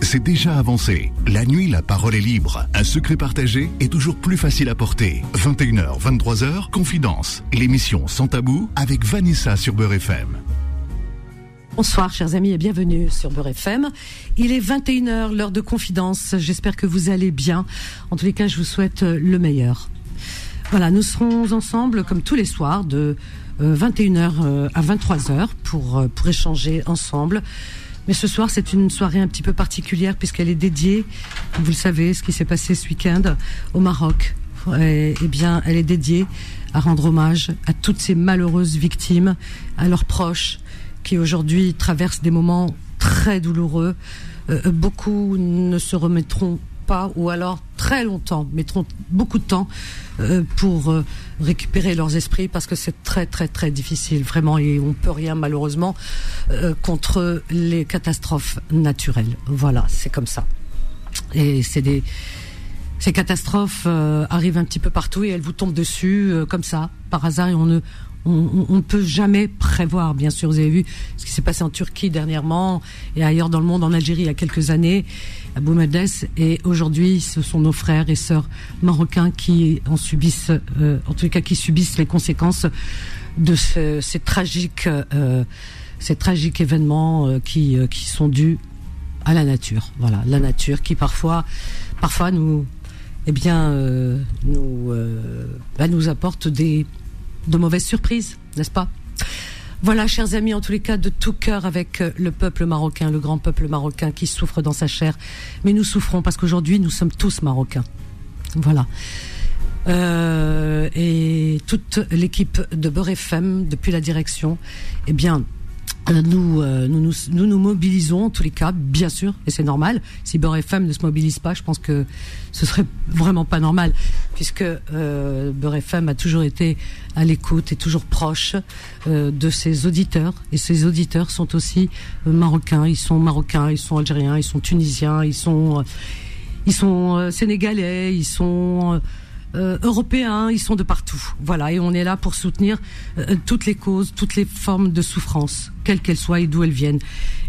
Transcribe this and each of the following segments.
c'est déjà avancé. La nuit, la parole est libre. Un secret partagé est toujours plus facile à porter. 21h, 23h, Confidence. L'émission Sans Tabou avec Vanessa sur Beurre FM. Bonsoir chers amis et bienvenue sur Beurre FM. Il est 21h, l'heure de confidence. J'espère que vous allez bien. En tous les cas, je vous souhaite le meilleur. Voilà, nous serons ensemble comme tous les soirs de 21h euh, à 23h pour, euh, pour échanger ensemble. Mais ce soir, c'est une soirée un petit peu particulière puisqu'elle est dédiée, vous le savez, ce qui s'est passé ce week-end au Maroc. Et, eh bien, elle est dédiée à rendre hommage à toutes ces malheureuses victimes, à leurs proches qui aujourd'hui traversent des moments très douloureux. Euh, beaucoup ne se remettront ou alors très longtemps, mettront beaucoup de temps euh, pour euh, récupérer leurs esprits parce que c'est très très très difficile vraiment et on peut rien malheureusement euh, contre les catastrophes naturelles. Voilà, c'est comme ça. Et c'est des ces catastrophes arrivent un petit peu partout et elles vous tombent dessus comme ça par hasard et on ne on ne peut jamais prévoir, bien sûr. Vous avez vu ce qui s'est passé en Turquie dernièrement et ailleurs dans le monde, en Algérie il y a quelques années, à Boumedès. Et aujourd'hui, ce sont nos frères et sœurs marocains qui en subissent, euh, en tout cas, qui subissent les conséquences de ce, ces tragiques, euh, ces tragiques événements euh, qui, qui sont dus à la nature. Voilà, la nature qui parfois, parfois nous, eh bien, nous, bah, nous apporte des de mauvaises surprises, n'est-ce pas? Voilà, chers amis, en tous les cas, de tout cœur avec euh, le peuple marocain, le grand peuple marocain qui souffre dans sa chair. Mais nous souffrons parce qu'aujourd'hui, nous sommes tous marocains. Voilà. Euh, et toute l'équipe de Beurre FM, depuis la direction, eh bien, nous, euh, nous, nous, nous, nous mobilisons en tous les cas, bien sûr, et c'est normal. Si Beurre FM ne se mobilise pas, je pense que ce serait vraiment pas normal, puisque euh, Beurre FM a toujours été à l'écoute et toujours proche euh, de ses auditeurs. Et ses auditeurs sont aussi euh, marocains. Ils sont marocains, ils sont algériens, ils sont tunisiens, ils sont, ils sont sénégalais, ils sont euh, européens, ils sont de partout. Voilà, et on est là pour soutenir euh, toutes les causes, toutes les formes de souffrance, quelles qu'elles soient et d'où elles viennent.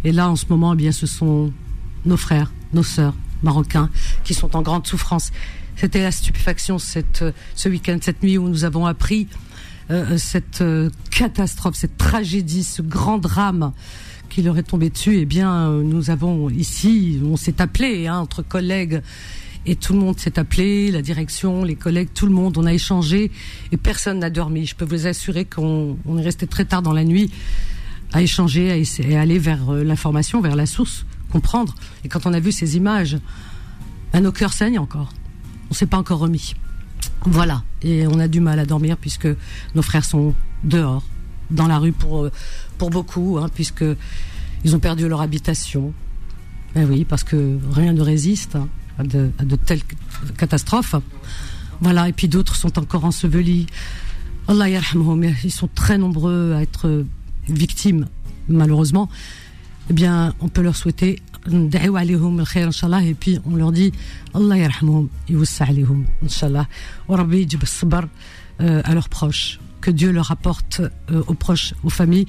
Et là, en ce moment, eh bien, ce sont nos frères, nos sœurs marocains qui sont en grande souffrance. C'était la stupéfaction cette, euh, ce week-end, cette nuit où nous avons appris euh, cette catastrophe, cette tragédie, ce grand drame qui leur est tombé dessus. Eh bien, nous avons ici, on s'est appelé hein, entre collègues et tout le monde s'est appelé, la direction, les collègues, tout le monde, on a échangé et personne n'a dormi. Je peux vous assurer qu'on on est resté très tard dans la nuit à échanger, à, essayer, à aller vers euh, l'information, vers la source, comprendre. Et quand on a vu ces images, ben, nos cœurs saignent encore. On s'est pas encore remis. Voilà. Et on a du mal à dormir puisque nos frères sont dehors, dans la rue pour, euh, pour beaucoup, hein, puisque ils ont perdu leur habitation. Ben oui, parce que rien ne résiste. Hein de, de telles catastrophes. Voilà, et puis d'autres sont encore ensevelis. Allah yarhamhum, ils sont très nombreux à être victimes, malheureusement. Eh bien, on peut leur souhaiter et puis on leur dit Allah yarhamhum, alayhum, inshallah. Wa rabbi sabr à leurs proches. Que Dieu leur apporte euh, aux proches, aux familles,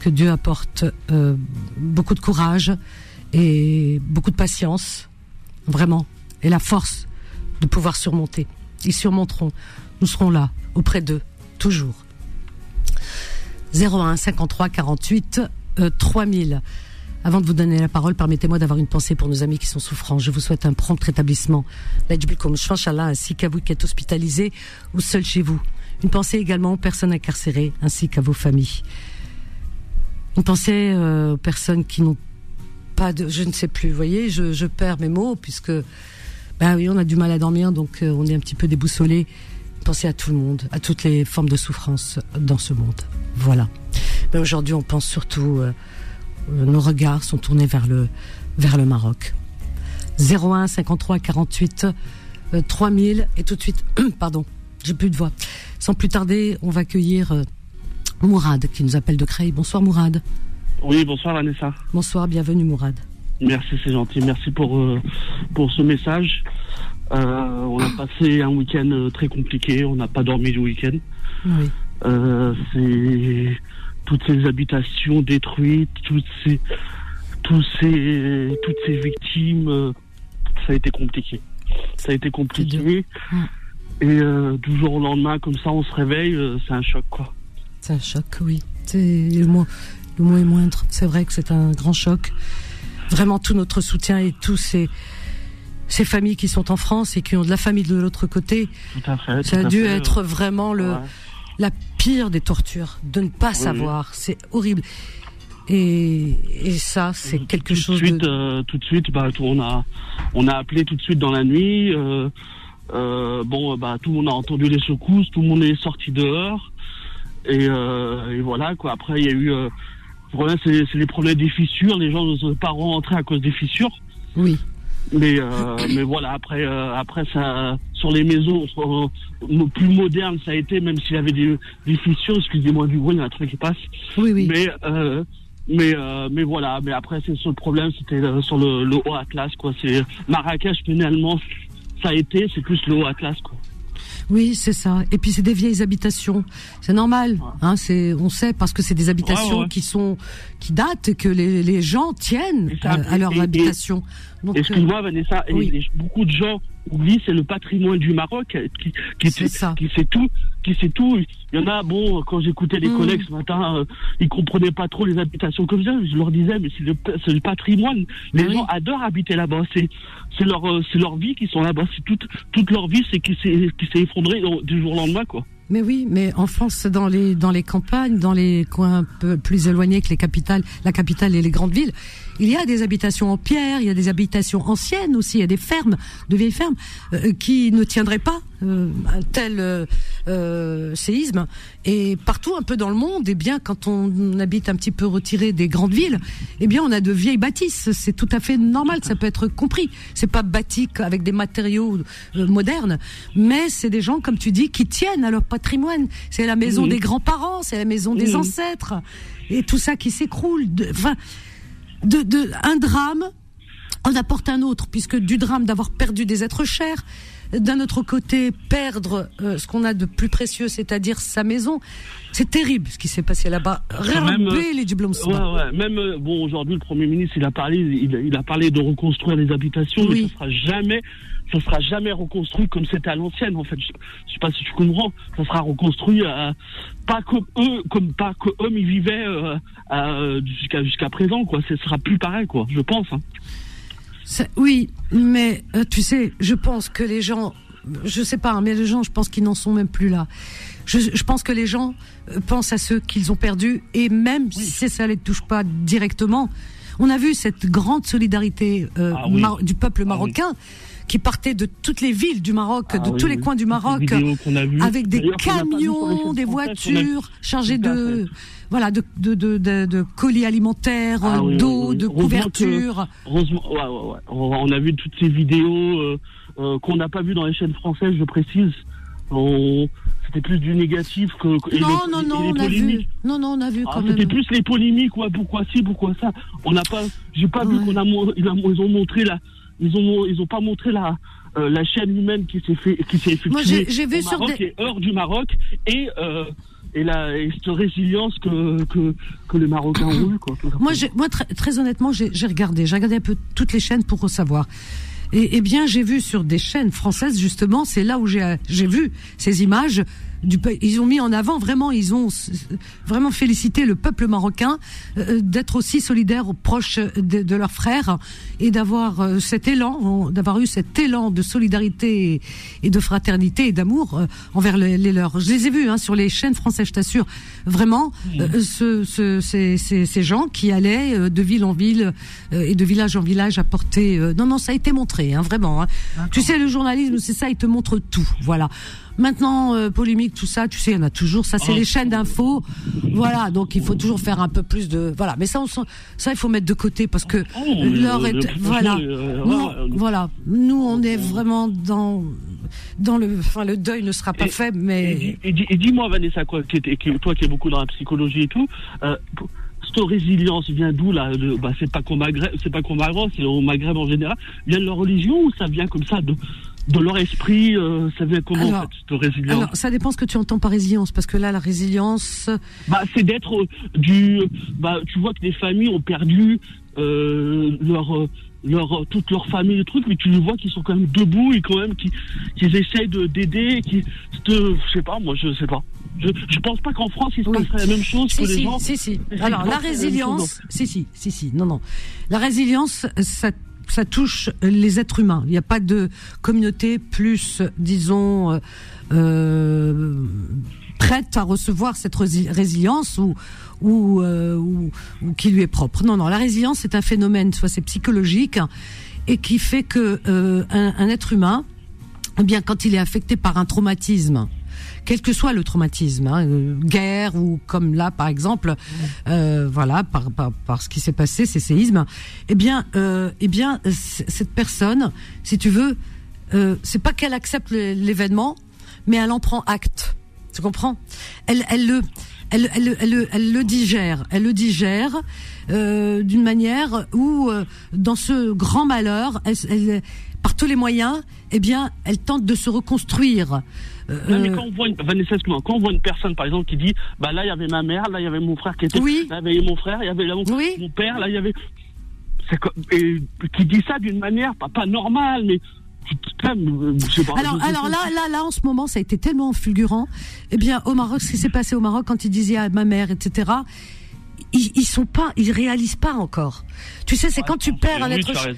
que Dieu apporte euh, beaucoup de courage et beaucoup de patience vraiment, et la force de pouvoir surmonter. Ils surmonteront. Nous serons là, auprès d'eux, toujours. 01 53 48 3000. Avant de vous donner la parole, permettez-moi d'avoir une pensée pour nos amis qui sont souffrants. Je vous souhaite un prompt rétablissement. ainsi qu'à vous qui êtes hospitalisés ou seuls chez vous. Une pensée également aux personnes incarcérées ainsi qu'à vos familles. Une pensée euh, aux personnes qui n'ont je ne sais plus. Vous voyez, je, perds mes mots puisque, ben oui, on a du mal à dormir, donc euh, on est un petit peu déboussolé. Pensez à tout le monde, à toutes les formes de souffrance dans ce monde. Voilà. Mais aujourd'hui, on pense surtout, euh, nos regards sont tournés vers le, vers le Maroc. 01 53 48 3000 et tout de suite, pardon, j'ai plus de voix. Sans plus tarder, on va accueillir euh, Mourad qui nous appelle de Creil. Bonsoir Mourad. Oui, bonsoir Vanessa. Bonsoir, bienvenue Mourad. Merci, c'est gentil. Merci pour, euh, pour ce message. Euh, on a passé un week-end euh, très compliqué. On n'a pas dormi le week-end. Oui. Euh, c'est toutes ces habitations détruites, toutes ces, tous ces, toutes ces victimes, ça a été compliqué. Ça a été compliqué. Et du jour au lendemain, comme ça, on se réveille, c'est un choc, quoi. C'est un choc, oui. C'est le le mot est moindre. C'est vrai que c'est un grand choc. Vraiment tout notre soutien et tous ces ces familles qui sont en France et qui ont de la famille de l'autre côté. Tout à fait. Ça tout a dû fait. être vraiment le Ouais. la pire des tortures de ne pas Oui, savoir. C'est horrible. Et, et ça, c'est quelque tout chose de suite, de. euh, tout de suite, bah, tout- on a, on a appelé tout de suite dans la nuit. euh, euh, bon, bah, tout le monde a entendu les secousses, tout le monde est sorti dehors, et, et voilà quoi. Après, il y a eu, le problème, c'est c'est les problèmes des fissures. Les gens ne sont pas rentrés à cause des fissures. Oui. Mais euh, mais voilà après euh, après ça sur les maisons euh, plus modernes ça a été même s'il y avait des, des fissures excusez-moi du bruit il y a un truc qui passe Oui, oui. mais euh, mais euh, mais voilà mais après c'est sur le problème c'était euh, sur le, le haut Atlas quoi c'est Marrakech finalement ça a été c'est plus le haut Atlas quoi Oui, c'est ça. Et puis c'est des vieilles habitations. C'est normal. Hein, c'est, on sait parce que c'est des habitations Ouais, ouais. qui sont, qui datent, que les, les gens tiennent Et ça, à leur et- et- habitation. Donc, euh, Excuse-moi Vanessa, et oui. les- beaucoup de gens oublient c'est le patrimoine du Maroc euh, qui qui, C'est ça. qui sait tout, qui sait tout. Il y en a bon quand j'écoutais les Mm. collègues ce matin, euh, ils comprenaient pas trop les habitations comme ça. Je leur disais mais c'est le c'est le patrimoine. Les oui. gens adorent habiter là-bas. C'est c'est leur euh, c'est leur vie qui sont là-bas. C'est toute toute leur vie c'est qui s'est qui s'est effondrée au- du jour au lendemain quoi. Mais oui, mais en France, dans les dans les campagnes, dans les coins un peu plus éloignés que les capitales, la capitale et les grandes villes, il y a des habitations en pierre, il y a des habitations anciennes aussi, il y a des fermes, de vieilles fermes, euh, qui ne tiendraient pas un tel euh, euh, séisme. Et partout, un peu dans le monde, eh bien, quand on habite un petit peu retiré des grandes villes, eh bien, on a de vieilles bâtisses. C'est tout à fait normal, ça peut être compris. C'est pas bâti avec des matériaux euh, modernes, mais c'est des gens, comme tu dis, qui tiennent à leur patrimoine. C'est la maison des grands-parents, c'est la maison des ancêtres, et tout ça qui s'écroule. Enfin, de, de un drame en apporte un autre, puisque du drame d'avoir perdu des êtres chers, d'un autre côté perdre euh, ce qu'on a de plus précieux, c'est-à-dire sa maison, c'est terrible ce qui s'est passé là-bas. même, euh, les Djiblom Ouais, ouais. Même euh, bon, aujourd'hui, le premier ministre, il a parlé, il, il a parlé de reconstruire les habitations, Oui. mais ça sera jamais, ça sera jamais reconstruit comme c'était à l'ancienne. En fait, je, je sais pas si tu comprends. Ça sera reconstruit euh, pas comme eux, comme pas que eux ils vivaient euh, jusqu'à jusqu'à présent, quoi. Ce sera plus pareil, quoi. Je pense. Hein. Oui, mais euh, tu sais, je pense que les gens, je sais pas, hein, mais les gens, je pense qu'ils n'en sont même plus là. Je, je pense que les gens euh, pensent à ceux qu'ils ont perdus et même si ça les touche pas directement, on a vu cette grande solidarité euh, Ah oui. du peuple Ah oui. marocain qui partait de toutes les villes du Maroc, Ah de oui, tous les oui. coins du Maroc, avec des camions, des voitures chargées de. Voilà de de, de, de, colis alimentaires, Ah oui, d'eau, oui, oui. de Heureusement que-. Heureusement, ouais, ouais, ouais. On, a vu toutes ces vidéos euh, euh, qu'on n'a pas vues dans les chaînes françaises, je précise. On- C'était plus du négatif que. que- Non, les- non, non, on a vu. Non, non, on a vu Ah, quand C'était même. plus les polémiques, ouais, pourquoi ci, pourquoi ça. On n'a pas, j'ai pas vu qu'on a, ils, ont montré la, ils ont, ils ont pas montré la, euh, la chaîne humaine qui s'est fait, qui s'est effectuée Moi, j'ai vu au sur Maroc des- et hors du Maroc et euh, et la et cette résilience que que que les Marocains ont eu, quoi. Moi, moi très, très honnêtement, j'ai regardé, j'ai regardé un peu toutes les chaînes pour savoir. Et, et bien, j'ai vu sur des chaînes françaises justement, c'est là où j'ai j'ai vu ces images. Du, ils ont mis en avant vraiment, ils ont vraiment félicité le peuple marocain euh, d'être aussi solidaire aux proches de, de leurs frères et d'avoir euh, cet élan, d'avoir eu cet élan de solidarité et, de fraternité et d'amour euh, envers les, les leurs. Je les ai vus hein, sur les chaînes françaises, je t'assure. Vraiment, euh, ce, ce, ces, ces, ces gens qui allaient euh, de ville en ville euh, et de village en village apporter. euh, non, non, ça a été montré, hein, vraiment. hein. Tu sais, le journalisme, c'est ça, il te montre tout. Voilà. Maintenant, euh, polémique, tout ça, tu sais, il y en a toujours. Ça, c'est Oh. les chaînes d'infos. Voilà, donc il faut toujours faire un peu plus de. Voilà, mais ça, on ça, il faut mettre de côté parce que Oh, l'heure est. Voilà. euh, Nous, voilà. Nous, on est vraiment dans dans le. Enfin, le deuil ne sera pas Et- fait, mais. et dis- et dis-moi, Vanessa, quoi, qui, était- qui- toi qui es beaucoup dans la psychologie et tout, euh, cette résilience vient d'où là bah, C'est pas qu'au Maghreb, c'est pas qu'au c'est au Maghreb en général. Vient de leur religion ou ça vient comme ça de, de leur esprit euh, Ça vient comment Alors- en fait, cette résilience Alors, ça dépend ce que tu entends par résilience, parce que là, la résilience, bah, c'est d'être euh, du. Bah, tu vois que des familles ont perdu euh, leur, euh, leur, toute leur famille, les trucs, mais tu vois qu'ils sont quand même debout et quand même qu'ils qu'ils essayent de d'aider, qui, je sais pas, moi je sais pas. Je, je pense pas qu'en France il se passerait la même chose si, que si, les gens. Si, si. Alors la résilience, si, si, si, si. Non, non. La résilience, ça ça touche les êtres humains. Il n'y a pas de communauté plus, disons, euh, euh prête à recevoir cette résilience ou ou, euh, ou, ou, qui lui est propre. Non, non, la résilience c'est un phénomène, soit c'est psychologique et qui fait que euh, un, un, être humain, eh bien quand il est affecté par un traumatisme, quel que soit le traumatisme, hein, euh, guerre ou comme là par exemple, euh, voilà, par, ce qui s'est passé, ces séismes, eh bien, euh, eh bien, cette personne, si tu veux, c'est pas qu'elle accepte l'événement, mais elle en prend acte. Tu comprends? Elle, elle le, elle, elle, le digère, elle le digère d'une manière où, dans ce grand malheur, elle, par tous les moyens, eh bien, elle tente de se reconstruire. Euh, non, mais quand on voit une, Vanessa, quand on voit une personne, par exemple, qui dit, bah là, il y avait ma mère, là, il y avait mon frère qui était, oui. là, il y avait mon frère, il y avait là, mon, oui. mon père, là, il y avait, et qui dit ça d'une manière pas, pas normale, mais alors, alors là, là, là, en ce moment, ça a été tellement fulgurant. Eh bien, au Maroc, ce qui s'est passé au Maroc quand il disait à ma mère, etc. Ils, ils sont pas, ils réalisent pas encore. Tu sais, c'est ouais, quand tu perds un être. C'est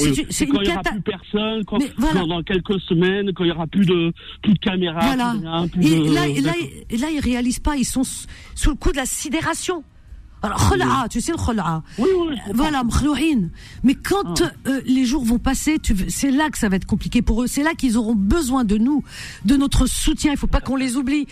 oui. c'est quand il y aura plus personne, quand, voilà. dans quelques semaines, quand il y aura plus de plus de caméras, Voilà. plus de Et de- là, là, là, ils réalisent pas. Ils sont sous le coup de la sidération. Alors, khola'a, tu sais le khola'a. Oui, oui. Voilà, mkhlou'in. Mais quand Ah. euh, les jours vont passer, c'est là que ça va être compliqué pour eux. C'est là qu'ils auront besoin de nous, de notre soutien. Il faut pas qu'on les oublie.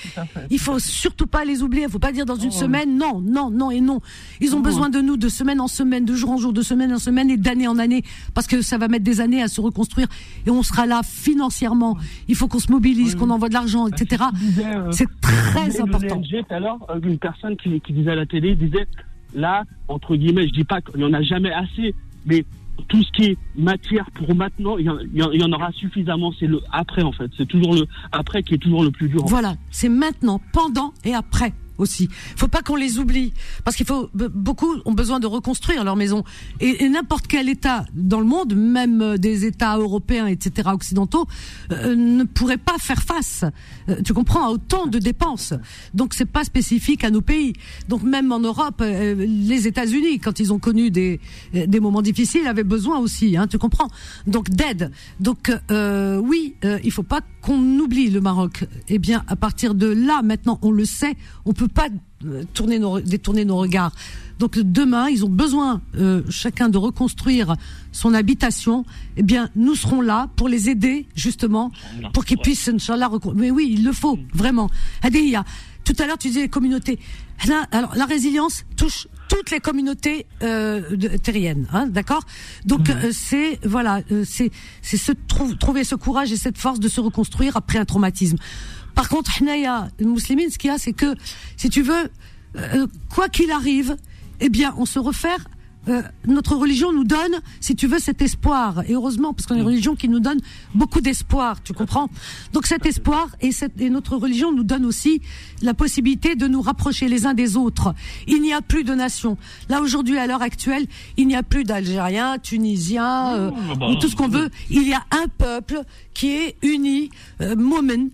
Il faut surtout pas les oublier. Il faut pas dire dans une Oh. semaine, non, non, non et non. Ils ont besoin de nous de semaine en semaine, de jour en jour, de semaine en semaine et d'année en année, parce que ça va mettre des années à se reconstruire et on sera là financièrement. Il faut qu'on se mobilise, qu'on envoie de l'argent, etc. Tu disais, euh, C'est très important. tout à l'heure, euh, une personne qui, qui disait à la télé, disait, là, entre guillemets, je dis pas qu'il y en a jamais assez, mais tout ce qui est matière pour maintenant, il y y en aura suffisamment. C'est le après, en fait. C'est toujours le après qui est toujours le plus dur. Voilà, c'est maintenant, pendant et après aussi. Faut pas qu'on les oublie parce qu'il faut be- beaucoup ont besoin de reconstruire leur maison et, n'importe quel État dans le monde, même euh, des États européens, etc. occidentaux, euh, ne pourrait pas faire face. euh, tu comprends à autant de dépenses. Donc c'est pas spécifique à nos pays. Donc même en Europe, euh, les États-Unis, quand ils ont connu des euh, des moments difficiles, avaient besoin aussi. Hein, tu comprends Donc d'aide. Donc euh, oui, euh, il faut pas qu'on oublie le Maroc. Eh bien, à partir de là, maintenant, on le sait, on peut pas euh, tourner nos, détourner nos regards. Donc demain, ils ont besoin euh, chacun de reconstruire son habitation. Eh bien, nous serons là pour les aider justement, pour qu'ils puissent, Inch'Allah, Mais oui, il le faut vraiment. Hadiya, Tout à l'heure, tu disais les communautés. Là, alors, la résilience touche toutes les communautés euh, de- terriennes, hein, d'accord? Donc euh, c'est voilà, euh, c'est c'est se trou- trouver ce courage et cette force de se reconstruire après un traumatisme. Par contre, Hnaya, le musulman, ce qu'il y a, c'est que si tu veux, euh, quoi qu'il arrive, eh bien, on se réfère. euh, notre religion nous donne, si tu veux, cet espoir. Et heureusement, parce qu'on est une religion qui nous donne beaucoup d'espoir, tu comprends? Donc cet espoir et, cette, et notre religion nous donne aussi la possibilité de nous rapprocher les uns des autres. Il n'y a plus de nations. Là, aujourd'hui, à l'heure actuelle, il n'y a plus d'Algériens, Tunisiens, euh, bah, ou tout ce qu'on veut. Il y a un peuple qui est uni, euh, Momen,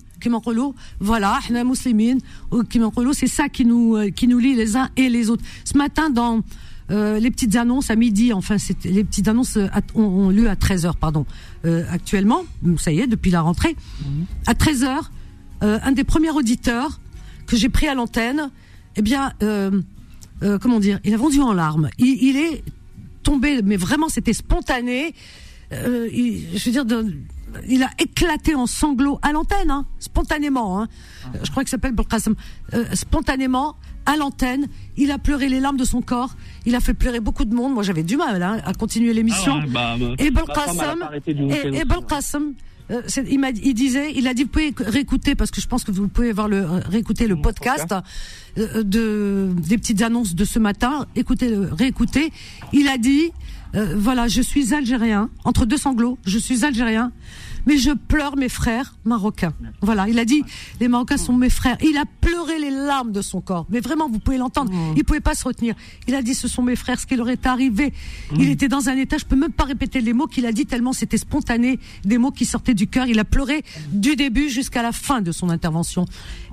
m'enrôle, c'est ça qui nous, euh, qui lie les uns et les autres. Ce matin, dans euh, les petites annonces à midi, enfin, les petites annonces euh, ont, lieu à 13h, pardon, euh, actuellement, ça y est, depuis la rentrée. À 13h, euh, un des premiers auditeurs que j'ai pris à l'antenne, eh bien, euh, euh, comment dire, il a vendu en larmes. Il, est tombé, mais vraiment, c'était spontané. Euh, je veux dire, il a éclaté en sanglots à l'antenne, hein, spontanément. Hein. Euh, Je crois qu'il s'appelle Belkacem. Euh, spontanément, à l'antenne, il a pleuré les larmes de son corps. Il a fait pleurer beaucoup de monde. Moi, j'avais du mal hein, à continuer l'émission. Ah ouais, bah, euh, et Belkacem, et, et euh, il m'a, il disait, il a dit, vous pouvez réécouter parce que je pense que vous pouvez voir le réécouter le podcast euh, de des petites annonces de ce matin. Écoutez, le réécoutez. Il a dit, euh, voilà, je suis algérien entre deux sanglots. Je suis algérien, mais je pleure mes frères marocains. Voilà, il a dit, les Marocains sont mes frères. Il a pleuré les larmes de son corps. Mais vraiment, vous pouvez l'entendre. Il pouvait pas se retenir. Il a dit, ce sont mes frères, ce qui leur est arrivé. Il était dans un état, je peux même pas répéter les mots qu'il a dit tellement c'était spontané, des mots qui sortaient du cœur. Il a pleuré du début jusqu'à la fin de son intervention.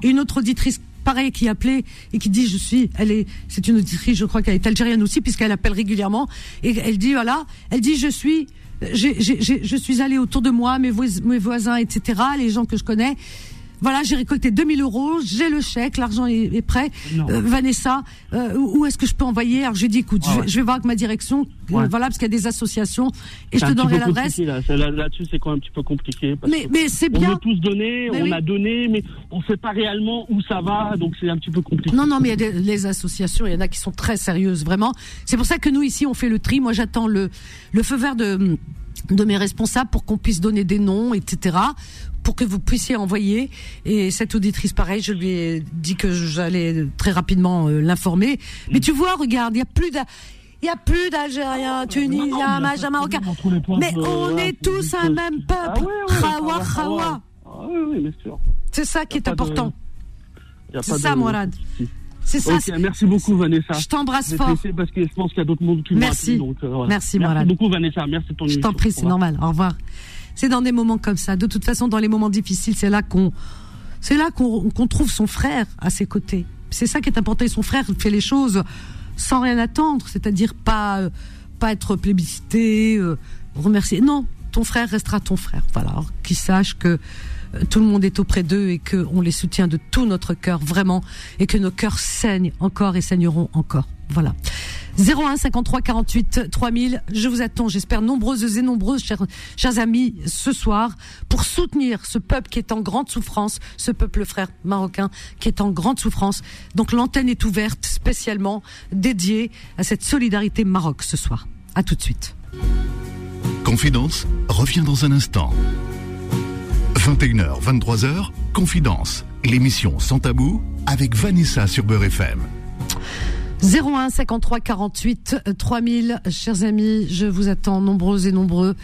Et une autre auditrice pareil qui appelait et qui dit je suis elle est c'est une auditrice je crois qu'elle est algérienne aussi puisqu'elle appelle régulièrement et elle dit voilà elle dit je suis je suis allée autour de moi mes voisins etc les gens que je connais voilà, j'ai récolté 2000 euros, j'ai le chèque, l'argent est, est prêt. Euh, Vanessa, euh, où est-ce que je peux envoyer Alors écoute, je, Ouais, vais, ouais. je vais voir avec ma direction, euh, voilà, parce qu'il y a des associations, et je te donnerai l'adresse. compliqué, Là, C'est- là- là-dessus, c'est quand même un petit peu compliqué. parce Mais, que mais c'est on bien. veut tous donner, Mais on oui. a donné, mais on sait pas réellement où ça va, donc c'est un petit peu compliqué. Non, non, mais il y a des, les associations, il y en a qui sont très sérieuses, vraiment. C'est pour ça que nous, ici, on fait le tri. Moi, j'attends le, le feu vert de, de mes responsables pour qu'on puisse donner des noms, etc., pour que vous puissiez envoyer. Et cette auditrice, pareil, je lui ai dit que j'allais très rapidement euh, l'informer. Mais tu vois, regarde, il y a plus il y a plus d'Algériens, Tunisiens, Majama, Marocains. Mais on est tous un même Ah peuple. Khawa, ah Khawa. Ah. C'est ça qui est important. C'est ça, souci. C'est ça. Merci beaucoup, Vanessa. Je t'embrasse fort. laisser parce que je pense qu'il y a d'autres mondes qui m'ont Merci. appelé, donc, euh, voilà. Merci, Merci beaucoup, Vanessa. Merci de ton Je t'en prie, c'est normal. Au revoir. C'est dans des moments comme ça. De toute façon, dans les moments difficiles, c'est là qu'on, c'est là qu'on trouve son frère à ses côtés. C'est ça qui est important. Et son frère fait les choses sans rien attendre, c'est-à-dire pas, euh, pas être plébiscité, euh, remercier. Non, ton frère restera ton frère. Voilà. Qu'il sache que tout le monde est auprès d'eux et qu'on les soutient de tout notre cœur, vraiment, et que nos cœurs saignent encore et saigneront encore. Voilà. 01 53 48 3000. Je vous attends, j'espère nombreuses et nombreuses, chers, amis, ce soir, pour soutenir ce peuple qui est en grande souffrance, ce peuple frère marocain qui est en grande souffrance. Donc l'antenne est ouverte spécialement dédiée à cette solidarité Maroc ce soir. À tout de suite. Confidence revient dans un instant. 21h, 23h, Confidence, l'émission sans tabou avec Vanessa sur Beurre FM. 01 53 48 euh, 3000, chers amis, je vous attends nombreux et nombreux.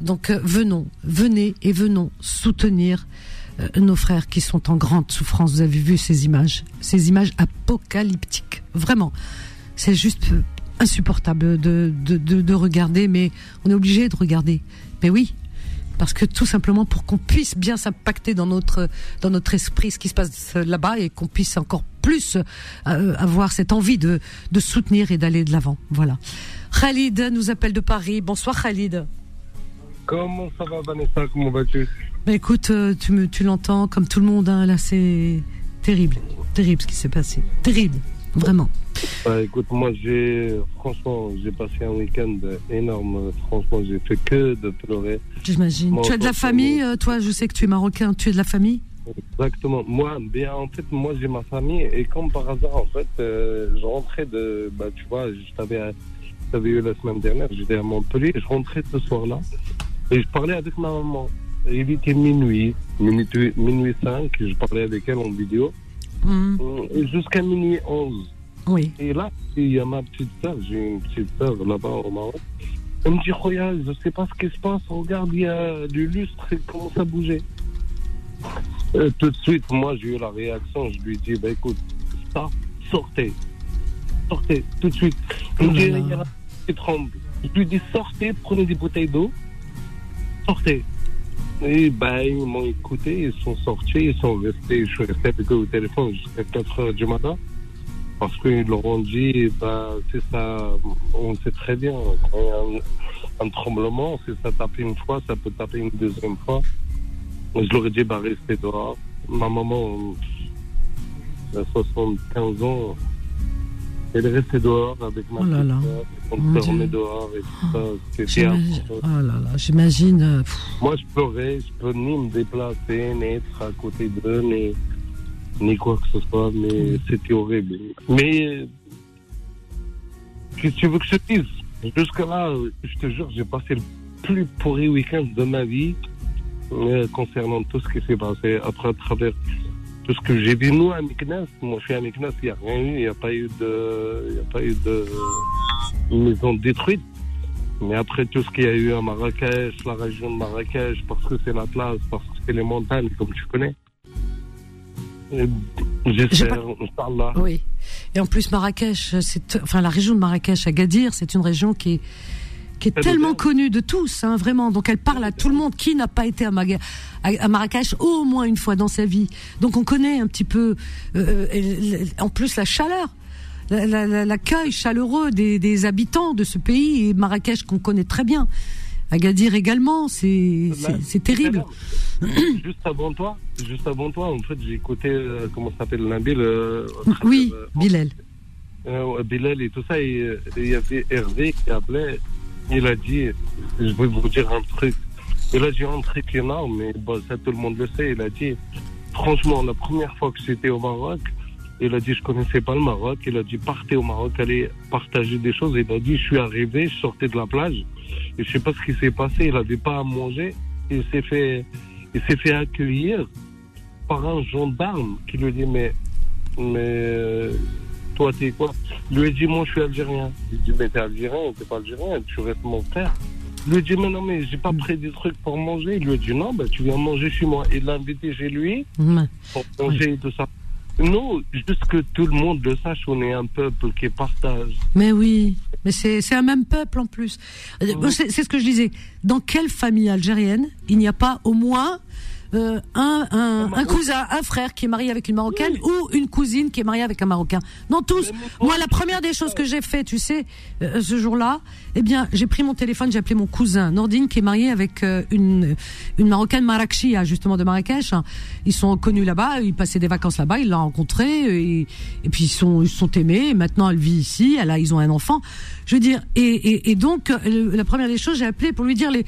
Donc euh, venons, venez et venons soutenir euh, nos frères qui sont en grande souffrance. Vous avez vu ces images, ces images apocalyptiques. Vraiment, c'est juste euh, insupportable de regarder, mais on est obligé de regarder. Mais oui, parce que tout simplement pour qu'on puisse bien s'impacter dans notre dans notre esprit ce qui se passe là-bas et qu'on puisse encore plus euh, avoir cette envie de de soutenir et d'aller de l'avant. Voilà. Khalid nous appelle de Paris. Bonsoir Khalid. Comment ça va Vanessa? Comment vas-tu? Ben écoute, euh, tu me tu l'entends comme tout le monde hein, là c'est terrible, terrible ce qui s'est passé. Terrible, vraiment. Bah, Écoute, moi j'ai franchement j'ai passé un week-end énorme. Franchement, j'ai fait que de pleurer. J'imagine. Tu as de la famille euh, toi, je sais que tu es marocain, tu es de la famille? Exactement. Moi, bien en fait, moi j'ai ma famille et comme par hasard, en fait, euh, je rentrais de, bah tu vois, je t'avais, je t'avais eu la semaine dernière, j'étais à Montpellier, je rentrais ce soir-là et je parlais avec ma maman. Il était minuit, minuit, minuit 5, je parlais avec elle en vidéo, Hum, et jusqu'à minuit 11. Oui. Et là, il y a ma petite sœur, j'ai une petite sœur là-bas au Maroc. Elle me dit, regarde, je sais pas ce qui se passe, regarde, il y a du lustre, il commence à bouger. Euh, tout de suite, moi, j'ai eu la réaction, je lui dis, bah écoute, ça, sortez. Sortez, tout de suite. Il me Oh dit, il y a qui tremblent. Je lui dis, sortez, prenez des bouteilles d'eau, sortez. Et bah, ils m'ont écouté, ils sont sortis, ils sont restés, je suis resté avec eux au téléphone jusqu'à 4 heures du matin. Parce qu'ils leur ont dit, bah, c'est ça, on sait très bien, un tremblement, si ça tape une fois, ça peut taper une deuxième fois. Je leur ai dit, bah, restez dehors. Ma maman, elle a 75 ans, elle est restée dehors avec ma Oh là on dormait dehors et tout ça. C'était. Oh là là, j'imagine. euh, Moi, je pleurais, je peux ni me déplacer, ni être à côté d'eux, ni, ni quoi que ce soit, mais c'était horrible. Mais, qu'est-ce que tu veux que je te dise? Jusque là, euh, je te jure, j'ai passé le plus pourri week-end de ma vie euh, concernant tout ce qui s'est passé après à travers tout ce que j'ai vu. Nous, à Meknes, moi, je suis à Meknes, il n'y a rien eu, il n'y a pas eu de, il n'y a pas eu de maison détruite. Mais après tout ce qu'il y a eu à Marrakech, la région de Marrakech, parce que c'est la place, parce que c'est les montagnes, comme tu connais. J'espère, Inch'Allah. Oui. Et en plus, Marrakech, c'est, enfin, la région de Marrakech, Agadir, c'est une région qui est, qui est tellement connue de tous, hein, vraiment. Donc, elle parle à tout le monde. Qui n'a pas été à, Maga- à, Marrakech au moins une fois dans sa vie Donc, on connaît un petit peu, euh, l- en plus, la chaleur. la- la- la- L'accueil chaleureux des, des habitants de ce pays et Marrakech qu'on connaît très bien. Agadir également, c'est c'est terrible. Juste avant toi, juste avant toi, en fait, j'ai écouté, euh, comment s'appelle, Nabil euh, Oui, euh, Bilal. euh, Bilal et tout ça, euh, il y avait Hervé qui appelait, il a dit, je vais vous dire un truc. Il a dit un truc énorme, mais bon, ça tout le monde le sait. Il a dit, franchement, la première fois que j'étais au Maroc, il a dit, je connaissais pas le Maroc. Il a dit, partez au Maroc, allez partager des choses. Il a dit, je suis arrivé, je sortais de la plage, et je sais pas ce qui s'est passé. Il avait pas à manger. Il s'est fait, il s'est fait accueillir par un gendarme qui lui dit, mais, mais, toi, t'es quoi Il lui a dit, moi, je suis algérien. Il dit, mais t'es algérien, t'es pas algérien, tu restes mon frère. Il lui a dit, mais non, mais j'ai pas pris des trucs pour manger. Il lui a dit, non, bah, tu viens manger chez moi. Il l'a invité chez lui pour manger et tout ça. Nous, juste que tout le monde le sache, on est un peuple qui partage. Mais oui, mais c'est un même peuple en plus. Euh, c'est ce que je disais. Dans quelle famille algérienne il n'y a pas au moins euh, un, un, un cousin, un frère qui est marié avec une marocaine ou une cousine qui est mariée avec un marocain Non, tous. Moi, la première des choses que j'ai fait, tu sais, euh, ce jour-là, eh bien, j'ai pris mon téléphone, j'ai appelé mon cousin Nordine qui est marié avec euh, une une marocaine Marrakechia, justement de Marrakech. Ils sont connus là-bas, ils passaient des vacances là-bas, il l'a rencontrée et, et puis ils sont ils sont aimés. Et maintenant, elle vit ici, elle a ils ont un enfant. Je veux dire, et, et, et donc euh, la première des choses, j'ai appelé pour lui dire les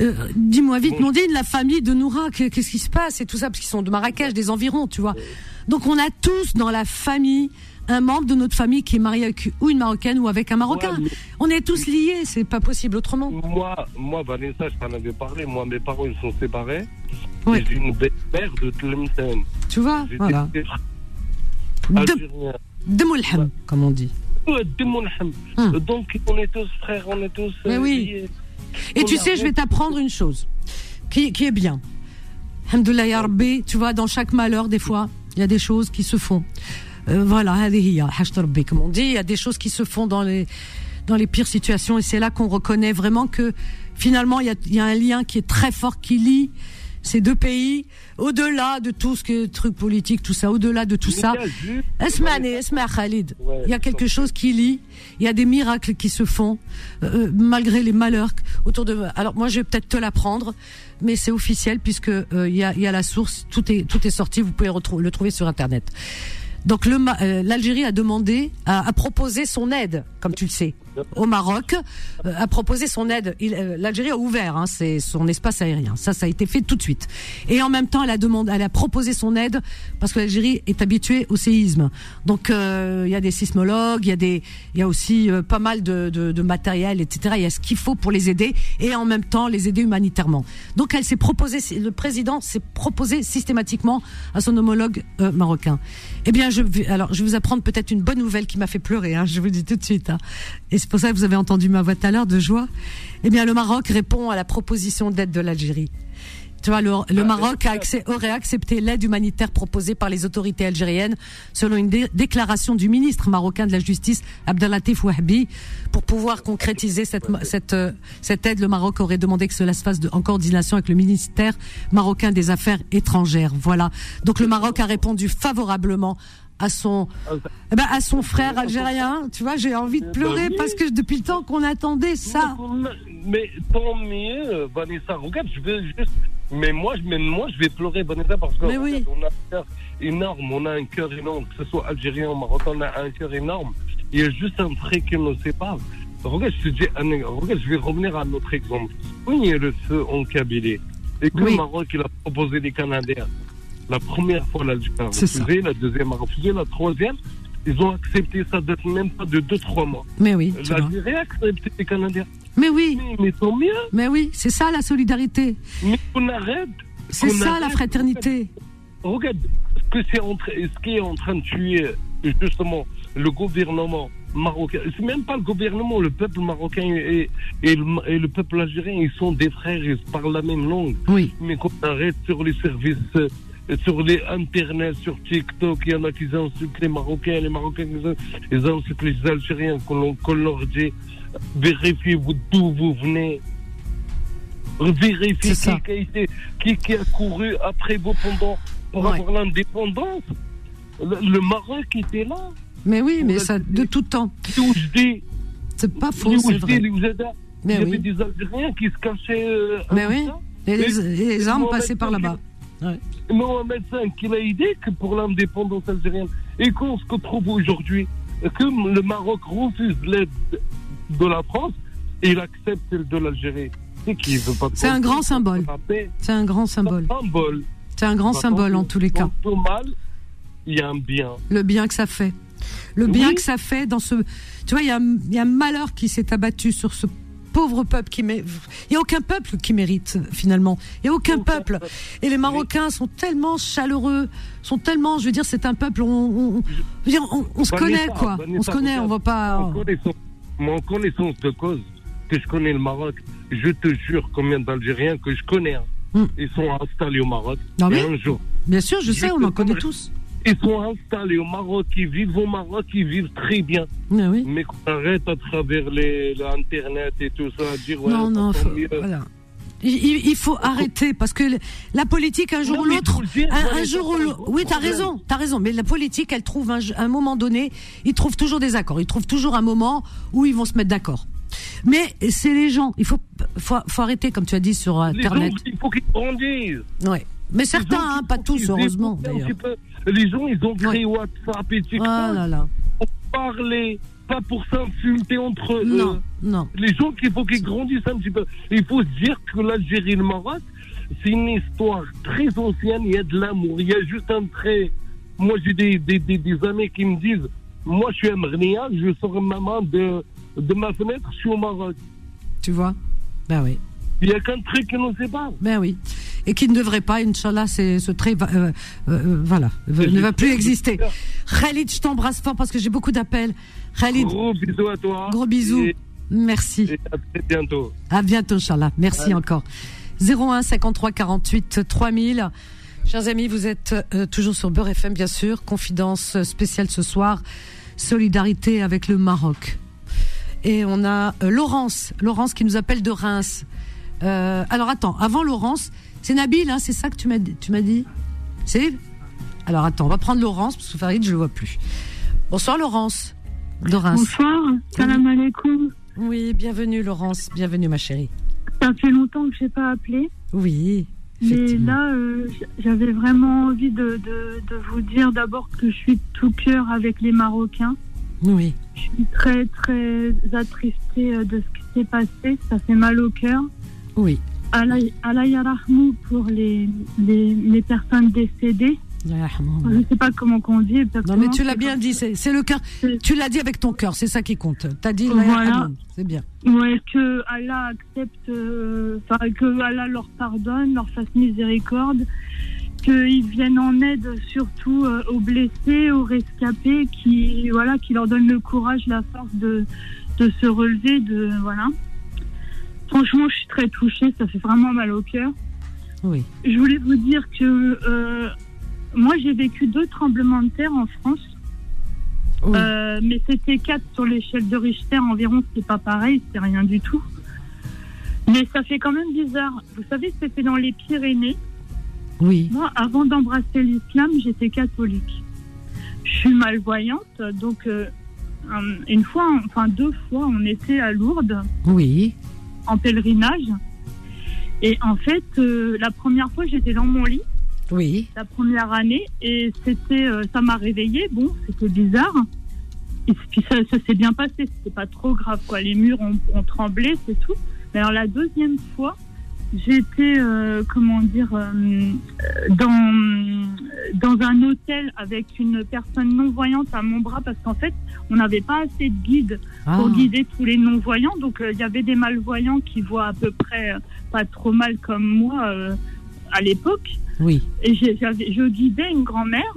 euh, Dis-moi vite, Nordine, la famille de Noura, que- qu'est-ce qui se passe et tout ça, parce qu'ils sont de Marrakech, des environs, tu vois. Donc on a tous dans la famille un membre de notre famille qui est marié avec ou une marocaine ou avec un marocain. Ouais, On est tous liés, c'est pas possible autrement. Moi, moi, Vanessa, je t'en avais parlé. Moi, mes parents, ils sont séparés. Ouais. J'ai une belle-mère de Tlemcen. Tu vois, voilà. De, Moulham, comme on dit. Ouais, de Moulham. Hum. Donc, on est tous frères, on est tous. Mais euh, oui. liés. Et tu sais, je vais t'apprendre une chose qui, est bien. Alhamdoulilah, ya tu vois, dans chaque malheur, des fois, il y a des choses qui se font. Euh, voilà, comme on dit, il y a des choses qui se font dans les, dans les pires situations et c'est là qu'on reconnaît vraiment que finalement, il y a, y a, un lien qui est très fort qui lie ces deux pays, au-delà de tout ce que truc politique, tout ça, au-delà de tout ça. il y a juste- Esmani, Esma Khalid. Il y a quelque chose qui lie. Il y a des miracles qui se font euh, malgré les malheurs autour de. Alors moi, je vais peut-être te l'apprendre, mais c'est officiel puisque euh, il y, a, il y a la source. Tout est tout est sorti. Vous pouvez le trouver sur internet. Donc le Ma- euh, l'Algérie a demandé, a, a proposé son aide, comme tu le sais, au Maroc, euh, a proposé son aide. Euh, L'Algérie a ouvert, hein, c'est son espace aérien. Ça, ça a été fait tout de suite. Et en même temps, elle a demandé, elle a proposé son aide parce que l'Algérie est habituée au séisme. Donc euh, il y a des sismologues, il y a des, il y a aussi euh, pas mal de, de, de matériel, etc. Il y a ce qu'il faut pour les aider et en même temps les aider humanitairement. Donc elle s'est proposé, le président s'est proposé systématiquement à son homologue euh, marocain. Eh bien, je alors je vais vous apprendre peut-être une bonne nouvelle qui m'a fait pleurer. Hein, je vous dis tout de suite. Hein. C'est pour ça que vous avez entendu ma voix tout à l'heure de joie. Eh bien, le Maroc répond à la proposition d'aide de l'Algérie. Tu vois, le, le Maroc a accès- aurait accepté l'aide humanitaire proposée par les autorités algériennes, selon une dé- déclaration du ministre marocain de la Justice, Abdelatif Wahbi. Pour pouvoir concrétiser cette, ma- cette, euh, cette aide, le Maroc aurait demandé que cela se fasse de- en coordination avec le ministère marocain des Affaires étrangères. Voilà. Donc le Maroc a répondu favorablement à son, eh ben, à son frère algérien. Tu vois, j'ai envie de pleurer parce que depuis le temps qu'on attendait ça. Mais tant mieux, Vanessa. Regarde, je vais juste. Mais moi, je- mais moi, je vais pleurer, Vanessa, parce que Mais regarde, oui. on a un cœur énorme, on a un cœur énorme, que ce soit algérien ou marocain, on a un cœur énorme. Il y a juste un trait qui nous sépare. Regarde, je te dis, regarde, je vais revenir à notre exemple. Quand il y a le feu en Kabylie, et que Oui. le Maroc, il a proposé les Canadiens, la première fois, l'Algérie a ça. refusé, la deuxième a refusé, la troisième, ils ont accepté ça date même pas de 2-3 mois. Mais oui. L'Algérie a accepté les Canadiens. Mais oui, Mais, mais tant mieux, mais oui, c'est ça la solidarité. mais on arrête. C'est qu'on ça arrête. la fraternité. Regarde, ce, que c'est en tra- ce qui est en train de tuer justement le gouvernement marocain, c'est même pas le gouvernement, le peuple marocain et, et, le, et le peuple algérien, ils sont des frères, ils parlent la même langue. Oui. Mais qu'on arrête sur les services, sur les Internet, sur TikTok, il y en a qui insultent les Marocains, les Marocains, ils insultent les Algériens, qu'on leur dit, vérifiez d'où vous venez. Vérifiez qui, qui a été- qui, qui a couru après vous pendant, pour Ouais. avoir l'indépendance. Le, le Maroc était là. Mais oui, mais ça, de tout temps. C'est pas faux, c'est vrai. Oujada. Il Mais y avait des Algériens qui se cachaient. euh, Mais oui. Et les, Mais- et les armes passaient par V, là-bas. Mohamed V, qui l'a aidé que pour l'indépendance algérienne. Et qu'on se retrouve aujourd'hui, que le Maroc refuse l'aide de la France et il accepte celle de l'Algérie. C'est qui veut pas de C'est un grand symbole. C'est un grand symbole. symbole. C'est un grand symbole en tous les cas. Tout mal, il y a un bien. Le bien que ça fait. Le bien Oui. que ça fait dans ce. Tu vois, il y a, il y a un malheur qui s'est abattu sur ce pauvre peuple qui mé- Il n'y a aucun peuple qui mérite finalement. Il n'y a aucun peuple. Et les Marocains sont tellement chaleureux, sont tellement, je veux dire, c'est un peuple. On, on- on, on se connaît quoi. On se connaît, on va pas. en connaissance de cause, que je connais le Maroc, je te jure combien d'Algériens que je connais. hein. Hmm. Ils sont installés au Maroc. Non, Et mais- un jour, Bien sûr, je sais, Je on te en connaît tous. Ils sont installés au Maroc, ils vivent au Maroc, ils vivent très bien. Mais oui. Mais qu'on arrête à travers les, l'Internet et tout ça, à dire ouais, non, non, faut- voilà. Il, il- faut arrêter parce que la politique, un jour Non, ou l'autre, un, un jour ou l'autre. Oui, t'as raison, t'as raison. Mais la politique, elle trouve un, un moment donné, ils trouvent toujours des accords. Ils trouvent toujours un moment où ils vont se mettre d'accord. Mais c'est les gens. Il faut, faut, faut arrêter, comme tu as dit sur Les Internet. gens, il faut qu'ils grandissent. Ouais. Mais certains, Les hein, pas tous, heureusement, d'ailleurs. Les gens, ils ont créé WhatsApp et TikTok Ah là là. pour parler, pas pour s'insulter entre eux. Non, non. les gens qu'il faut qu'ils grandissent un petit peu. Il faut se dire que l'Algérie et le Maroc, c'est une histoire très ancienne. Il y a de l'amour. Il y a juste un trait. Moi, j'ai des, des, des, des amis qui me disent Moi, je suis un Mrnia, je sors ma main de, de ma fenêtre, je suis au Maroc. Tu vois? Ben oui. Il n'y a qu'un trait qui nous sépare. Ben oui. Et qui ne devrait pas, Inch'Allah, ce trait, va- euh, euh, voilà, ne va plus exister. Khalid, je t'embrasse fort parce que j'ai beaucoup d'appels. Khalid, Gros bisous à toi. gros bisous. Et, Merci. et à très bientôt. À bientôt, Inch'Allah. Merci encore. 01 53 48 3000. Chers amis, vous êtes euh, toujours sur Beurre FM, bien sûr. Confidence spéciale ce soir. Solidarité avec le Maroc. Et on a euh, Laurence. Laurence qui nous appelle de Reims. Euh, alors attends, avant Laurence, c'est Nabil, hein, c'est ça que tu m'as dit, tu m'as dit? C'est Alors attends, on va prendre Laurence parce que Farid, je le vois plus. Bonsoir Laurence Reims. Bonsoir, salam alaikum. Oui, bienvenue Laurence, bienvenue ma chérie. Ça fait longtemps que je n'ai pas appelé, Oui, mais là, euh, j'avais vraiment envie de, de, de vous dire d'abord que je suis de tout cœur avec les Marocains. Oui, Je suis très, très attristée euh, de ce qui s'est passé. Ça fait mal au cœur. Oui. Allah Allah yarahmou pour les, les, les personnes décédées. Je ne sais pas comment on dit exactement. Non mais tu l'as bien dit, c'est le cœur. Tu l'as dit avec ton cœur, c'est ça qui compte. T'as dit la Voilà. c'est bien. Ouais, que Allah accepte, euh, que Allah leur pardonne, leur fasse miséricorde, qu'ils viennent en aide surtout euh, aux blessés, aux rescapés, qui voilà, qui leur donne le courage, la force de, de se relever, de voilà. Franchement, je suis très touchée, ça fait vraiment mal au cœur. Oui. Je voulais vous dire que euh, moi j'ai vécu deux tremblements de terre en France. Oui. Euh, mais c'était 4 sur l'échelle de Richter environ, c'est pas pareil, c'est rien du tout. Mais ça fait quand même bizarre. Vous savez, c'était dans les Pyrénées. oui. Moi, avant d'embrasser l'islam, j'étais catholique. Je suis malvoyante, donc euh, un- une fois, enfin deux fois, on était à Lourdes Oui. En pèlerinage. Et en fait, euh, la première fois, j'étais dans mon lit Oui. la première année et c'était euh, ça m'a réveillée. Bon c'était bizarre. Et puis ça, ça s'est bien passé. C'était pas trop grave quoi. Les murs ont, ont tremblé c'est tout. Mais alors la deuxième fois j'étais euh, comment dire euh, dans dans un hôtel avec une personne non voyante à mon bras parce qu'en fait on n'avait pas assez de guides Ah. pour guider tous les non-voyants. Donc, euh, il y avait des malvoyants qui voient à peu près pas trop mal comme moi euh, à l'époque. Oui. Et je guidais une grand-mère,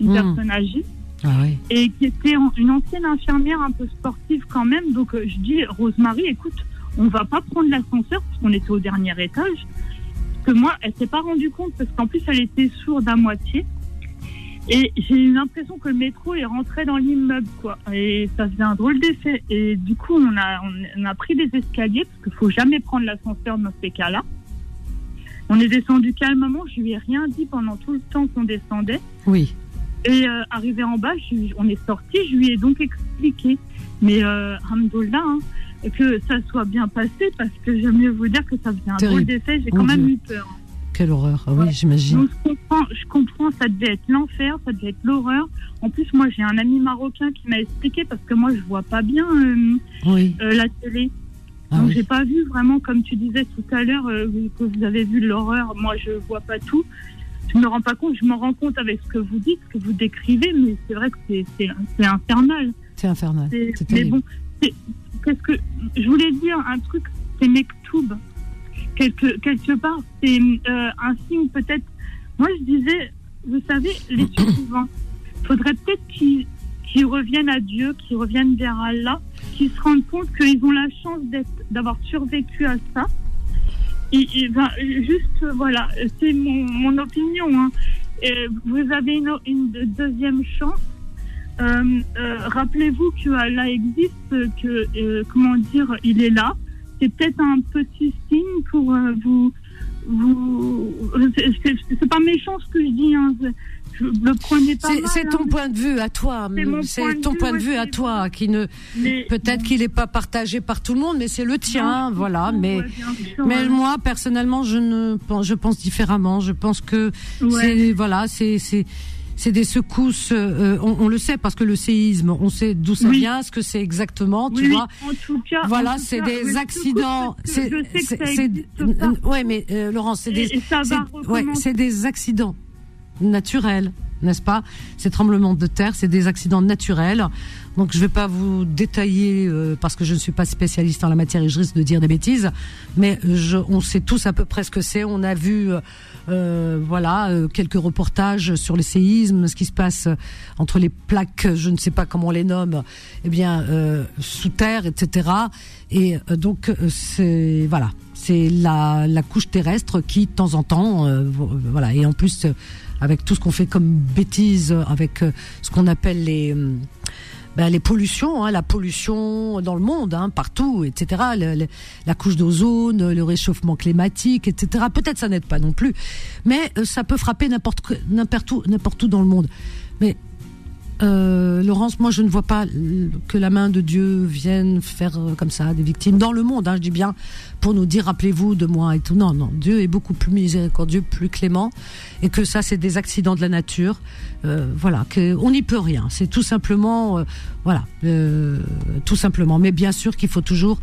une Hmm. personne âgée. Ah oui. et qui était une ancienne infirmière un peu sportive quand même. Donc euh, je dis, Rosemary, écoute, on va pas prendre l'ascenseur parce qu'on était au dernier étage. Parce que moi, elle s'est pas rendue compte parce qu'en plus elle était sourde à moitié. Et j'ai eu l'impression que le métro est rentré dans l'immeuble, quoi. Et ça faisait un drôle d'effet. Et du coup, on a, on a pris des escaliers parce qu'il faut jamais prendre l'ascenseur dans ces cas-là. On est descendu calmement. Je lui ai rien dit pendant tout le temps qu'on descendait. Oui. Et euh, arrivé en bas, je- on est sorti, je lui ai donc expliqué. Mais euh, Hamdoullah, hein, que ça soit bien passé, parce que j'aime mieux vous dire que ça faisait un drôle d'effet, j'ai quand même eu peur. Quelle horreur. Ah oui, Ouais. j'imagine. Je comprends, je comprends, ça devait être l'enfer, ça devait être l'horreur. En plus, moi j'ai un ami marocain qui m'a expliqué, parce que moi je vois pas bien euh, Oui. euh, la télé. Ah Donc oui. j'ai pas vu vraiment, comme tu disais tout à l'heure, euh, que vous avez vu l'horreur. Moi je vois pas tout. Je me rends pas compte, je me rends compte avec ce que vous dites, ce que vous décrivez, mais c'est vrai que c'est- infernal. C'est infernal. C'est- terrible. bon, c'est- qu'est-ce que je voulais dire un truc, c'est Mektoub. Quelque, quelque part, c'est euh, un signe peut-être. Moi, je disais, vous savez, les survivants, faudrait peut-être qu'ils qu'ils reviennent à Dieu, qu'ils reviennent vers Allah, qu'ils se rendent compte qu'ils ont la chance d'avoir survécu à ça. Et, et ben, juste, voilà, c'est mon, mon opinion. hein. Et vous avez une, une deuxième chance. Euh, euh, Rappelez-vous que Allah existe, que euh, comment dire, il est là. C'est peut-être un petit signe pour vous. vous c'est- pas méchant ce que je dis. Hein. Je le prenais pas C'est ton hein. point de vue à toi. C'est de ton vue point de vue à toi qui ne peut-être qu'il n'est pas partagé par tout le monde, mais c'est le tien, Non, voilà. Mais ouais, bien sûr, mais ouais. moi personnellement, je ne pense, je pense différemment. Je pense que Ouais. c'est voilà, c'est c'est c'est des secousses. euh, on, on le sait parce que le séisme, on sait d'où ça Oui. vient, ce que c'est exactement, tu Oui, vois. en tout cas, Voilà, c'est des oui, accidents. C'est, ouais, mais euh, des, ouais, c'est des accidents naturels, n'est-ce pas? Ces tremblements de terre, c'est des accidents naturels. Donc, je vais pas vous détailler euh, parce que je ne suis pas spécialiste en la matière et je risque de dire des bêtises. Mais je, on sait tous à peu près ce que c'est. On a vu, euh, euh, voilà, euh, quelques reportages sur les séismes, ce qui se passe entre les plaques, je ne sais pas comment on les nomme, eh bien, euh, sous terre, etc. Et euh, donc, euh, c'est voilà, c'est la, la couche terrestre qui, de temps en temps, euh, vo- voilà, et en plus euh, avec tout ce qu'on fait comme bêtises, avec euh, ce qu'on appelle les euh, ben, les pollutions, hein, la pollution dans le monde, hein, partout, etc. La couche d'ozone, le réchauffement climatique, etc. Peut-être ça n'aide pas non plus, mais euh, ça peut frapper n'importe n'importe où, n'importe où dans le monde. Mais euh, Laurence, moi je ne vois pas que la main de Dieu vienne faire euh, comme ça des victimes dans le monde. Hein, je dis bien pour nous dire rappelez-vous de moi et tout. Non, non, Dieu est beaucoup plus miséricordieux, plus clément, et que ça c'est des accidents de la nature. Euh, voilà, que on n'y peut rien. C'est tout simplement, euh, voilà, euh, tout simplement. Mais bien sûr qu'il faut toujours,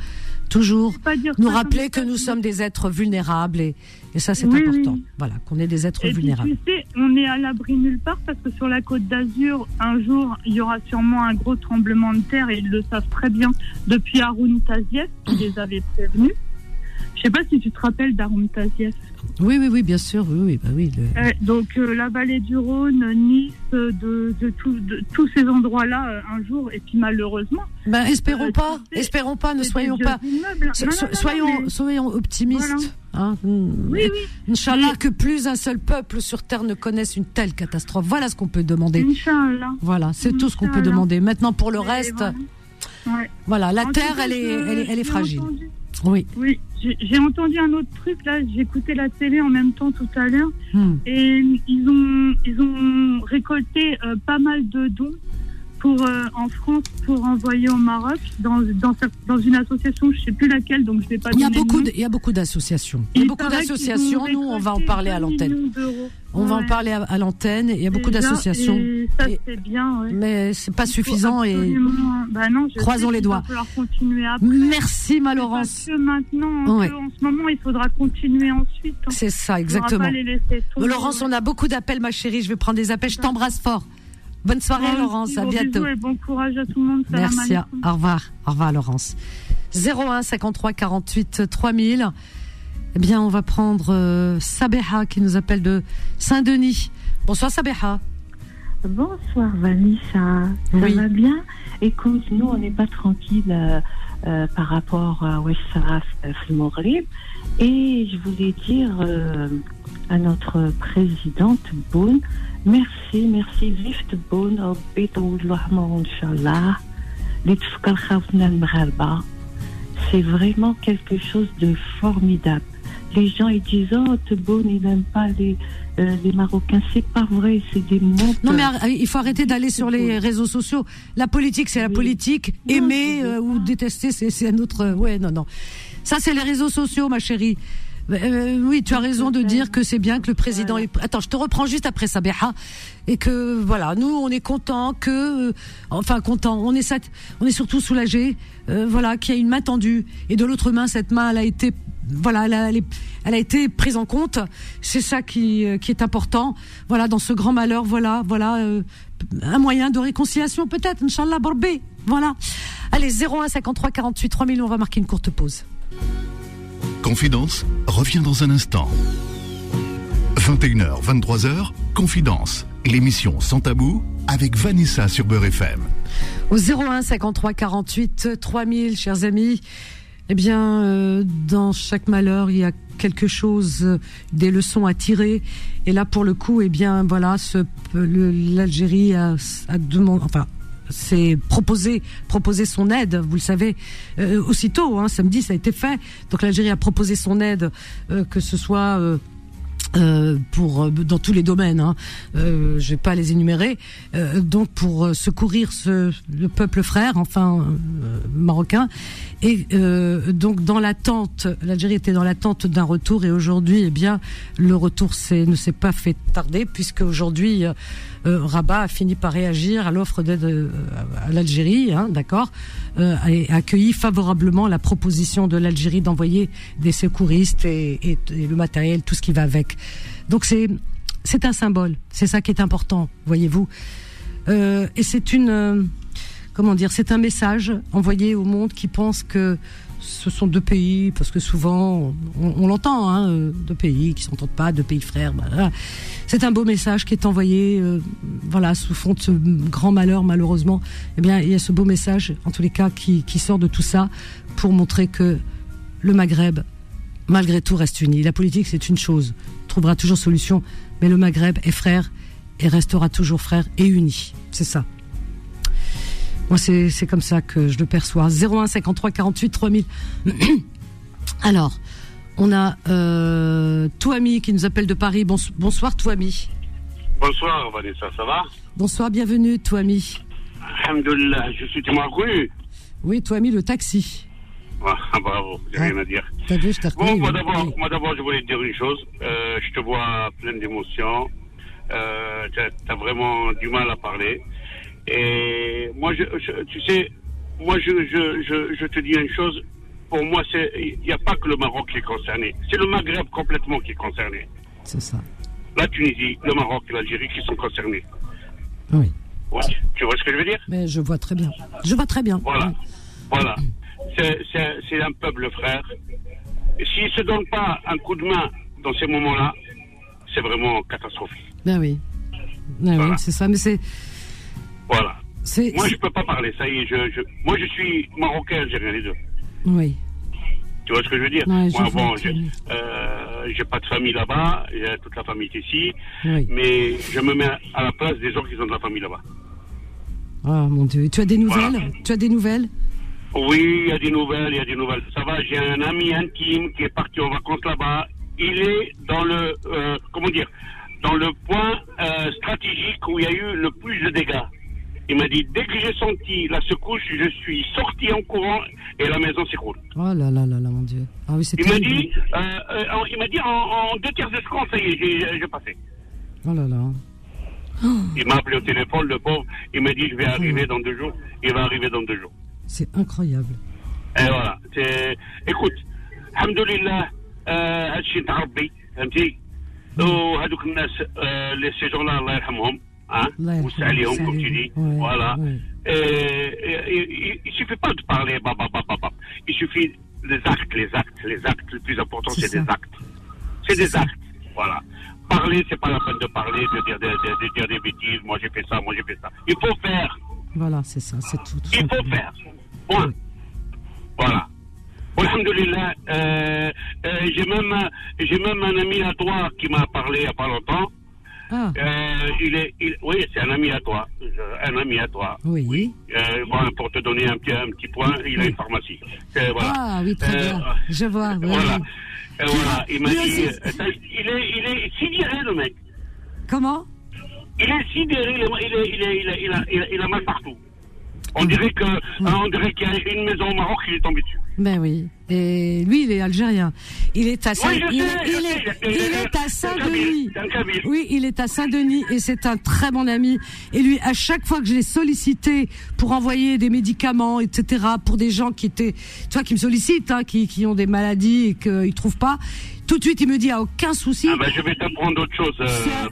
toujours nous rappeler que nous sommes des êtres vulnérables et, et ça c'est Oui, important. oui. Voilà, qu'on est des êtres Et puis, vulnérables. tu sais, on est à l'abri nulle part parce que sur la côte d'Azur, un jour, il y aura sûrement un gros tremblement de terre et ils le savent très bien depuis Haroun Tazieff qui les avait prévenus. Je sais pas si tu te rappelles d'Haroun Tazieff. Oui, oui, oui, bien sûr, oui, oui, bah oui. le- Euh, donc euh, la vallée du Rhône, Nice, euh, de, de, tout- de tous ces endroits-là euh, un jour. Et puis malheureusement, Ben, espérons Euh, pas, espérons pas, ne soyons pas, vieux immeubles. so- Non, so- non, non, soyons, mais- soyons optimistes. Hein. Oui, oui. Inch'Allah, que plus un seul peuple sur terre ne connaisse une telle catastrophe. Voilà ce qu'on peut demander. Inch'Allah. Voilà, c'est tout ce qu'on peut demander. Maintenant, pour le Et reste, voilà. Ouais. voilà, la En terre, cas, elle est, elle est, elle est j'ai fragile. entendu- Oui. Oui, j'ai entendu un autre truc là. J'écoutais la télé en même temps tout à l'heure Hmm. et ils ont ils ont récolté euh, pas mal de dons pour euh, en France pour envoyer au Maroc dans dans, cer- dans une association, je sais plus laquelle, donc je vais pas. Il y a beaucoup, de- il y a beaucoup d'associations. Il y a beaucoup d'associations. Nous, on va en parler à 2 l'antenne. On va en parler à, à l'antenne. Il y a beaucoup d'associations, et Ça Et- c'est bien. Ouais. mais c'est pas suffisant. Et Bah non, Croisons les doigts. Merci, ma Parce Laurence. que maintenant, Ouais. en ce moment, il faudra continuer ensuite. hein. C'est ça, exactement. Laurence, on a beaucoup d'appels, ma chérie. Je vais prendre des appels. Je t'embrasse fort. Bonne soirée, Moi aussi, Laurence. À bientôt. Et bon courage à tout le monde. Merci. Au revoir. Au revoir, Laurence. 01 53 48 3000. Eh bien, on va prendre euh, Sabeha qui nous appelle de Saint-Denis. Bonsoir, Sabeha. Bonsoir Vanessa, ça Oui. va bien? Écoute, nous on n'est pas tranquille euh, euh, par rapport à Wessara Maghreb et je voulais dire euh, à notre présidente Boun, merci, merci, Lift Boun, ربي يطول له عمره إن شاء الله اللي تفكر خوفنا المغاربة. C'est vraiment quelque chose de formidable. Les gens ils disent oh Tebboune il n'aime pas les euh, les Marocains. C'est pas vrai, c'est des mots. Non mais ar- il faut arrêter d'aller sur les réseaux sociaux. La politique, c'est la Oui. politique. Non, Aimer c'est euh, ou détester, c'est c'est un autre. euh, Ouais, non, non. Ça, c'est les réseaux sociaux, ma chérie. Euh, oui, tu as raison de dire que c'est bien que le président. Est... Attends, je te reprends juste après Sabeha et que voilà, nous, on est content que, euh, enfin, content. On est sat- on est surtout soulagé, euh, voilà, qu'il y a une main tendue et de l'autre main, cette main, elle a été, voilà, elle a, elle été prise en compte. C'est ça qui, euh, qui est important. Voilà, dans ce grand malheur, voilà, voilà, euh, un moyen de réconciliation peut-être, Inch'Allah, Borbé. Voilà. Allez, 01 53 48 3000, on va marquer une courte pause. Confidence revient dans un instant. 21h, 23h, Confidence, l'émission sans tabou avec Vanessa sur Beurre FM. Au 01 53 48 3000, chers amis, eh bien, euh, dans chaque malheur, il y a quelque chose, euh, des leçons à tirer. Et là, pour le coup, eh bien, voilà, l'Algérie a, demandé, c'est proposé, proposé son aide, vous le savez, euh, aussitôt, hein, samedi, ça a été fait. Donc l'Algérie a proposé son aide, euh, que ce soit euh, pour dans tous les domaines. Hein. Euh, je vais pas les énumérer. Donc pour secourir ce, le peuple frère, enfin marocain. Et donc dans l'attente, l'Algérie était dans l'attente d'un retour et aujourd'hui, eh bien, le retour ne s'est pas fait tarder puisque aujourd'hui euh, Rabat a fini par réagir à l'offre d'aide euh, à l'Algérie, hein, d'accord, euh, et a accueilli favorablement la proposition de l'Algérie d'envoyer des secouristes et, le matériel, tout ce qui va avec. Donc c'est c'est un symbole, c'est ça qui est important, voyez-vous. Euh, et c'est une comment dire, c'est un message envoyé au monde qui pense que ce sont deux pays, parce que souvent on, l'entend, hein, euh, deux pays qui s'entendent pas, deux pays frères. Voilà. C'est un beau message qui est envoyé, euh, voilà, sous fond de ce grand malheur malheureusement. Eh bien, il y a ce beau message, en tous les cas, qui sort de tout ça pour montrer que le Maghreb, malgré tout, reste uni. La politique, c'est une chose, trouvera toujours solution, mais le Maghreb est frère et restera toujours frère et uni. C'est ça. Moi, c'est comme ça que je le perçois. 01 53 48 3000. Alors, on a euh, Touami qui nous appelle de Paris. Bons- bonsoir, Touami. Bonsoir Vanessa, ça va? Bonsoir, bienvenue, Touami. Alhamdulillah, je suis tu reconnu Oui, Touami, le taxi. Ah, Bravo, j'ai Ah. rien à dire. T'as vu, je t'ai Bon, moi d'abord, je voulais te dire une chose. Euh, je te vois plein d'émotions. Euh, t'as as vraiment du mal à parler. Et moi, je, je- tu sais, moi, je, je, je, je te dis une chose. Pour moi, il n'y a pas que le Maroc qui est concerné. C'est le Maghreb complètement qui est concerné. C'est ça. La Tunisie, le Maroc et l'Algérie qui sont concernés. Oui. Ouais. Tu vois ce que je veux dire? Mais je vois très bien. Je vois très bien. Voilà. Oui. Voilà. C'est- un peuple frère. S'il ne se donne pas un coup de main dans ces moments-là, c'est vraiment catastrophique. Ben oui. Ben Voilà. oui, c'est ça. Mais c'est. Voilà. Moi, je peux pas parler. Ça y est, je, je- moi, je suis marocain, algérien, les deux. Oui. Tu vois ce que je veux dire? Ouais, Moi, bon, euh, j'ai pas de famille là-bas, toute la famille est ici, Oui. mais je me mets à la place des gens qui ont de la famille là-bas. Oh mon Dieu. Tu as des nouvelles? Voilà. Tu as des nouvelles? Oui, il y a des nouvelles, il y a des nouvelles. Ça va, j'ai un ami intime qui est parti en vacances là-bas. Il est dans le, euh, comment dire, dans le point euh, stratégique où il y a eu le plus de dégâts. Il m'a dit, dès que j'ai senti la secousse, je suis sorti en courant et la maison s'écroule. Oh là là là là, mon Dieu. Ah oui, c'est Il m'a terrible. dit, euh, euh, en- il m'a dit en, en deux tiers de seconde, ça y est, j'ai- j'ai passé. Oh là là. Il m'a appelé au téléphone, le pauvre. Il m'a dit, je vais arriver dans deux jours. Il va arriver dans deux jours. C'est incroyable. Et voilà. C'est- Écoute, alhamdoulilah, euh, هادشي نتاع ربي فهمتي وهذوك الناس آه، اللي سي جون الله يرحمهم hein, ou Salion, comme tu dis. Ouais, voilà. Ouais. Et, il ne suffit pas de parler, bah, bah, bah, il suffit des actes, les actes, les actes. Le plus important, c'est des actes. C'est des ça. actes, voilà. Parler, c'est pas la peine de parler, de dire, de, de, de dire des bêtises. Moi, j'ai fait ça, moi, j'ai fait ça. Il faut faire. Voilà, c'est ça, c'est tout, tout. Il faut faire. Point. Oui. Voilà. Alhamdulillah, euh, euh, j'ai même, j'ai même un ami à toi qui m'a parlé il n'y a pas longtemps. Ah, Euh, il est, il- oui, c'est un ami à toi. Un ami à toi. oui. Euh, bon, pour te donner un petit, un petit point, il a une pharmacie. Euh, voilà. Ah, oui, très bien. Je vois, oui, Voilà. oui. Voilà. Il m'a dit, aussi. il est, il est sidéré, le mec. Comment? Il est sidéré, il, est, il, est, il, est- il a, il, a, il a mal partout. On dirait que, hein, on dirait qu'il y a une maison au Maroc qui est tombée dessus. Ben oui. Et lui, il est algérien. Il est à Saint- Oui, je il, sais, est, je il sais, est- il est- il est à Saint-Denis. Un Kabyle. Oui, il est à Saint-Denis et c'est un très bon ami. Et lui, à chaque fois que je l'ai sollicité pour envoyer des médicaments, etc., pour des gens qui étaient, tu vois, qui me sollicitent, hein, qui, qui ont des maladies et qu'ils trouvent pas, tout de suite, il me dit, ah, aucun souci. Ah ben, je vais t'apprendre autre chose, euh,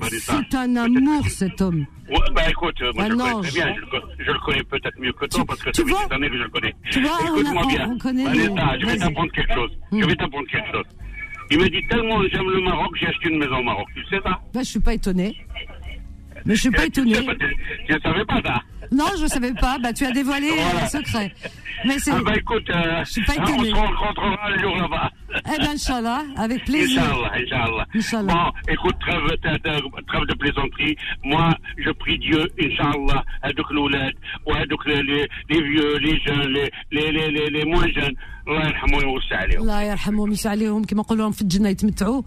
C'est- un amour, cet homme. Ouais, bah écoute, moi je le connais très bien, je, le co- je le connais peut-être mieux que toi Tu- parce que ça fait des années que je le connais. Tu vois, on a- Écoute-moi bien, on connaît Vanessa, les- je vais t'apprendre quelque chose. Hmm. Je vais t'apprendre quelque chose. Il m'a dit tellement j'aime le Maroc, j'ai acheté une maison au Maroc. Tu sais ça? Ben, je suis pas étonnée. Mais je suis pas étonnée. Je ne savais pas ça. Non, je ne savais pas. Bah, tu as dévoilé voilà. un secret. Mais c'est. Ah bah écoute, euh, je suis pas étonnée. on se rencontrera un jour là-bas. Eh ben, Inch'Allah, avec plaisir. Inch'Allah, Inch'Allah. Inch'Allah. Bon, écoute, trêve, de plaisanterie. Moi, je prie Dieu, Inch'Allah, avec l'oulad, ou avec les, les, les vieux, les jeunes, les, les, les, les, les moins jeunes. الله يرحمه ويوسع عليهم. الله يرحمهم ويسع عليهم كما نقولوا لهم في الجنة يتمتعوا.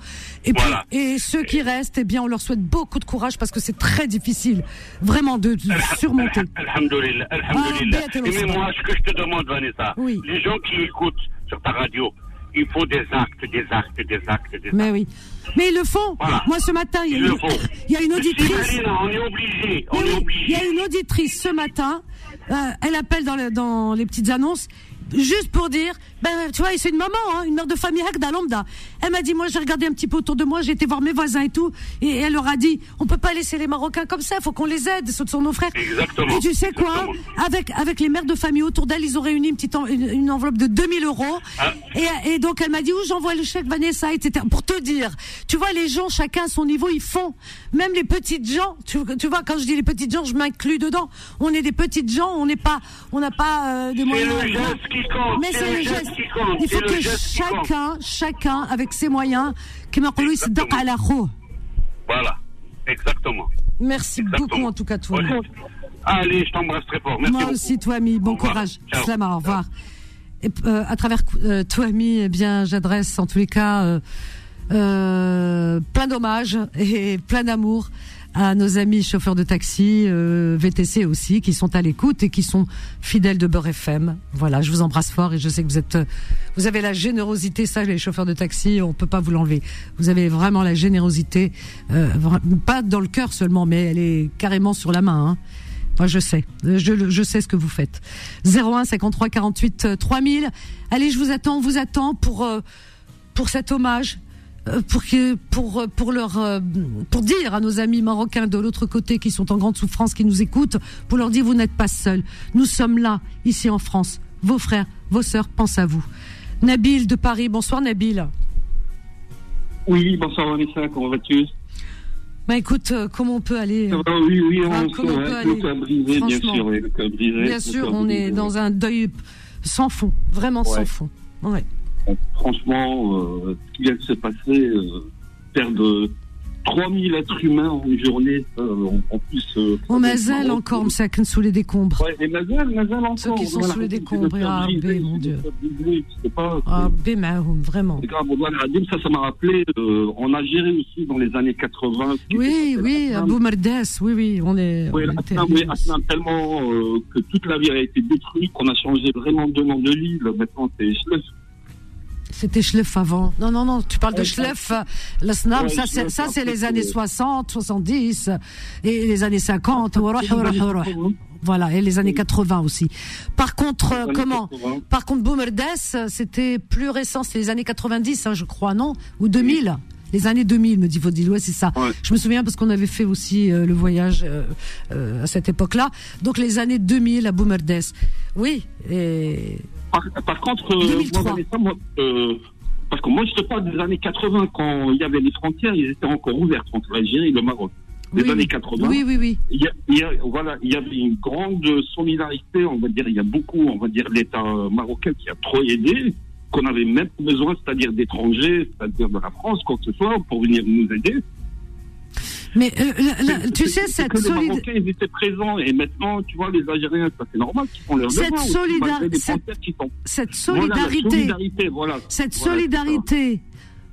Et puis, Voilà. et ceux qui restent, eh bien, on leur souhaite beaucoup de courage parce que c'est très difficile, vraiment, de, de surmonter. Alhamdulillah, Alhamdulillah. Ah, bête, Et mais Osman. moi, ce que je te demande, Vanessa, Oui. les gens qui écoutent sur ta radio, il faut des actes, des actes, des actes, des actes. Mais oui. Mais ils le font. Voilà. Moi, ce matin, il y a Ils le une, font. il y a une Si, auditrice. Marina, on est obligé, on Oui, est oui, il y obligé. a une auditrice ce matin. euh, elle appelle dans, le- dans les petites annonces. Juste pour dire, ben, tu vois, c'est une maman, hein, une mère de famille Lambda. Elle m'a dit, moi, j'ai regardé un petit peu autour de moi, j'ai été voir mes voisins et tout, et elle leur a dit, on peut pas laisser les Marocains comme ça, il faut qu'on les aide, ce sont nos frères. Exactement. Et tu sais quoi Exactement. Avec avec les mères de famille autour d'elle, ils ont réuni une petite en- une, une enveloppe de 2000 euros. Ah. Et, et donc elle m'a dit où j'envoie le chèque Vanessa, etc. Pour te dire, tu vois les gens, chacun à son niveau, ils font. Même les petites gens, tu, tu vois quand je dis les petites gens, je m'inclus dedans. On est des petites gens, on n'est pas, on n'a pas euh, C'est moyens. Mais c'est le geste. Qui compte, Il faut que chacun, chacun avec ses moyens. Voilà, exactement. Merci Exactement. beaucoup en tout cas toi. Allez, je t'embrasse très fort. Merci Moi beaucoup. aussi, toi, ami. Bon Au courage. Slama, au revoir. Et, euh, à travers euh, toi, ami, eh bien, j'adresse en tous les cas euh, plein d'hommages et plein d'amour à nos amis chauffeurs de taxi, euh, VTC aussi, qui sont à l'écoute et qui sont fidèles de Beurre FM. Voilà, je vous embrasse fort et je sais que vous êtes, euh, vous avez la générosité, ça, les chauffeurs de taxi, on peut pas vous l'enlever. Vous avez vraiment la générosité, euh, pas dans le cœur seulement, mais elle est carrément sur la main. Hein. Moi, je sais. Je, je sais ce que vous faites. 01 53 48 euh, 3000. Allez, je vous attends, on vous attend pour, pour cet hommage. Euh, Pour, que, pour, euh, pour, leur, euh, pour dire à nos amis marocains de l'autre côté qui sont en grande souffrance, qui nous écoutent, pour leur dire vous n'êtes pas seuls. Nous sommes là, ici en France. Vos frères, vos sœurs pensent à vous. Nabil de Paris. Bonsoir Nabil. Oui, bonsoir Vanessa, comment vas-tu? Bah écoute, euh, comment on peut aller euh, Oui, oui, on comment on peut le aller cœur brisé, bien sûr, oui, le brisé. Bien le sûr, on est dans un deuil sans fond, vraiment sans fond. Ouais. Franchement, euh, ce qui vient de se passer, euh, perdre 3000 êtres humains en une journée, euh, en plus... Euh, Au Mazel encore, Msaken sous les décombres. Ouais, et Mazel, Mazel encore. Ceux qui sont sous les décombres, cœur ah, bé, mon Dieu. pas... Ah, bémahoum, vraiment. Ça, ça m'a rappelé euh, en Algérie aussi, dans les années 80. ce qui Oui, oui, à Boumerdès, oui, oui, on est. Oui. Asnan, tellement euh, que toute la ville a été détruite, qu'on a changé vraiment de nom de l'île. Maintenant, c'est. C'était Schleff avant. Non, non, non, tu parles de Ouais, Schleff, euh, le Snam, Ouais, ça, c'est, les années c'est- 60, 70, et les années 50, ouah, ouah, ouah, ouah. voilà, et les années 80 aussi. Par contre, euh, comment 80. Par contre, Boumerdès, euh, c'était plus récent, c'était les années 90, hein, je crois, non? Ou 2000 les années 2000, me dit Vaudil, ouais, c'est ça. Ouais. Je me souviens parce qu'on avait fait aussi euh, le voyage euh, euh, à cette époque-là. Donc les années 2000 à Boumerdès. Oui, et Par, par contre, 2003. moi, parce que moi, je te parle des années 80, quand il y avait les frontières, ils étaient encore ouvertes entre l'Algérie et le Maroc. Les Oui, années oui. 80. Oui, oui, oui. Il y, a, il y a- voilà, il y avait une grande solidarité, on va dire, il y a beaucoup, on va dire, l'État marocain qui a trop aidé, qu'on avait même besoin, c'est-à-dire d'étrangers, c'est-à-dire de la France, quoi que ce soit, pour venir nous aider. Mais euh, tu sais, cette solidarité. Ils étaient présents, et maintenant, tu vois, les Algériens, ça c'est normal qu'ils font leur Cette devoir solidar- cette- qui sont. Cette Voilà, solidarité, solidarité, voilà. cette Voilà, solidarité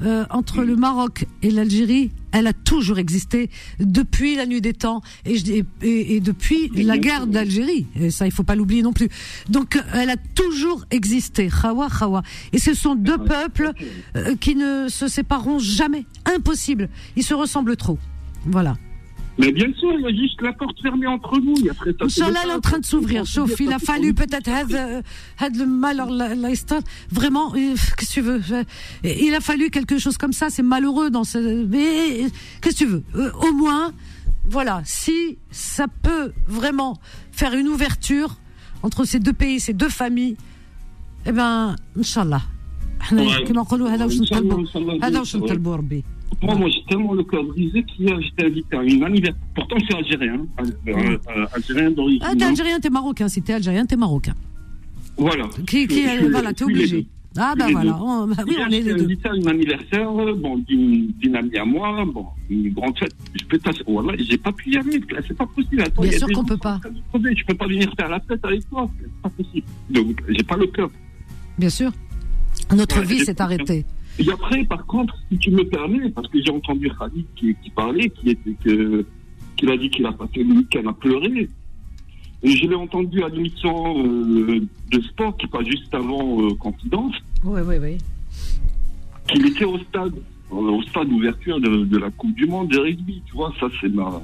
euh, entre le Maroc et l'Algérie, elle a toujours existé depuis la nuit des temps et, et, et depuis la guerre d'Algérie. Et ça, il faut pas l'oublier non plus. Donc, euh, elle a toujours existé. Khawa, Khawa. Et ce sont deux peuples euh, qui ne se sépareront jamais. Impossible. Ils se ressemblent trop. Voilà. Mais bien sûr, il y a juste la porte fermée entre nous. Et après, ça, c'est Inch'Allah, le elle est en cas. train de s'ouvrir. Ça, Sauf, il a c'est- fallu peut-être had, euh, had le mal, alors, la- la histoire. Vraiment, euh, qu'est-ce que tu veux euh, Il a fallu quelque chose comme ça. C'est malheureux dans ce. Mais euh, qu'est-ce que tu veux Euh, Au moins, voilà. Si ça peut vraiment faire une ouverture entre ces deux pays, ces deux familles, eh ben, Inch'Allah. Ouais. كما نقولوا هذا واش Inch'Allah, نطلبوا Inch'Allah, هذا واش ouais. نطلبوا ربي Moi, moi j'ai tellement le cœur brisé qu'hier, j'étais invité à une anniversaire. Pourtant, c'est algérien. hein. Euh, euh, algérien d'origine. ah, t'es hein. algérien, t'es marocain. Si t'es algérien, t'es marocain. Voilà. Qui, qui, Je- je- voilà, je t'es suis obligé. Ah Je bah suis les voilà, on, bah oui, Hier, on est les j'étais deux. invité à un anniversaire euh, bon, d'une d'une amie à moi, bon, une grande fête. Je peux voilà, j'ai pas pu y aller, là, c'est pas possible. Attends, Bien il y a sûr des qu'on peut pas. Je peux pas venir faire la fête avec toi, c'est pas possible. Donc, j'ai pas le cœur. Bien sûr. Notre Ouais, vie s'est arrêtée. Et après, par contre, si tu me permets, parce que j'ai entendu Khalid qui, qui parlait, qui était que, qu'il a dit qu'il a passé le week-end à pleurer. Et je l'ai entendu à l'émission euh, de sport qui passe juste avant euh, Confidence, Oui, oui, oui. qu'il était au stade, euh, au stade d'ouverture de, de la Coupe du Monde de rugby. Tu vois, ça c'est ma.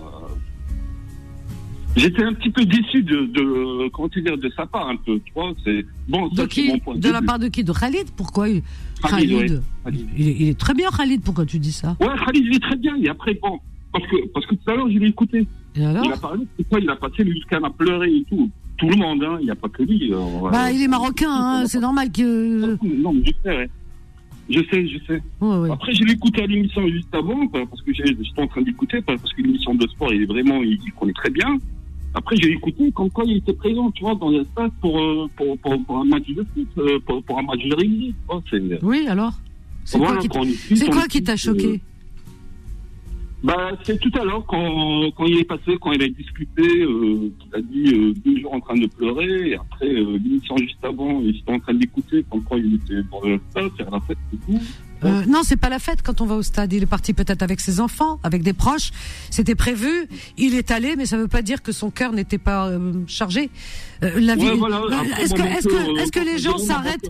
J'étais un petit peu déçu de, de comment te dire, de sa part un peu. Tu vois, c'est bon. De ça, c'est qui mon point de, De la part de qui De Khalid Pourquoi Khalid, Khalid, ouais. Khalid. Il, est, il est très bien Khalid, pourquoi tu dis ça? Ouais, Khalid, il est très bien. Et après, bon, parce que, parce que tout à l'heure, je l'ai écouté. Et alors? Il a parlé pourquoi il a passé le week-end à pleurer et tout. Tout le monde, hein. Il n'y a pas que lui. euh, Bah, euh, il est marocain, hein, c'est normal que. Non, mais je sais, ouais. Je sais, je sais. Ouais, ouais. Après, je l'ai écouté à l'émission juste avant, parce que j'ai- j'étais en train d'écouter, parce que l'émission de sport, il est vraiment, il, il connaît très bien. Après, j'ai écouté comme quoi il était présent, tu vois, dans l'espace pour, euh, pour, pour, pour un match de foot, euh, pour, pour un match de rugby. c'est- Oui, alors? C'est Voilà, quoi qui quand t'a- t'a choqué? Bah, c'est tout à l'heure quand, quand il est passé, quand il a discuté, euh, il a dit euh, deux jours en train de pleurer, et après euh, l'émission juste avant, il était en train d'écouter comme quoi il était dans le stade, faire la fête et tout. Euh, non, c'est pas la fête quand on va au stade. Il est parti peut-être avec ses enfants, avec des proches. C'était prévu. Il est allé, mais ça veut pas dire que son cœur n'était pas euh, chargé. Euh, la vie. Voilà. Euh, Est-ce que, donc, que, est-ce que les gens s'arrêtent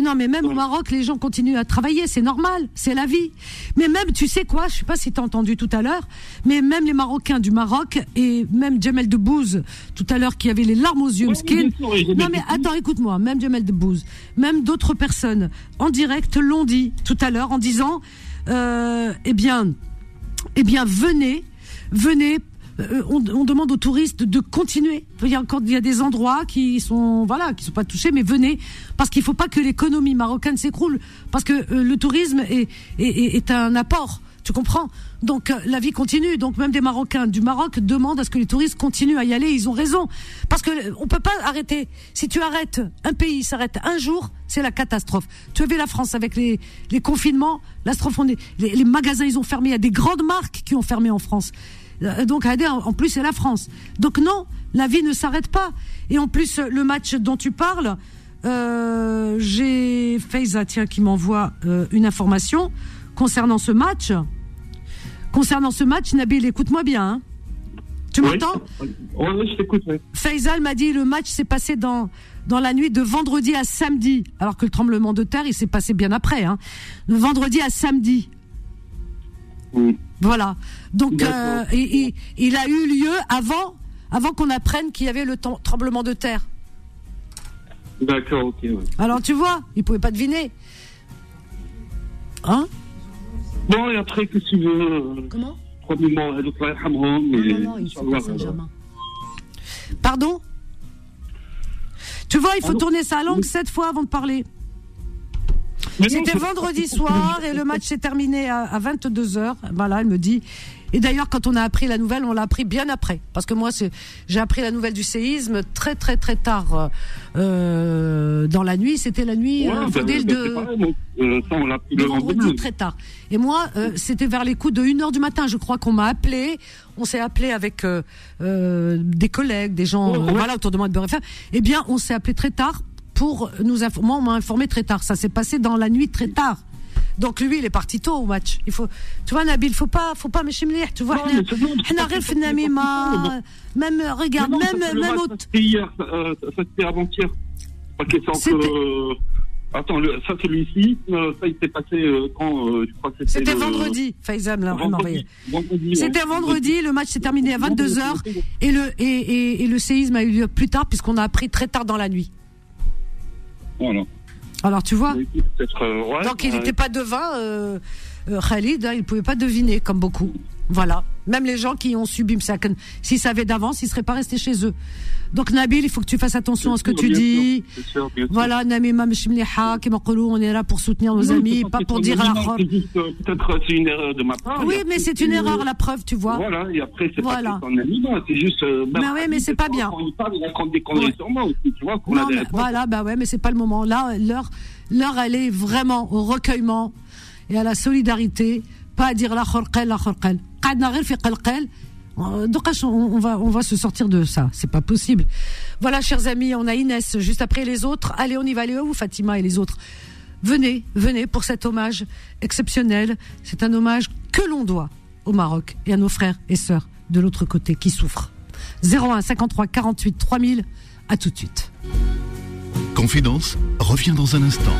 Non, mais même au. Maroc, les gens continuent à travailler, c'est normal, c'est la vie. Mais même, tu sais quoi, je sais pas si tu as entendu tout à l'heure, mais même les Marocains du Maroc et même Jamel Debbouze tout à l'heure qui avait les larmes aux yeux, Ouais, sûr, Non mais attends, écoute-moi, même Jamel Debbouze, même d'autres personnes en direct l'ont dit tout à l'heure en disant, euh, eh bien, eh bien, venez, venez. euh, on, demande aux touristes de continuer. Il y a encore, des endroits qui sont, voilà, qui sont pas touchés, mais venez, parce qu'il faut pas que l'économie marocaine s'écroule, parce que euh, le tourisme est un apport. Tu comprends? Donc euh, la vie continue. Donc même des Marocains du Maroc demandent à ce que les touristes continuent à y aller. Ils ont raison parce que euh, on peut pas arrêter. Si tu arrêtes un pays, s'arrête un jour, c'est la catastrophe. Tu vu la France avec les, les confinements, l'astrophe, on est- les, les magasins ils ont fermé. Il y a des grandes marques qui ont fermé en France. Euh, Donc en plus c'est la France. Donc non, la vie ne s'arrête pas. Et en plus le match dont tu parles, euh, j'ai Faiza tiens qui m'envoie une information concernant ce match. Concernant ce match, Nabil, écoute-moi bien. hein. Tu m'entends ouais, je t'écoute. Faisal m'a dit le match s'est passé dans dans la nuit de vendredi à samedi, alors que le tremblement de terre il s'est passé bien après. Hein. De vendredi à samedi. Mm. Voilà. Donc euh, il a eu lieu avant avant qu'on apprenne qu'il y avait le tremblement de terre. D'accord, ok, ouais. Alors tu vois, il pouvait pas deviner. Hein? Bon, et après, que tu veux, euh, Comment? yarhamhum, Non, non, non, il faut pas Saint-Germain. Pardon? Tu vois, il faut Pardon? tourner sa langue sept fois avant de parler. C'était vendredi soir et le match s'est terminé à, à 22h. Voilà, elle me dit. Et d'ailleurs, quand on a appris la nouvelle, on l'a appris bien après. Parce que moi, j'ai appris la nouvelle du séisme très, très, très tard euh, dans la nuit. C'était la nuit Ouais, euh, de pareil, donc, euh, ça, on l'a pris de le vendredi très tard. Et moi, euh, c'était vers les coups de 1h du matin, je crois qu'on m'a appelé. On s'est appelé avec euh, euh, des collègues, des gens Ouais, ouais. voilà autour de moi de Beurre. Eh bien, on s'est appelé très tard pour nous informer. Moi, on m'a informé très tard. Ça s'est passé dans la nuit très tard. Donc lui, il est parti tôt au match. Il faut, tu vois, Nabil, faut pas, faut pas mécher Tu vois, non, même, euh, regarde, non, même, même, même autre. C'était hier, euh, c'était avant-hier. Euh, Attends, le, ça celui-ci, ça il s'est passé quand je crois que c'était. C'était vendredi, Faizam l'a envoyé. C'était vendredi, le match s'est terminé à 22h et le, et, et, et le séisme a eu lieu plus tard puisqu'on a appris très tard dans la nuit. Voilà. Alors tu vois, peut-être, euh, ouais, donc il ouais. n'était pas devin, euh, euh, Khalid, hein, il ne pouvait pas deviner comme beaucoup. Voilà. Même les gens qui ont subi Msaken, s'ils savaient d'avance, ils ne seraient pas restés chez eux. Donc Nabil, il faut que tu fasses attention à ce que tu dis. Voilà, Namima Mshimliha, Kema Qolou, on est là pour soutenir nos amis, pas pour dire la juste, euh, Peut-être c'est une erreur de ma part. Oui, mais c'est une erreur, la preuve, tu vois. Voilà, et après, c'est pas son ami, non, c'est juste. euh, Mais même ouais, mais c'est pas bien. Il parle, raconte des conneries sur moi aussi, tu vois, voilà, bah ouais, mais c'est pas le moment. Là, l'heure, l'heure, elle est vraiment au recueillement et à la solidarité, pas à dire la khorqel, la khorqel. Qadna ghir fi. Euh, Donc on va, on va se sortir de ça. C'est pas possible. Voilà, chers amis, on a Inès juste après les autres. Allez, on y va, allez, vous, Fatima et les autres. Venez, venez pour cet hommage exceptionnel. C'est un hommage que l'on doit au Maroc et à nos frères et sœurs de l'autre côté qui souffrent. 01 53 48 3000. À tout de suite. Confidence revient dans un instant.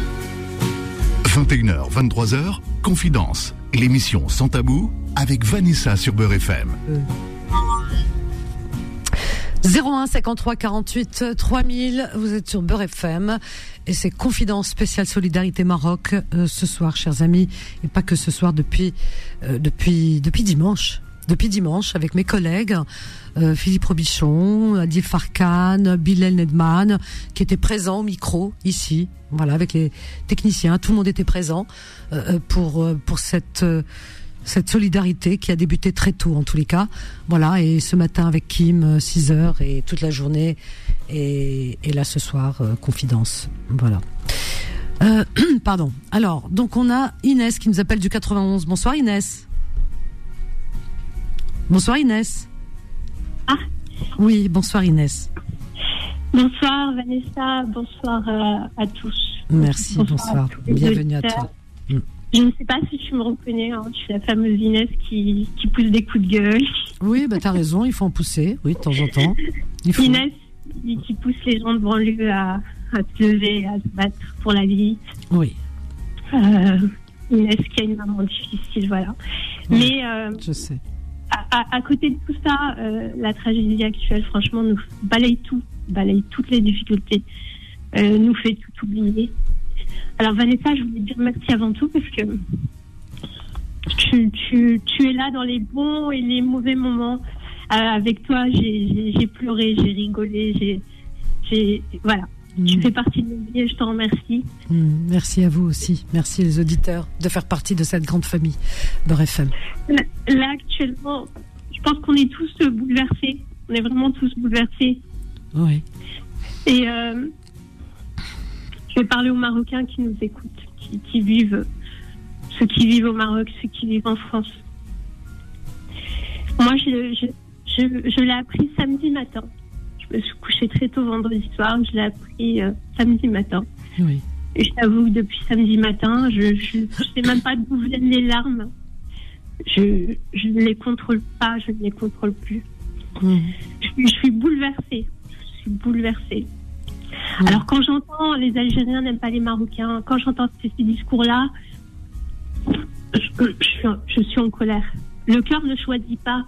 21h, 23h, Confidence l'émission sans tabou avec Vanessa sur Beurre FM. 01 53 48 3000, vous êtes sur Beurre FM et c'est Confidence spéciale Solidarité Maroc euh, ce soir, chers amis, et pas que ce soir depuis euh, depuis depuis dimanche. Depuis dimanche, avec mes collègues, euh, Philippe Robichon, Adil Farkan, Bilal Nedman, qui étaient présents au micro ici, voilà, avec les techniciens, tout le monde était présent euh, euh, pour pour cette cette solidarité qui a débuté très tôt en tous les cas. Voilà, et ce matin avec Kim, 6 heures et toute la journée. Et, là ce soir, confidence. Voilà. Pardon. Alors, donc on a Inès qui nous appelle du 91. Bonsoir Inès. Bonsoir Inès. Ah. Oui, bonsoir Inès. Bonsoir Vanessa, bonsoir euh, à tous. Merci, bonsoir. À Bienvenue à toi. Mm. Je ne sais pas si tu me reconnais, hein, je suis la fameuse Inès qui, qui pousse des coups de gueule. Oui, bah t'as raison, il faut en pousser, oui, de temps en temps. Il faut. Inès qui, qui pousse les gens de banlieue à, à se lever, à se battre pour la vie. Oui, Euh, Inès qui a une maman difficile, voilà. Ouais. Mais euh, je sais. À, côté de tout ça, euh, la tragédie actuelle, franchement, nous balaye tout, balaye toutes les difficultés, euh, nous fait tout oublier. Alors Vanessa, je voulais te dire merci avant tout parce que tu, tu, tu es là dans les bons et les mauvais moments. Euh, avec toi, j'ai pleuré, j'ai rigolé, j'ai, j'ai, Tu Mm. fais partie de vie et je t'en remercie. Mm, Merci à vous aussi. Merci les auditeurs de faire partie de cette grande famille Beurre FM. Là, là, actuellement, je pense qu'on est tous euh, bouleversés. On est vraiment tous bouleversés. Oui. Et euh, je vais parler aux Marocains qui nous écoutent, qui, qui vivent, ceux qui vivent au Maroc, ceux qui vivent en France. Moi, je, je, je, je l'ai appris samedi matin. Je me suis couchée très tôt vendredi soir. Je l'ai appris euh, samedi matin. Oui. Et je t'avoue que depuis samedi matin, je ne sais même pas d'où viennent les larmes. Je, je ne les contrôle pas, je ne les contrôle plus. Je, suis- je suis bouleversée. Je suis bouleversée. Alors quand j'entends les Algériens n'aiment pas les Marocains, quand j'entends ces, ces discours-là, je, je suis, en- je suis en colère. Le cœur ne choisit pas.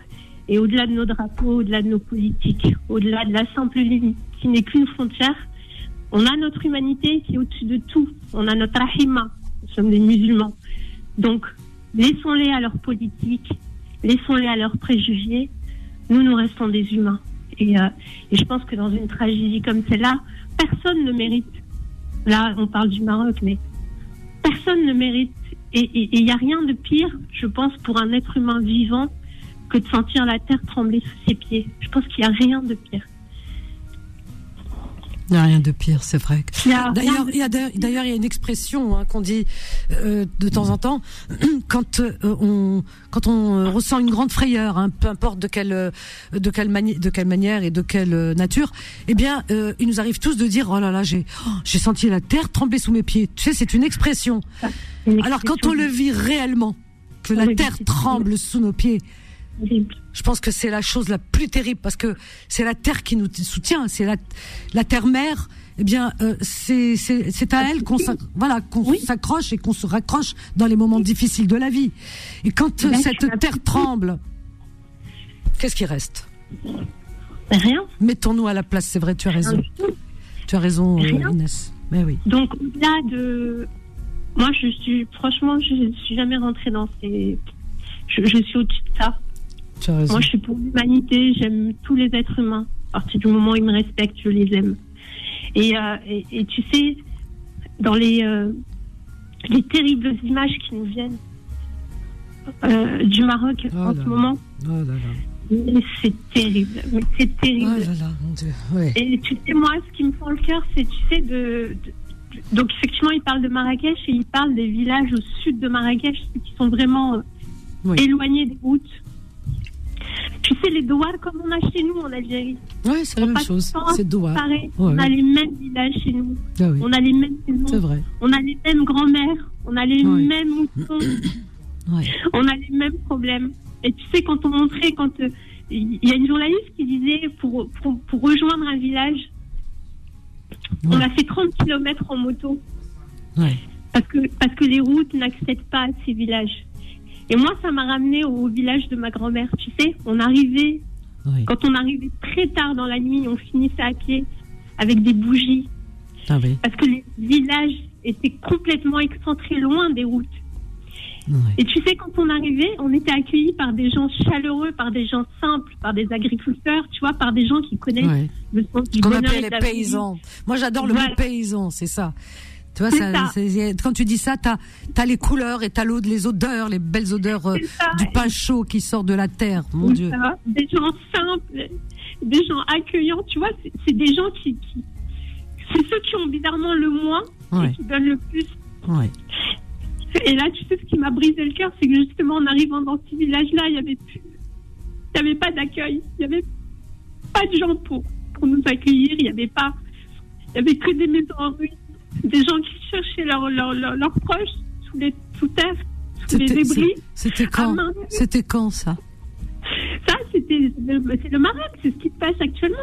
Et au-delà de nos drapeaux, au-delà de nos politiques, au-delà de la simple ligne qui n'est qu'une frontière, on a notre humanité qui est au-dessus de tout. On a notre rahima. Nous sommes des musulmans. Donc, laissons-les à leur politique, laissons-les à leurs préjugés. Nous, nous restons des humains. Euh, et je pense que dans une tragédie comme celle-là, personne ne mérite. Là, on parle du Maroc, mais personne ne mérite. Et il n'y a rien de pire, je pense, pour un être humain vivant que de sentir la terre trembler sous ses pieds. Je pense qu'il n'y a rien de pire. Il n'y a rien de pire, c'est vrai. D'ailleurs, il y a d'ailleurs- d'ailleurs, il y a une expression hein, qu'on dit euh, de temps en temps quand euh, on quand on euh, ressent une grande frayeur, hein, peu importe de quelle de quelle mani- de quelle manière et de quelle nature, eh bien, il nous arrive tous de dire oh là là, j'ai oh, j'ai senti la terre trembler sous mes pieds. Tu sais, c'est une expression. Alors quand on le vit réellement, que la terre tremble sous nos pieds, je pense que c'est la chose la plus terrible parce que c'est la terre qui nous soutient, c'est la la terre mère. Eh bien, euh, c'est à elle qu'on s'ac- voilà qu'on Oui. s'accroche et qu'on se raccroche dans les moments difficiles de la vie. Et quand euh, Ben, tu cette terre tremble, qu'est-ce qui reste? Rien. Mettons-nous à la place. C'est vrai, tu as raison. rien. Tu as raison, euh, Rien. Inès. Mais oui. Donc, au-delà de. Moi, je suis. Franchement, je ne suis jamais rentrée dans ces. Je, je suis au-dessus de ça. Tu as raison. Moi, je suis pour l'humanité. J'aime tous les êtres humains. À partir du moment où ils me respectent, je les aime. Et, euh, et, et tu sais, dans les, euh, les terribles images qui nous viennent euh, du Maroc Oh en là ce là. moment, Oh là c'est terrible. Mais c'est Oh terrible. mon Dieu. Ouais. Et tu sais, moi, ce qui me fend le cœur, c'est, tu sais, de, Donc, effectivement, il parle de Marrakech et il parle des villages au sud de Marrakech qui sont vraiment Oui. éloignés des routes. Tu sais, les douars comme on a chez nous en Algérie. Ouais, c'est la même chose. C'est Ouais, on a les mêmes villages chez nous. Ah oui. On a les mêmes C'est maisons. vrai. On a les mêmes grands-mères. On a les mêmes moutons. Ouais. on a les mêmes problèmes. Et tu sais, quand on montrait, quand euh, il y a une journaliste qui disait pour, pour, pour rejoindre un village, on a fait 30 km en moto Ouais. parce que, parce que les routes n'accèdent pas à ces villages. Et moi, ça m'a ramené au village de ma grand-mère. Tu sais, on arrivait, quand on arrivait très tard dans la nuit, on finissait à pied avec des bougies Ah oui. parce que les villages étaient complètement excentrés loin des routes. Et tu sais, quand on arrivait, on était accueillis par des gens chaleureux, par des gens simples, par des agriculteurs, tu vois, par des gens qui connaissent le sens du qu'on appelait les vie. paysans. Moi, j'adore le Voilà. mot paysan, c'est ça. Tu vois, ça, ça. quand tu dis ça, t'as as les couleurs et t'as les odeurs, les belles odeurs euh, du pain chaud qui sort de la terre. Mon Dieu. Des gens simples, des gens accueillants, tu vois, c'est- des gens qui, qui- c'est ceux qui ont bizarrement le moins Ouais. et qui donnent le plus. Ouais. Et là, tu sais, ce qui m'a brisé le cœur, c'est que justement, en arrivant dans ce village-là, il y avait plus, il y avait pas d'accueil, il y avait pas de gens pour, pour nous accueillir, il y avait pas, il y avait que des maisons en ruine, des gens qui cherchaient leurs leurs leurs- leurs proches sous les sous terre, sous les débris. c'était quand? C'était quand ça? Ça, c'était, le- c'est le Maroc, c'est ce qui se passe actuellement.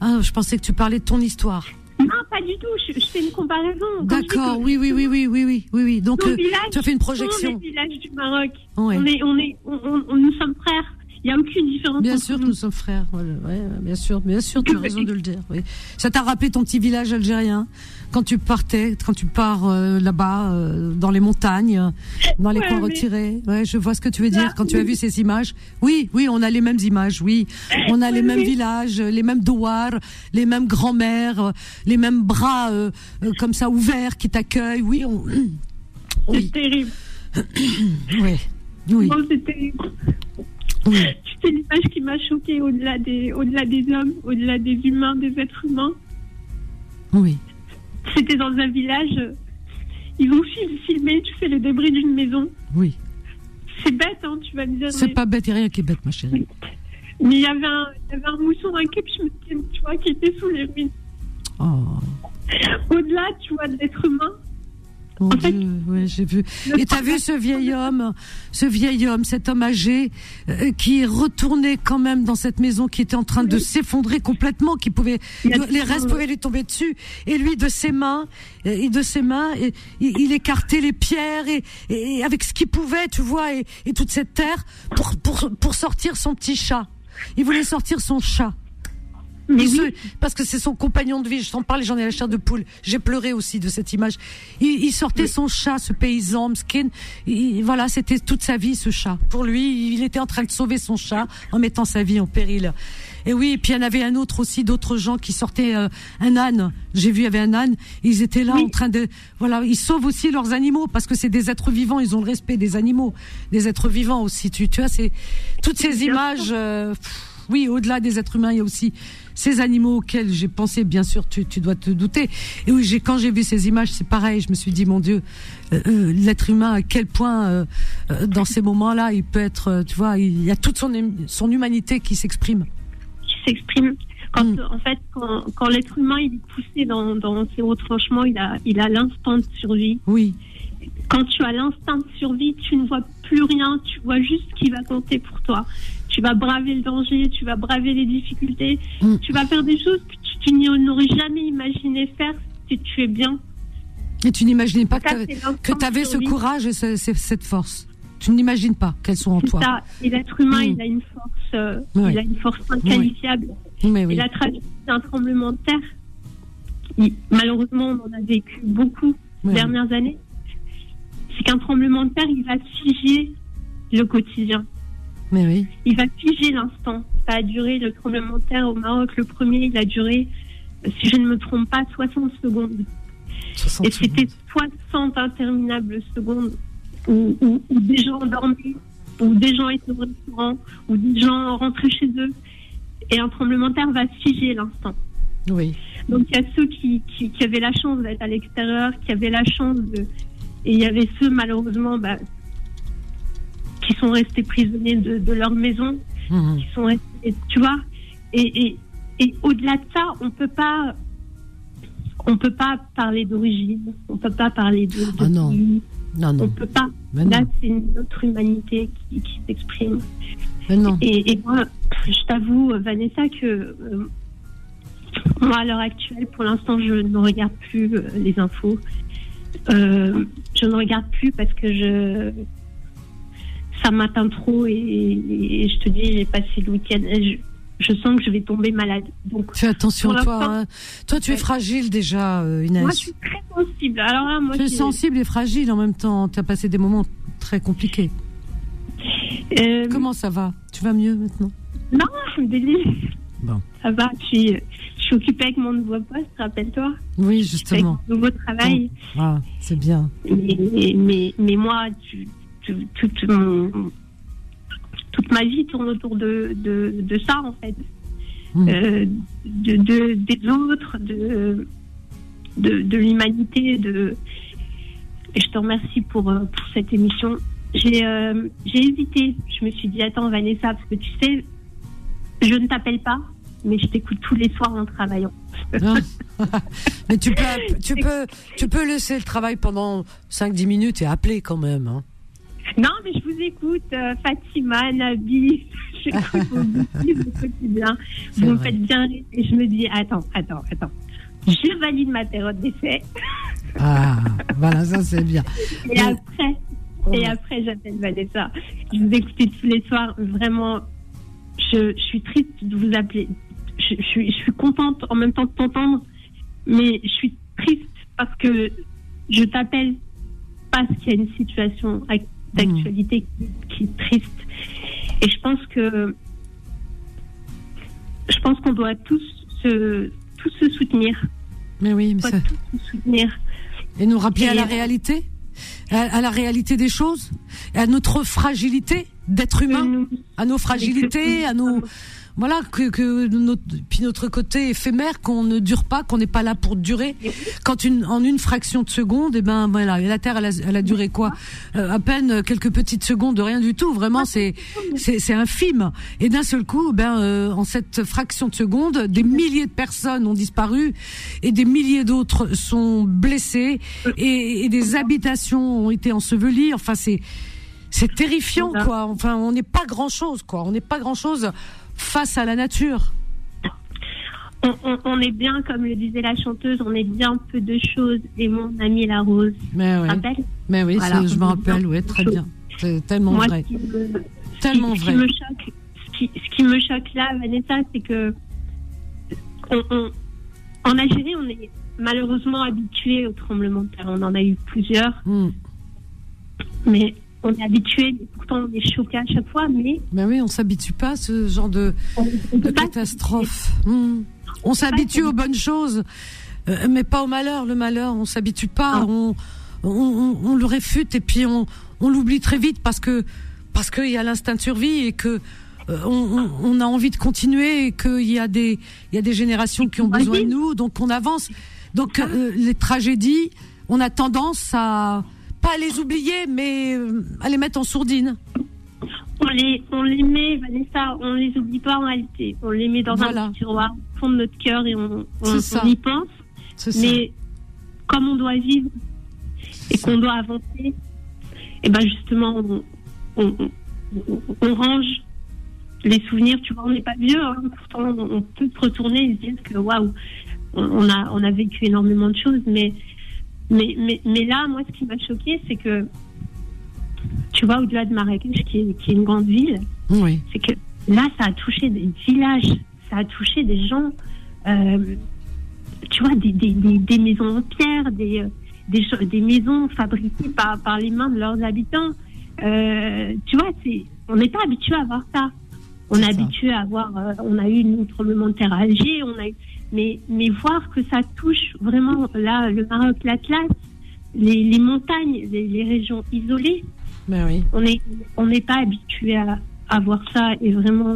Ah, je pensais que tu parlais de ton histoire. Non, pas du tout. Je, je fais une comparaison. D'accord. Oui, oui, oui, oui, oui, oui, oui, oui. Donc, euh, tu as fait une sont projection. les villages du Maroc. Ouais. On est, on est, on- nous sommes frères. Il n'y a aucune différence. Bien entre sûr nous. nous sommes frères. Voilà, ouais, ouais, bien sûr, bien sûr, tu as raison de le dire. Oui. Ça t'a rappelé ton petit village algérien? Quand tu partais, quand tu pars euh, là-bas euh, dans les montagnes, euh, dans les Ouais, coins mais- retirés? Ouais, je vois ce que tu veux dire quand tu as vu ces images. Oui, oui, on a les mêmes images. Oui, on a les Oui, mêmes oui. villages, les mêmes douars, les mêmes grands-mères, euh, les mêmes bras euh, comme ça ouverts qui t'accueillent. Oui, on... C'est oui, terrible. oui, oui, Bon, c'est l'image qui m'a choquée au-delà des, au-delà des hommes, au-delà des humains, des êtres humains. oui. C'était dans un village. Ils ont fil- filmé, tu sais, les débris d'une maison. oui. C'est bête, hein, tu vas me dire. C'est mais- pas bête, il rien qui est bête, ma chérie. Mais il y avait un, il y avait un mousson, un capuchin, tu vois, qui était sous les ruines. Oh. Au-delà, tu vois, de l'être humain. Mon En fait, Dieu, ouais, j'ai vu. Et t'as vu ce vieil homme, ce vieil homme, cet homme âgé, euh, qui est retourné quand même dans cette maison, qui était en train de s'effondrer complètement, qui pouvait, les restes pouvaient lui tomber dessus. Et lui, de ses mains, euh, et de ses mains, et, il, il écartait les pierres et, et avec ce qu'il pouvait, tu vois, et, et toute cette terre pour, pour, pour sortir son petit chat. Il voulait sortir son chat. Mais oui. parce que c'est son compagnon de vie. Je t'en parle, j'en ai la chair de poule. J'ai pleuré aussi de cette image. Il, il sortait son chat, ce paysan, skin. Voilà, c'était toute sa vie, ce chat. Pour lui, il était en train de sauver son chat en mettant sa vie en péril. Et oui, et puis il y en avait un autre aussi, d'autres gens qui sortaient euh, un âne. J'ai vu, il y avait un âne. Ils étaient là en train de, voilà, ils sauvent aussi leurs animaux parce que c'est des êtres vivants. Ils ont le respect des animaux, des êtres vivants aussi. Tu, tu vois, c'est toutes ces images. euh, pff, oui, au-delà des êtres humains, il y a aussi ces animaux auxquels j'ai pensé. Bien sûr, tu, tu dois te douter. Et oui, j'ai quand j'ai vu ces images, c'est pareil. Je me suis dit, mon Dieu, euh, euh, l'être humain, à quel point euh, dans ces moments-là, il peut être, tu vois, il y a toute son hum- son humanité qui s'exprime. qui s'exprime. Quand, En fait, quand, quand l'être humain il est poussé dans, dans ses retranchements, il a, il a l'instinct de survie. Oui. Quand tu as l'instinct de survie, tu ne vois plus rien, tu vois juste ce qui va compter pour toi. Tu vas braver le danger, tu vas braver les difficultés, tu vas faire des choses que tu, tu n'aurais jamais imaginé faire si tu es bien. Et tu n'imaginais pas que Ça, tu avais ce courage et ce- ce- cette force. Tu n'imagines pas qu'elles sont en toi. ça. Et l'être humain, Mm. il a une force, euh, il a une force inqualifiable. Mais oui. Et la tragédie d'un tremblement de terre, malheureusement, on en a vécu beaucoup ces dernières années. C'est qu'un tremblement de terre, il va figer le quotidien. Mais oui. Il va figer l'instant. Ça a duré, le tremblement de terre au Maroc, le premier, il a duré, euh, si je ne me trompe pas, 60 secondes. 60 Et c'était 60 interminables secondes où, où- où des gens dormaient, où des gens étaient au restaurant, où des gens rentraient chez eux. Et un tremblement de terre va figer l'instant. Oui. Donc il y a ceux qui, qui, qui avaient la chance d'être à l'extérieur, qui avaient la chance de... Et il y avait ceux, malheureusement, bah, qui sont restés prisonniers de, de leur maison, Mhm. qui sont restés, tu vois. Et, et, et au-delà de ça, on peut pas... On peut pas parler d'origine, on peut pas parler de, de Ah non. pays, Non, on non. peut pas. Mais Là, non. c'est une autre humanité qui, qui s'exprime. Non. Et, et moi, je t'avoue, Vanessa, que euh, moi, à l'heure actuelle, pour l'instant, je ne regarde plus euh, les infos. Euh, je ne regarde plus parce que je ça m'atteint trop et, et je te dis, j'ai passé le week-end. et Je, je sens que je vais tomber malade. Donc, Fais attention toi. hein. Toi, tu es fragile déjà, euh, Inès. moi, je suis très sensible. Alors là, moi, tu es sensible et fragile en même temps. Tu as passé des moments très compliqués. euh, Comment ça va? Tu vas mieux maintenant? Non, je me délire. Bon. Ça va, je suis, je suis occupée avec mon nouveau poste, rappelle-toi. Oui, Avec justement. mon nouveau travail. Ah, c'est bien. Mais, mais, mais moi, tu, toute, mon- toute ma vie tourne autour de, de, de ça, en fait. Mm. Euh, de, de- des autres, de, de, de l'humanité. De... Et je te remercie pour, euh, pour cette émission. J'ai euh, j'ai hésité. Je me suis dit, attends, Vanessa, parce que tu sais, je ne t'appelle pas, mais je t'écoute tous les soirs en travaillant. Hein Mais tu peux, tu peux, tu peux laisser le travail pendant 5-10 minutes et appeler quand même. hein. Non, mais je vous écoute, euh, Fatima, Nabi, bêtises au quotidien. Vous me faites bien rire et je me dis, attends, attends, attends. Je valide ma période d'essai Ah, voilà, ça c'est bien. et Mais- après, et Ouais. après j'appelle Vanessa. Je vous écoute tous les soirs, vraiment. Je, je suis triste de vous appeler. Je, je suis, je suis contente en même temps de t'entendre, mais je suis triste parce que je t'appelle parce qu'il y a une situation d'actualité qui, qui est triste. Et je pense que je pense qu'on doit tous se, tous se soutenir. Mais oui, mais ça... tous se soutenir. Et nous rappeler à la réalité à, à la réalité des choses à notre fragilité d'être humain Nous- à nos fragilités à nos voilà que, que notre, puis notre côté éphémère qu'on ne dure pas qu'on n'est pas là pour durer. Quand une en une fraction de seconde et ben voilà la terre elle a, elle a duré quoi? Euh, à peine quelques petites secondes de rien du tout. Vraiment c'est c'est c'est infime. Et d'un seul coup ben euh, en cette fraction de seconde des milliers de personnes ont disparu et des milliers d'autres sont blessés et, et des habitations ont été ensevelies. Enfin c'est c'est terrifiant quoi. Enfin on n'est pas grand chose quoi. On n'est pas grand chose face à la nature. On, on- on est bien, comme le disait la chanteuse, on est bien peu de choses. Et mon ami la rose, mais oui. Mais oui Voilà, je me rappelle de très bien. C'est tellement Moi, vrai. ce qui me- tellement ce qui vrai. me choque, ce qui, ce qui me choque là, Vanessa, c'est que on- en Algérie, on est malheureusement habitué au tremblement de terre. On en a eu plusieurs, Hmm. mais on est habitué. Pourtant, on est choqué à chaque fois, mais Ben oui, on s'habitue pas à ce genre de, catastrophe. Hmm. On s'habitue aux bonnes choses, euh, mais pas au malheur. Le malheur, on s'habitue pas. Ah. On, on, on- on le réfute et puis on, on l'oublie très vite parce que parce qu'il y a l'instinct de survie et que euh, on, a envie de continuer et qu'il y a des il y a des générations qui ont besoin de nous, donc on avance. Donc euh, les tragédies, on a tendance à pas à les oublier, mais euh, à les mettre en sourdine. On les, on les met, Vanessa, on les oublie pas en réalité. On les met dans Voilà. un tiroir au fond de notre cœur et on, on, y pense. Mais comme on doit vivre et qu'on doit avancer, et ben justement, on, range les souvenirs. Tu vois, on n'est pas vieux, hein, pourtant on, peut se retourner et se dire que waouh, on a, on a vécu énormément de choses. Mais, mais, mais, mais là, moi, ce qui m'a choqué, c'est que tu vois, au-delà de Marrakech, qui est, qui est une grande ville, Oui. c'est que là, ça a touché des villages, ça a touché des gens, euh, tu vois, des, des, des, des maisons en pierre, des, euh, des, maisons fabriquées par, par les mains de leurs habitants. Euh, tu vois, c'est, on n'est pas habitué à voir ça. On est habitué à voir, euh, on a eu une tremblement de terre à Alger, on a eu, mais, mais voir que ça touche vraiment là, le Maroc, l'Atlas, les, les montagnes, les, les régions isolées, Ben oui. on est on n'est pas habitué à, à voir ça et vraiment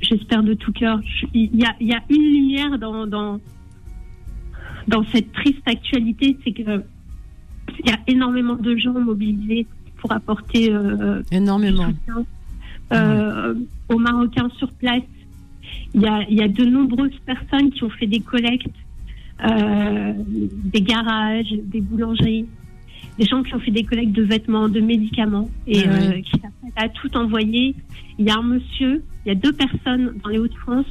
j'espère de tout cœur il y a, y a une lumière dans, dans dans cette triste actualité c'est que il y a énormément de gens mobilisés pour apporter euh, Énormément. euh, aux Marocains sur place il y a, il y a de nombreuses personnes qui ont fait des collectes euh, des garages des boulangeries des gens qui ont fait des collectes de vêtements, de médicaments et Ah oui. euh, qui s'apprêtent à tout envoyer. Il y a un monsieur, il y a deux personnes dans les Hauts-de-France,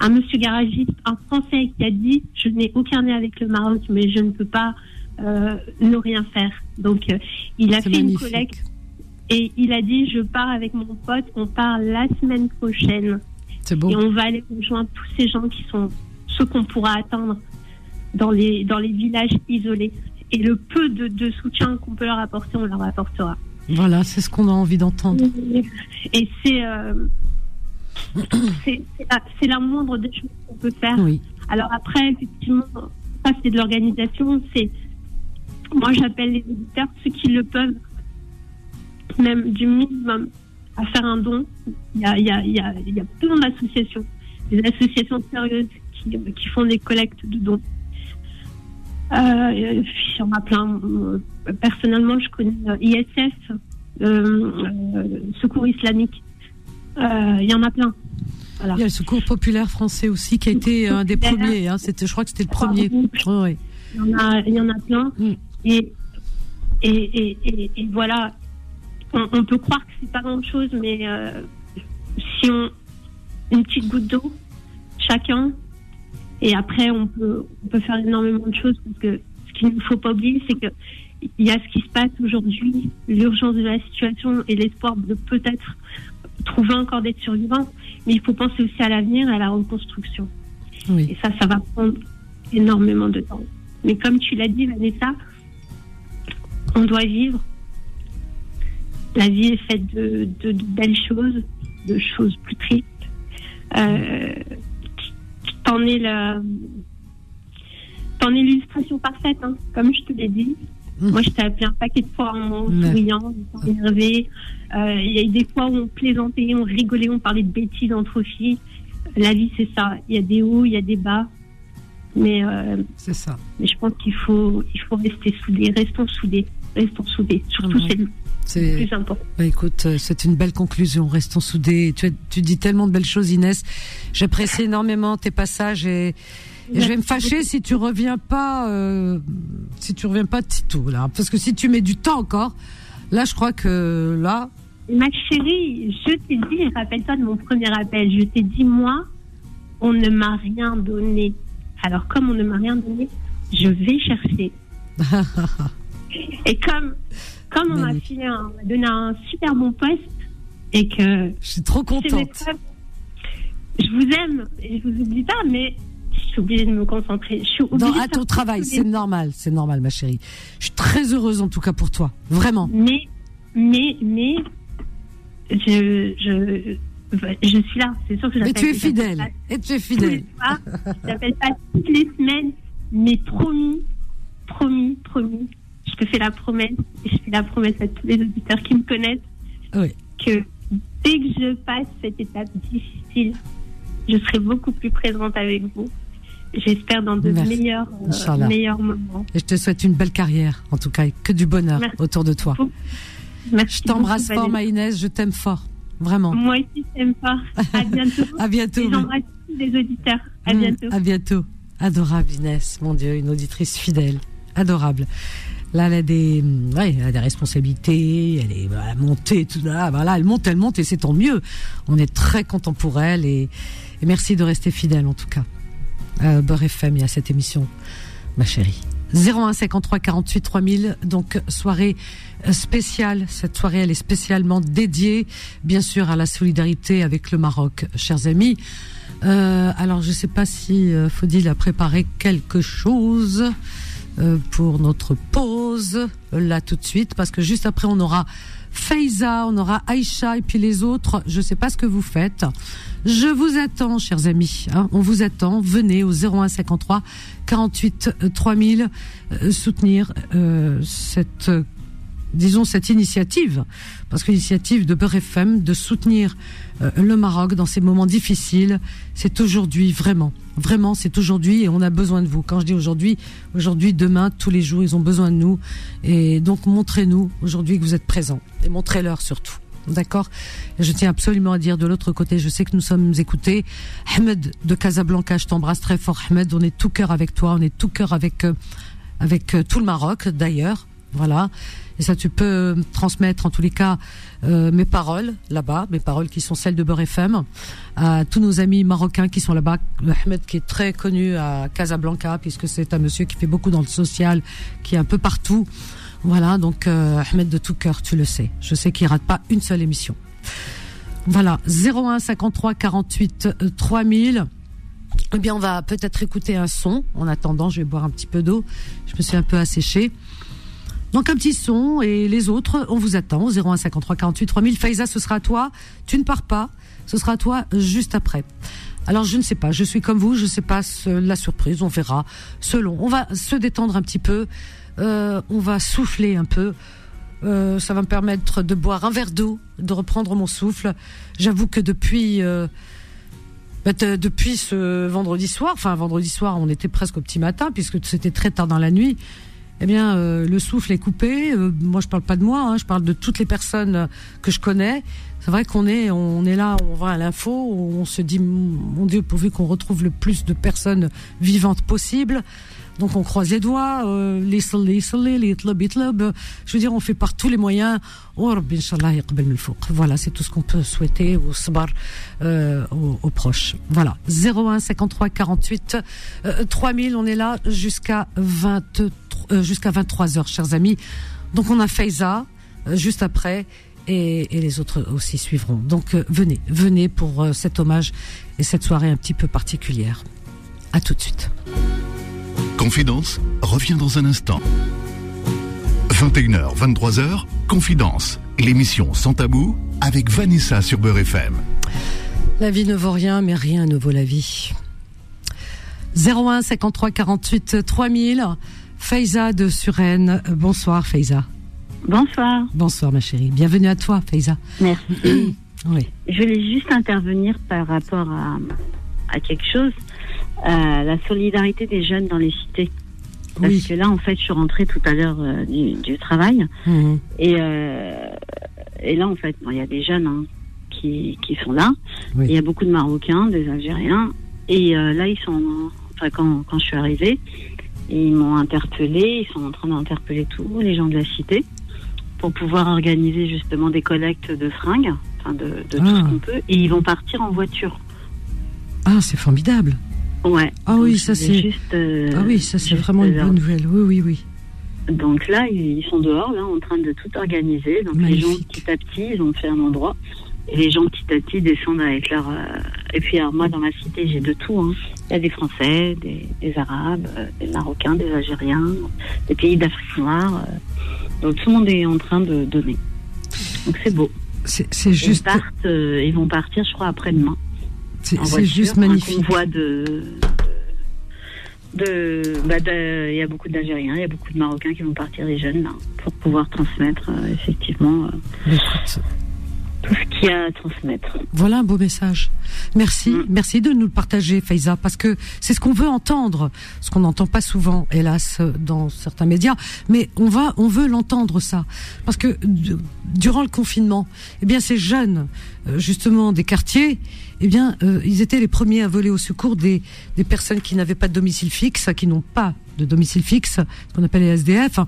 un monsieur garagiste, un Français qui a dit je n'ai aucun lien avec le Maroc, mais je ne peux pas euh, ne rien faire. Donc euh, il a fait une collecte et il a dit je pars avec mon pote, on part la semaine prochaine beau. et on va aller rejoindre tous ces gens qui sont ceux qu'on pourra atteindre dans les dans les villages isolés. Et le peu de, de soutien qu'on peut leur apporter, on leur apportera. Voilà, c'est ce qu'on a envie d'entendre. Et c'est euh, la- c'est la moindre des choses qu'on peut faire. Oui. Alors après, effectivement, ça c'est de l'organisation. C'est moi j'appelle les éditeurs, ceux qui le peuvent, même du minimum, à faire un don. Il y a, il y a, il y a, il y a plein d'associations, des associations sérieuses qui, qui font des collectes de dons. Euh, il y en a plein. Personnellement, je connais euh, ISF, euh, Secours islamique. Euh, Il y en a plein. Voilà. Il y a le secours populaire français aussi qui a été un des premiers. Hein. C'était, je crois que c'était le premier. Ouais. Il y en a, il y en a plein. Mm. Et, et, et, et voilà, on, on peut croire que c'est pas grand chose, mais euh, si on. Une petite goutte d'eau, chacun, et après on peut, on peut faire énormément de choses parce que ce qu'il ne faut pas oublier, c'est que il y a ce qui se passe aujourd'hui, l'urgence de la situation et l'espoir de peut-être trouver encore d'être survivants, mais il faut penser aussi à l'avenir et à la reconstruction. Oui. Et ça, ça va prendre énormément de temps. Mais comme tu l'as dit, Vanessa, on doit vivre. La vie est faite de, de- de belles choses, de choses plus tristes. Euh, T'en es la, t'en es l'illustration parfaite, hein, comme je te l'ai dit. Mhm. Moi, je t'ai appelé un paquet de fois en Ouais. souriant, en énervé. Euh, Il y a eu des fois où on plaisantait, on rigolait, on parlait de bêtises entre filles. La vie, c'est ça. Il y a des hauts, il y a des bas. Mais, euh, C'est ça. mais je pense qu'il faut, il faut rester soudés. Restons soudés. Restons soudés. Surtout, ouais. C'est le plus important. Bah, écoute, euh, c'est une belle conclusion. Restons soudés. Tu, as- tu dis tellement de belles choses, Inès. J'apprécie énormément tes passages et, et je vais me fâcher si tu reviens pas, euh, si tu reviens pas sitôt là, parce que si tu mets du temps encore, là, je crois que là, Ma chérie, je t'ai dit, rappelle-toi de mon premier appel, je t'ai dit, moi, on ne m'a rien donné. Alors, comme on ne m'a rien donné, je vais chercher. Et comme, comme on m'a Magnifique. filé un- on m'a donné un super bon poste et que je suis trop contente. je vous aime et je vous oublie pas, mais suis obligée de me concentrer. Je suis obligée Non, à ton travail, c'est normal, c'est normal, ma chérie. Je suis très heureuse en tout cas pour toi, vraiment. Mais, mais, mais, je, je, je suis là. C'est sûr que Mais tu es fidèle, pas et tu es fidèle. soirs, J'appelle pas toutes les semaines, mais promis, promis, promis. Je te fais la promesse, et je fais la promesse à tous les auditeurs qui me connaissent, Oui. que dès que je passe cette étape difficile, je serai beaucoup plus présente avec vous. J'espère dans de Merci. meilleurs, euh, meilleurs moments. Et je te souhaite une belle carrière, en tout cas, et que du bonheur Merci autour de toi. Merci Je t'embrasse fort. Maïnès, je t'aime fort, vraiment. Moi aussi, je t'aime fort. À bientôt. À bientôt. Et j'embrasse tous les auditeurs. À Mm, bientôt. À bientôt. Adorable Inès, mon Dieu, une auditrice fidèle. Adorable. Là, elle a des, mm, ouais, elle a des responsabilités, elle est voilà, montée, tout là, voilà, elle monte, elle monte et c'est tant mieux. On est très content pour elle et, et merci de rester fidèle en tout cas. Euh, Beurre FM, y a cette émission, ma chérie. 01 53 48 3000, donc soirée euh, spéciale. Cette soirée, elle est spécialement dédiée, bien sûr, à la solidarité avec le Maroc, chers amis. Euh, alors, je ne sais pas si euh, Faudil a préparé quelque chose pour notre pause, euh, là tout de suite, parce que juste après, on aura Faiza, on aura Aïcha et puis les autres. Je ne sais pas ce que vous faites. Je vous attends, chers amis. hein, on vous attend. Venez au 01 53 48 euh, 3000 euh, soutenir euh, cette euh, disons cette initiative, parce que l'initiative de Beurre FM de soutenir euh, le Maroc dans ces moments difficiles, c'est aujourd'hui vraiment, vraiment c'est aujourd'hui et on a besoin de vous. Quand je dis aujourd'hui, aujourd'hui, demain, tous les jours, ils ont besoin de nous et donc montrez-nous aujourd'hui que vous êtes présents et montrez-leur surtout. D'accord? Je tiens absolument à dire de l'autre côté, je sais que nous sommes écoutés. Ahmed de Casablanca, je t'embrasse très fort. Ahmed, on est tout cœur avec toi, on est tout cœur avec, euh, avec euh, tout le Maroc d'ailleurs. Voilà. Et ça, tu peux transmettre en tous les cas euh, mes paroles là-bas, mes paroles qui sont celles de Beurre FM, à tous nos amis marocains qui sont là-bas. Ahmed qui est très connu à Casablanca, puisque c'est un monsieur qui fait beaucoup dans le social, qui est un peu partout. Voilà, donc euh, Ahmed de tout cœur, tu le sais. Je sais qu'il rate pas une seule émission. Voilà, 01 53 48 euh, 3000. Eh bien, on va peut-être écouter un son. En attendant, je vais boire un petit peu d'eau. Je me suis un peu asséchée. Donc un petit son et les autres, on vous attend au 01 53 48 3000. Faiza, ce sera à toi. Tu ne pars pas. Ce sera à toi juste après. Alors je ne sais pas, je suis comme vous, je ne sais pas la surprise, on verra. Selon, on va se détendre un petit peu, euh, on va souffler un peu. Euh, ça va me permettre de boire un verre d'eau, de reprendre mon souffle. J'avoue que depuis euh, bah, de- depuis ce vendredi soir, enfin vendredi soir, on était presque au petit matin puisque c'était très tard dans la nuit. Eh bien, euh, le souffle est coupé. Euh, moi, je parle pas de moi, hein, je parle de toutes les personnes que je connais. C'est vrai qu'on est, on est là, on va à l'info, on se dit, mon Dieu, pourvu qu'on retrouve le plus de personnes vivantes possible. Donc, on croise les doigts, euh, les les les. Je veux dire, on fait par tous les moyens. Oh. Voilà, c'est tout ce qu'on peut souhaiter au sabar, euh, aux, proches. Voilà. 01 53 48 euh, 3000, on est là jusqu'à 23 euh, jusqu'à 23 heures, chers amis. Donc on a Faiza euh, juste après et, les autres aussi suivront. Donc euh, venez, venez pour cet hommage et cette soirée un petit peu particulière. À tout de suite. Confidence revient dans un instant. 21h, 23h, Confidence, l'émission sans tabou avec Vanessa sur Beurre FM. La vie ne vaut rien, mais rien ne vaut la vie. 01 53 48 3000. Faiza de Suresnes. Bonsoir Faiza. Bonsoir. Bonsoir ma chérie. Bienvenue à toi Faiza. Merci. Oui. Je voulais juste intervenir par rapport à, à quelque chose, euh, la solidarité des jeunes dans les cités. Parce Oui. que là, en fait, je suis rentrée tout à l'heure euh, du, du travail. Mhm. Et, euh, et là, en fait, bon, il y a des jeunes hein, qui, qui sont là. Oui. Il y a beaucoup de Marocains, des Algériens. Et euh, là, ils sont. Enfin, quand, quand je suis arrivée, ils m'ont interpellée. Ils sont en train d'interpeller tous les gens de la cité pour pouvoir organiser justement des collectes de fringues, enfin de, de tout Ah. ce qu'on peut. Et ils vont partir en voiture. Ah, c'est formidable. Ouais. Ah Donc, oui, je ça c'est. juste, euh, ah oui, ça c'est juste vraiment une bonne nouvelle. Oui, oui, oui. Donc là, ils sont dehors, là, en train de tout organiser. Donc les gens, petit à petit, ils ont fait un endroit. Et les gens, petit à petit, descendent avec leur, euh, Et puis alors, moi, dans ma cité, j'ai de tout. hein. Il y a des Français, des, des Arabes, euh, des Marocains, des Algériens, des pays d'Afrique noire. euh. donc tout le monde est en train de donner. Donc c'est beau. C'est c'est Ils juste, partent, euh, ils vont partir, je crois, après-demain. C'est juste magnifique. convoi de. de, bah, de- il y a beaucoup d'Algériens, il y a beaucoup de Marocains qui vont partir, les jeunes, là, pour pouvoir transmettre euh, effectivement euh, tout ce qu'il y a à transmettre. Voilà un beau message. Merci, Mm. merci de nous le partager, Faiza, parce que c'est ce qu'on veut entendre, ce qu'on n'entend pas souvent, hélas, dans certains médias, mais on va, on veut l'entendre ça, parce que durant le confinement, eh bien, ces jeunes, euh, justement, des quartiers, eh bien, euh, ils étaient les premiers à voler au secours des, des personnes qui n'avaient pas de domicile fixe, qui n'ont pas de domicile fixe, ce qu'on appelle les SDF,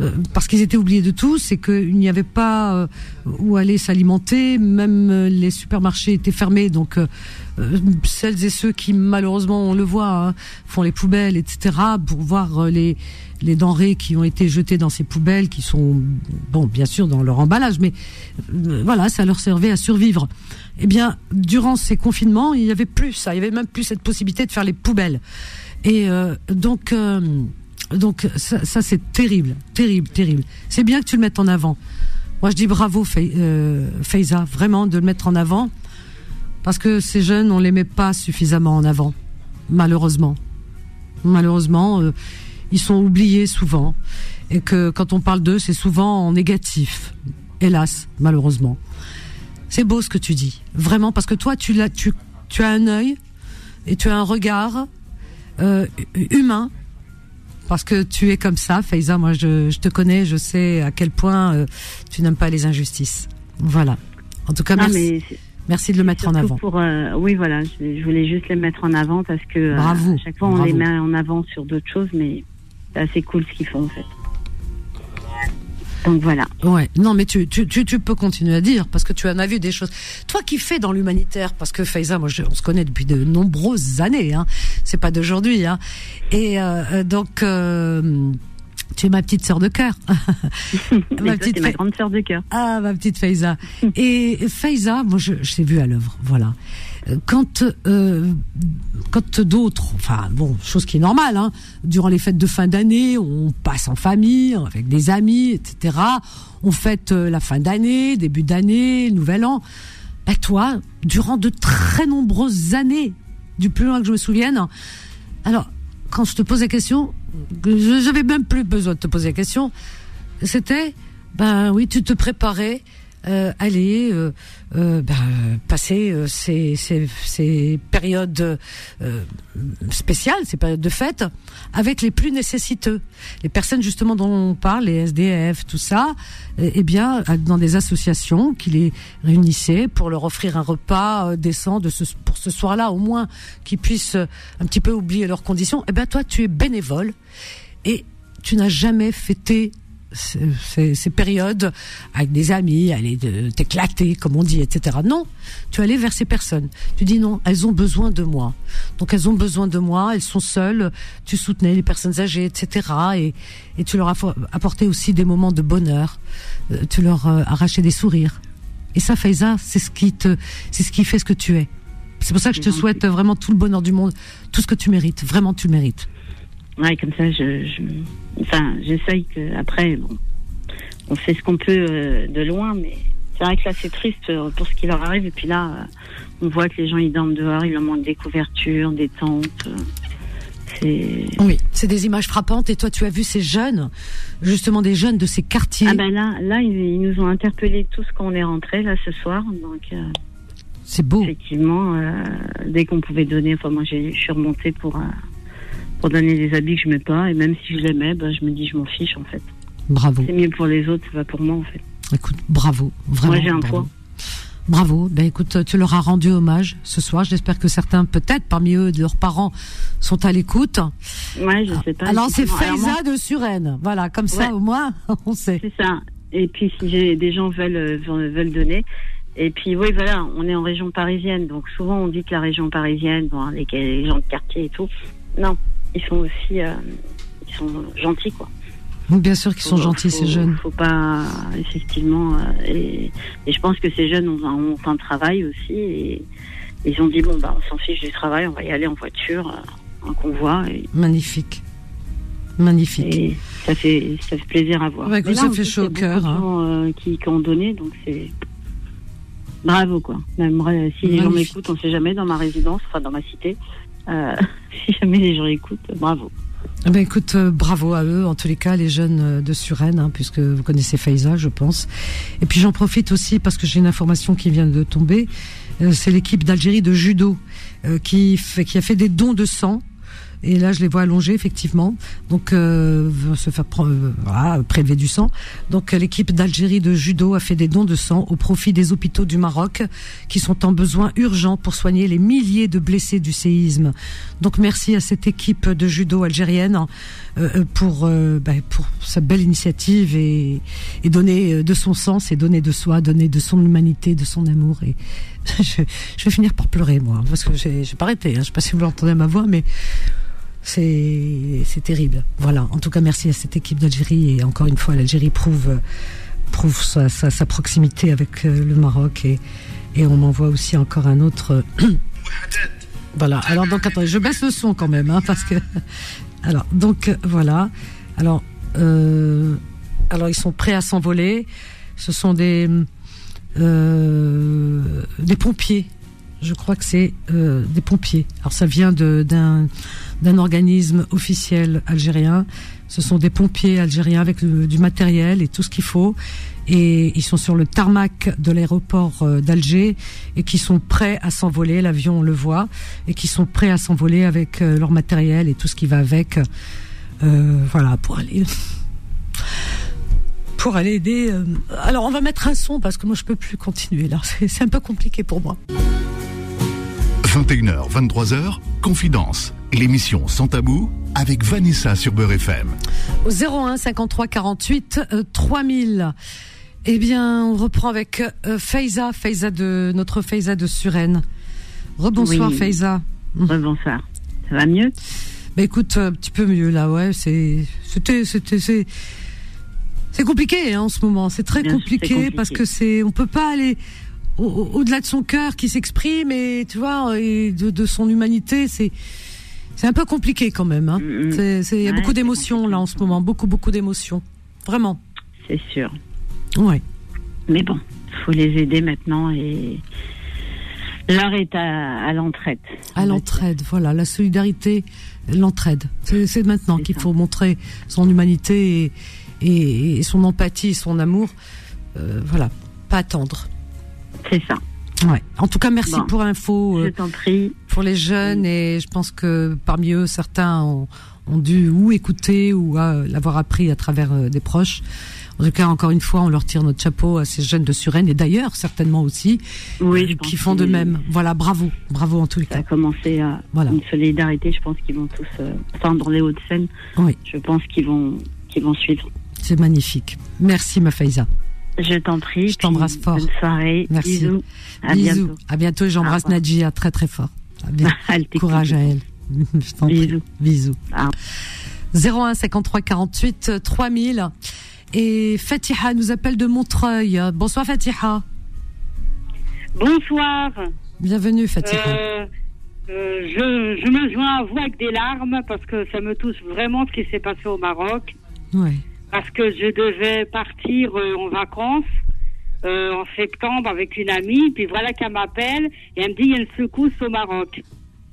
euh, parce qu'ils étaient oubliés de tous et qu'il n'y avait pas euh, où aller s'alimenter, même euh, les supermarchés étaient fermés, donc celles et ceux qui malheureusement on le voit hein, font les poubelles, etc. pour voir les les denrées qui ont été jetées dans ces poubelles, qui sont bon bien sûr dans leur emballage, mais voilà ça leur servait à survivre. Eh bien durant ces confinements il y avait plus ça, il y avait même plus cette possibilité de faire les poubelles. Et donc, donc ça, c'est terrible, terrible, terrible. C'est bien que tu le mettes en avant. Moi, je dis bravo, euh, Faiza, vraiment de le mettre en avant, parce que ces jeunes, on les met pas suffisamment en avant, malheureusement. Malheureusement, euh, ils sont oubliés souvent, et que quand on parle d'eux, c'est souvent en négatif. Hélas, malheureusement. C'est beau ce que tu dis, vraiment, parce que toi, tu, l'as, tu, tu as un œil et tu as un regard euh, humain parce que tu es comme ça, Faiza. Moi, je, je te connais, je sais à quel point euh, tu n'aimes pas les injustices. Voilà. En tout cas, Ah, merci, de le mettre en avant. Pour, euh, oui, voilà, je, je voulais juste les mettre en avant parce que euh, à chaque fois on bravo. les met en avant sur d'autres choses, mais c'est assez cool ce qu'ils font en fait. Donc voilà. Ouais. Non, mais tu, tu, tu, tu peux continuer à dire parce que tu en as vu des choses. Toi qui fais dans l'humanitaire, parce que Faiza, moi, je- on se connaît depuis de nombreuses années. Hein. C'est pas d'aujourd'hui. Hein. Et euh, euh, donc. euh, tu es ma petite sœur de cœur. Ma toi, petite ma grande sœur de cœur. Ah, ma petite Faiza. Et Faiza, moi, je, je t'ai vu à l'œuvre, voilà. Quand, euh, quand d'autres, enfin, bon, chose qui est normale, hein, durant les fêtes de fin d'année, on passe en famille, avec des amis, etc. On fête euh, la fin d'année, début d'année, nouvel an. Ben, toi, durant de très nombreuses années, du plus loin que je me souvienne, alors, quand je te pose la question, que je n'avais même plus besoin de te poser la question, c'était, ben oui, tu te préparais, euh, aller euh, euh, ben, passer ces, ces, périodes spéciales, ces périodes de fête, avec les plus nécessiteux, les personnes justement dont on parle, les SDF, tout ça, eh bien, dans des associations qui les réunissaient pour leur offrir un repas décent de pour ce soir-là, au moins, qu'ils puissent un petit peu oublier leurs conditions. Eh bien, toi, tu es bénévole et tu n'as jamais fêté ces, périodes avec des amis, aller de- t'éclater, comme on dit, etc. Non, tu allais vers ces personnes. Tu dis non, elles ont besoin de moi. Donc elles ont besoin de moi, elles sont seules. Tu soutenais les personnes âgées, etc. Et, et tu leur apporté aussi des moments de bonheur. Euh, tu leur euh, arrachais des sourires. Et ça, Faiza, c'est ce qui te, c'est ce qui fait ce que tu es. C'est pour ça que je te souhaite vraiment tout le bonheur du monde, tout ce que tu mérites. Vraiment, tu le mérites. Ouais, comme ça, je, je enfin, j'essaye que après, bon, on fait ce qu'on peut euh, de loin, mais c'est vrai que là, c'est triste euh, pour ce qui leur arrive. Et puis là, euh, on voit que les gens ils dorment dehors, il leur manque des couvertures, des tentes. Oui, c'est des images frappantes. Et toi, tu as vu ces jeunes, justement des jeunes de ces quartiers. ah ben là, là, ils, ils nous ont interpellés tous quand on est rentré là ce soir. Donc euh, c'est beau. effectivement, euh, dès qu'on pouvait donner, enfin moi, j'ai- je suis remontée pour euh, pour donner des habits que je mets pas. Et même si je les mets, ben, je me dis je m'en fiche en fait. Bravo. C'est mieux pour les autres, c'est pas pour moi en fait. Écoute, bravo. Vraiment. Moi, j'ai un bravo. poids. Bravo. Ben écoute, tu leur as rendu hommage ce soir. J'espère que certains, peut-être parmi eux, de leurs parents, sont à l'écoute. Ouais, je sais pas. Alors c'est Faiza de Suresnes. Voilà, comme ça Ouais. au moins, on sait. C'est ça. Et puis si des gens veulent euh, veulent veulent donner. Et puis oui, voilà, on est en région parisienne, donc souvent on dit que la région parisienne, bon, les, les gens de quartier et tout, non, ils sont aussi, euh, ils sont gentils quoi. Bien sûr qu'ils sont Faut- gentils faut- ces jeunes. Faut pas effectivement, euh, et, et je pense que ces jeunes ont, un- ont un travail aussi, et, Ils ont dit bon bah on s'en fiche du travail, on va y aller en voiture, euh, en convoi. Et, Magnifique. Magnifique. et ça fait ça fait plaisir à voir. Ouais, là, ça fait chaud au il cœur, hein. euh, qui, qui ont donné, donc c'est bravo quoi. Même si les gens m'écoutent, on sait jamais dans ma résidence, enfin dans ma cité. Euh, si jamais les gens écoutent, bravo. Eh ben, écoute, euh, bravo à eux, en tous les cas, les jeunes euh, de Suresnes, hein, puisque vous connaissez Faiza, je pense. Et puis j'en profite aussi parce que j'ai une information qui vient de tomber. C'est l'équipe d'Algérie de judo qui a fait des dons de sang. Et là, je les vois allongés, effectivement. Donc, euh, se faire euh, voilà, prélever du sang. Donc, euh, l'équipe d'Algérie de judo a fait des dons de sang au profit des hôpitaux du Maroc, qui sont en besoin urgent pour soigner les milliers de blessés du séisme. Donc, merci à cette équipe de judo algérienne euh, euh, pour euh, bah, pour sa belle initiative et, et donner euh, de son sens et donner de soi, donner de son humanité, de son amour. Et je, je vais finir par pleurer, moi, parce que j'ai j'ai pas arrêté. Hein. Je sais pas si vous l'entendez à ma voix, mais c'est terrible. Voilà. En tout cas, merci à cette équipe d'Algérie et encore une fois, l'Algérie prouve prouve sa, sa, sa proximité avec euh, le Maroc et et on m'envoie aussi encore un autre. voilà. Alors donc attendez, je baisse le son quand même, hein, parce que alors donc voilà. Alors euh, alors ils sont prêts à s'envoler. Ce sont des euh, des pompiers. Je crois que c'est euh, des pompiers. Alors ça vient de- d'un d'un organisme officiel algérien. Ce sont des pompiers algériens avec du matériel et tout ce qu'il faut. Et ils sont sur le tarmac de l'aéroport euh, d'Alger et qui sont prêts à s'envoler. L'avion, on le voit. Et qui sont prêts à s'envoler avec euh, leur matériel et tout ce qui va avec. Euh, voilà, pour aller pour aller aider. Alors, on va mettre un son parce que moi, je peux plus continuer là. C'est un peu compliqué pour moi. 21h, 23h, Confidence. L'émission Sans Tabou avec Vanessa sur Beurre FM. Au 01 53 48 euh, 3000. Eh bien, on reprend avec euh, Faiza, Faiza de notre Faiza de Suresnes. Rebonsoir Oui. Faiza. Bonsoir. Ça va mieux? Bah écoute, un petit peu mieux là, ouais. C'est, c'était, c'était, c'est, c'est compliqué hein, en ce moment. C'est très compliqué. parce que c'est, on peut pas aller au- au- au-delà de son cœur qui s'exprime et tu vois, et de, de son humanité. C'est, c'est un peu compliqué quand même. Hein. Mm, mm. C'est, il y a beaucoup d'émotions là en ce moment, beaucoup, beaucoup d'émotions. Vraiment. C'est sûr. Ouais. Mais bon, faut les aider maintenant et l'heure est à, l'entraide. À l'entraide, voilà, la solidarité, l'entraide. C'est maintenant qu'il faut montrer son humanité et, et, et son empathie, son amour. Euh, voilà, pas attendre. C'est ça. Ouais. En tout cas, merci Bon. pour l'info Je euh, t'en prie. pour les jeunes et je pense que parmi eux, certains ont, ont dû ou écouter ou euh, l'avoir appris à travers euh, des proches. En tout cas, encore une fois, on leur tire notre chapeau à ces jeunes de Suresnes et d'ailleurs certainement aussi Oui, euh, je qui font de même. Voilà, bravo, bravo en tous les Ça a cas. commencé à Voilà. une solidarité. Je pense qu'ils vont tous, enfin dans les Hauts-de-Seine, Oui. je pense qu'ils vont, qu'ils vont suivre. C'est magnifique. Merci ma Faiza. Je t'en prie. Je t'embrasse fort. Bonne soirée. Merci. Bisous. À Bisous. bientôt. À bientôt. et J'embrasse. Nadia très très fort. À. Courage à elle. Je t'en prie. Bisous. Bisous. Ah. 01 53 48 3000. Et Fatiha nous appelle de Montreuil. Bonsoir Fatiha. Bonsoir. Bienvenue Fatiha. Euh, euh, je, je me joins à vous avec des larmes parce que ça me touche vraiment ce qui s'est passé au Maroc. Ouais. Parce que je devais partir euh, en vacances euh, en septembre avec une amie. Puis voilà qu'elle m'appelle et elle me dit il y a une secousse au Maroc.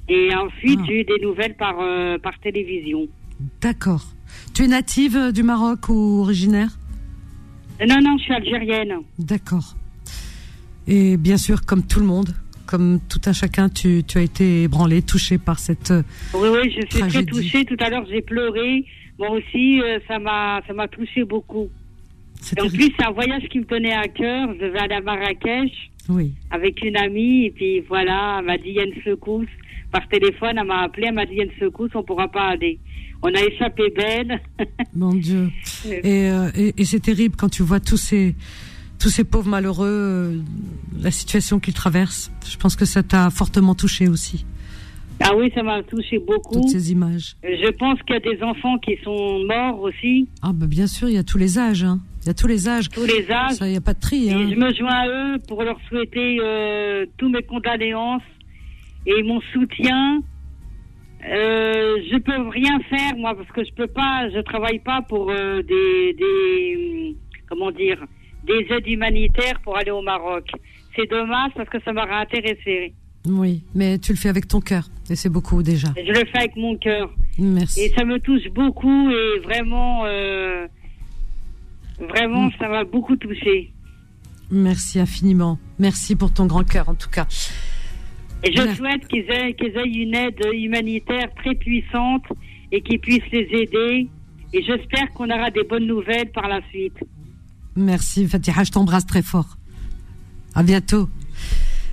Et ensuite, Ah. j'ai eu des nouvelles par, euh, par télévision. D'accord. Tu es native du Maroc ou originaire? Non, non, je suis algérienne. D'accord. Et bien sûr, comme tout le monde, comme tout un chacun, tu, tu as été ébranlé, touché par cette. Oui, oui, je suis très touchée. Tout à l'heure, j'ai pleuré. Moi aussi, euh, ça m'a ça m'a touché beaucoup. Et en plus, c'est un voyage qui me tenait à cœur. Je devais aller à Marrakech Oui. avec une amie. Et puis voilà, elle m'a dit il y a une secousse. Par téléphone, elle m'a appelé. Elle m'a dit il y a une secousse, on pourra pas aller. On a échappé belle. Mon Dieu. Et, euh, et, et c'est terrible quand tu vois tous ces tous ces pauvres malheureux, euh, la situation qu'ils traversent. Je pense que ça t'a fortement touché aussi, ah oui, ça m'a touché beaucoup. toutes ces images. Je pense qu'il y a des enfants qui sont morts aussi, Ah bah bien sûr, il y a tous les âges. Hein. Il y a tous les âges. tous les âges. Il n'y a pas de tri. Et Hein. je me joins à eux pour leur souhaiter euh, tous mes condoléances et mon soutien. Euh, je peux rien faire moi parce que je peux pas, je travaille pas pour euh, des, des comment dire des aides humanitaires pour aller au Maroc. C'est dommage parce que ça m'aurait intéressé. Oui, mais tu le fais avec ton cœur et c'est beaucoup déjà. Je le fais avec mon cœur. Merci. Et ça me touche beaucoup et vraiment, euh, vraiment, ça m'a beaucoup touché. Merci infiniment. Merci pour ton grand cœur en tout cas. Et je souhaite qu'ils aient, qu'ils aient une aide humanitaire très puissante et qu'ils puissent les aider. Et j'espère qu'on aura des bonnes nouvelles par la suite. Merci Fatiha, je t'embrasse très fort. À bientôt.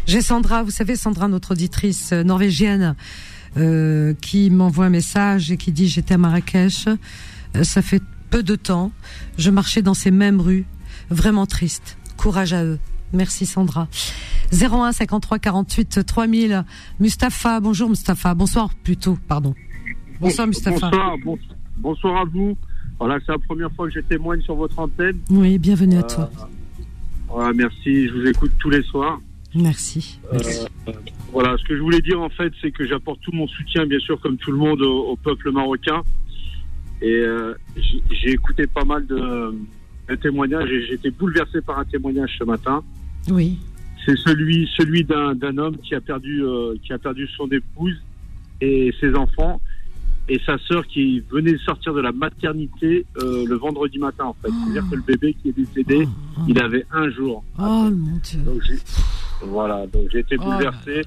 J'ai Sandra, vous savez Sandra, notre auditrice euh, norvégienne, euh, qui m'envoie un message et qui dit j'étais à Marrakech, euh, ça fait peu de temps, je marchais dans ces mêmes rues, vraiment triste. Courage à eux. Merci Sandra. 01 53 48 3000. Mustapha, bonjour Mustapha. Bonsoir plutôt, pardon. Bonsoir Mustapha. Bonsoir, bon- bonsoir à vous. Voilà, c'est la première fois que je témoigne sur votre antenne. Oui, bienvenue à toi. Voilà, merci, je vous écoute tous les soirs. Merci. Euh, voilà, ce que je voulais dire en fait, c'est que j'apporte tout mon soutien, bien sûr, comme tout le monde, au, au peuple marocain. Et euh, j'ai écouté pas mal de, de témoignages et j'ai été bouleversé par un témoignage ce matin. Oui. C'est celui, celui d'un homme qui a perdu, euh, qui a perdu son épouse et ses enfants et sa sœur qui venait de sortir de la maternité euh, le vendredi matin en fait. C'est-à-dire que le bébé qui est décédé, il avait un jour. Oh mon Dieu. Donc, voilà, donc j'ai été Oh bouleversé.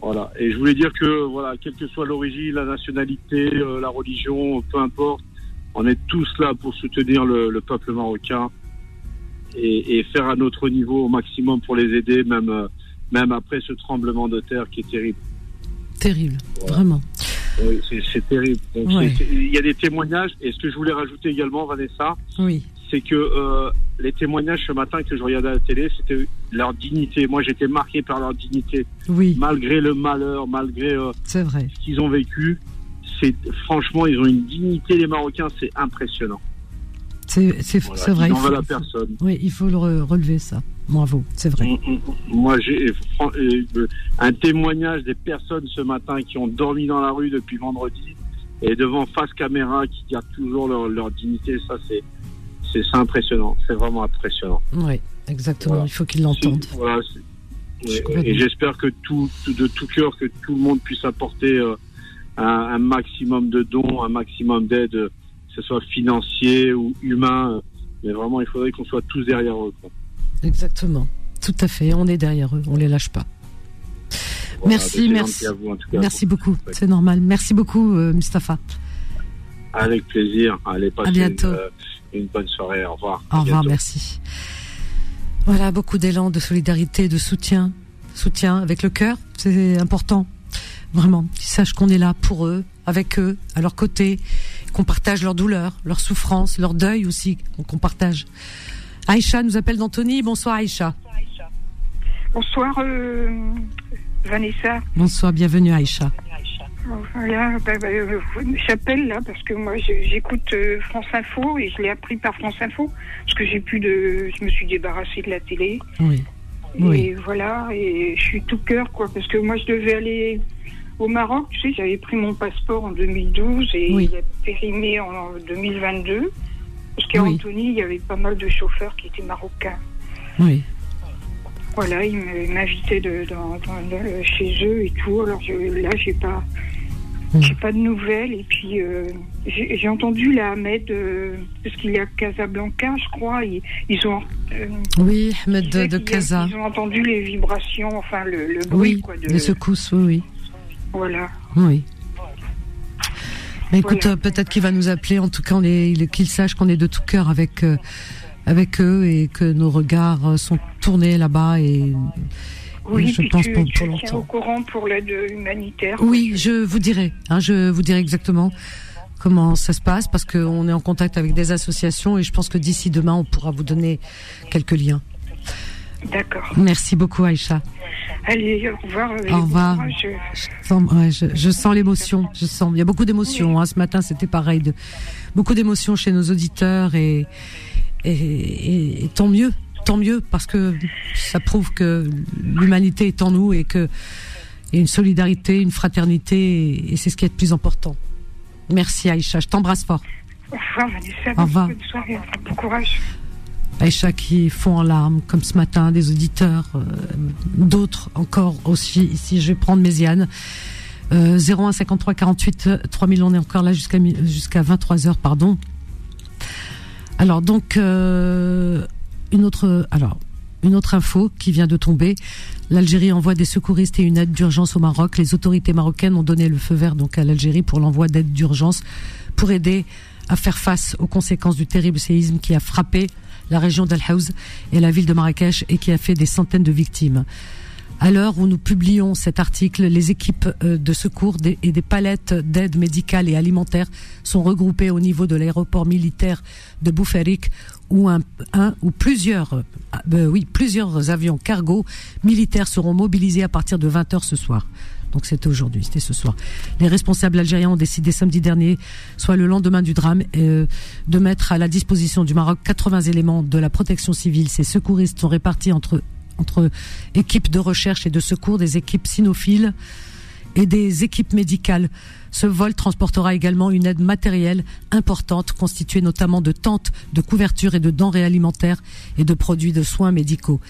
Voilà, et je voulais dire que voilà, quelle que soit l'origine, la nationalité, euh, la religion, peu importe, on est tous là pour soutenir le, le peuple marocain et, et faire à notre niveau au maximum pour les aider, même euh, même après ce tremblement de terre qui est terrible. Terrible, vraiment. Oui, c'est- terrible. Ouais. il y a des témoignages. Et ce que je voulais rajouter également, Vanessa, Oui. C'est que euh, les témoignages ce matin que je regardais à la télé, c'était leur dignité. Moi, j'étais marqué par leur dignité. Oui. Malgré le malheur, malgré euh, vrai. ce qu'ils ont vécu, c'est franchement, ils ont une dignité. Les Marocains, c'est impressionnant. C'est Voilà, vrai. Ils il n'en faut- veulent à personne. Oui, il faut le re- relever ça. Bravo, c'est vrai. Mm, Moi, j'ai euh, un témoignage des personnes ce matin qui ont dormi dans la rue depuis vendredi et devant face caméra qui gardent toujours leur, leur dignité. Ça, c'est c'est impressionnant. C'est vraiment impressionnant. Oui, exactement. Voilà. Il faut qu'ils l'entendent. Voilà, et- j'espère que tout, de tout cœur que tout le monde puisse apporter euh, un, un maximum de dons, un maximum d'aide, euh, que ce soit financier ou humain. Mais vraiment, il faudrait qu'on soit tous derrière eux. quoi. Exactement. Tout à fait. On est derrière eux. On les lâche pas. Voilà, merci, c'est merci. vous, en tout cas. Merci beaucoup. C'est normal. Merci beaucoup, euh, Mustapha. Avec plaisir. Allez, À bientôt. Une, euh, une bonne soirée. Au revoir. Au revoir, merci. Voilà, beaucoup d'élan, de solidarité, de soutien. Soutien avec le cœur, c'est important. Vraiment, qu'ils sachent qu'on est là pour eux, avec eux, à leur côté, qu'on partage leur douleur, leur souffrance, leur deuil aussi, qu'on partage. Aïcha nous appelle d'Antony. Bonsoir Aïcha. Bonsoir euh, Vanessa. Bonsoir, bienvenue Aïcha. Voilà, bah, bah, euh, j'appelle là parce que moi j'écoute euh, France Info et je l'ai appris par France Info parce que j'ai plus de, je me suis débarrassée de la télé Oui. et Oui. voilà et je suis tout cœur quoi parce que moi je devais aller au Maroc, tu sais, j'avais pris mon passeport en 2012 et Oui. il a périmé en 2022 parce qu'à Oui. Antony il y avait pas mal de chauffeurs qui étaient marocains. Oui. Voilà, ils m'invitaient de, dans- dans- dans- chez eux et tout. Alors je, là, j'ai pas, j'ai pas de nouvelles. Et puis euh, j'ai entendu la Ahmed, euh, parce qu'il est à Casablanca, je crois. Ils, ils ont, euh, Oui, Ahmed de, de Casa. Ils ont entendu les vibrations, enfin le, le bruit, Oui, quoi. De, les secousses, oui, oui. Voilà. Oui. Mais écoute, Voilà. peut-être qu'il va nous appeler. En tout cas, qu'il sache qu'on est de tout cœur avec avec eux et que nos regards sont tournés là-bas et, Oui, je pense tu, pour, tu pour tiens au longtemps. courant pour l'aide humanitaire. Oui, je vous dirai. Hein, je vous dirai exactement comment ça se passe parce qu'on est en contact avec des associations et je pense que d'ici demain, on pourra vous donner quelques liens. D'accord. Merci beaucoup, Aïcha. Allez, au revoir. euh, Au revoir. moi, je- Je sens, ouais, je, je sens l'émotion. Je sens. Il y a beaucoup d'émotions. Hein. Ce matin, c'était pareil. De, beaucoup d'émotions chez nos auditeurs et, et, et- et tant mieux, tant mieux parce que ça prouve que l'humanité est en nous et que et une solidarité, une fraternité, et c'est ce qui est le plus important. Merci Aïcha, je t'embrasse fort. Au revoir, Vanessa. Au revoir. Bonne soirée. Bon courage. Aïcha qui fond en larmes, comme ce matin, des auditeurs, euh, d'autres encore aussi. Ici, je vais prendre Méziane. Euh, 01 53 48 3000, on est encore là jusqu'à 23 heures, pardon. Alors donc euh, une autre alors une autre info qui vient de tomber. L'Algérie envoie des secouristes et une aide d'urgence au Maroc. Les autorités marocaines ont donné le feu vert donc à l'Algérie pour l'envoi d'aide d'urgence pour aider à faire face aux conséquences du terrible séisme qui a frappé la région d'Al Haouz et la ville de Marrakech et qui a fait des centaines de victimes. À l'heure où nous publions cet article, les équipes euh, de secours et des palettes d'aide médicale et alimentaire sont regroupées au niveau de l'aéroport militaire de Boufarik où un, ou plusieurs, euh, oui, plusieurs avions cargo militaires seront mobilisés à partir de 20h ce soir. Donc c'était aujourd'hui, c'était ce soir. Les responsables algériens ont décidé samedi dernier, soit le lendemain du drame, euh, de mettre à la disposition du Maroc 80 éléments de la protection civile. Ces secouristes sont répartis entre entre équipes de recherche et de secours, des équipes cynophiles et des équipes médicales. Ce vol transportera également une aide matérielle importante, constituée notamment de tentes, de couvertures et de denrées alimentaires et de produits de soins médicaux.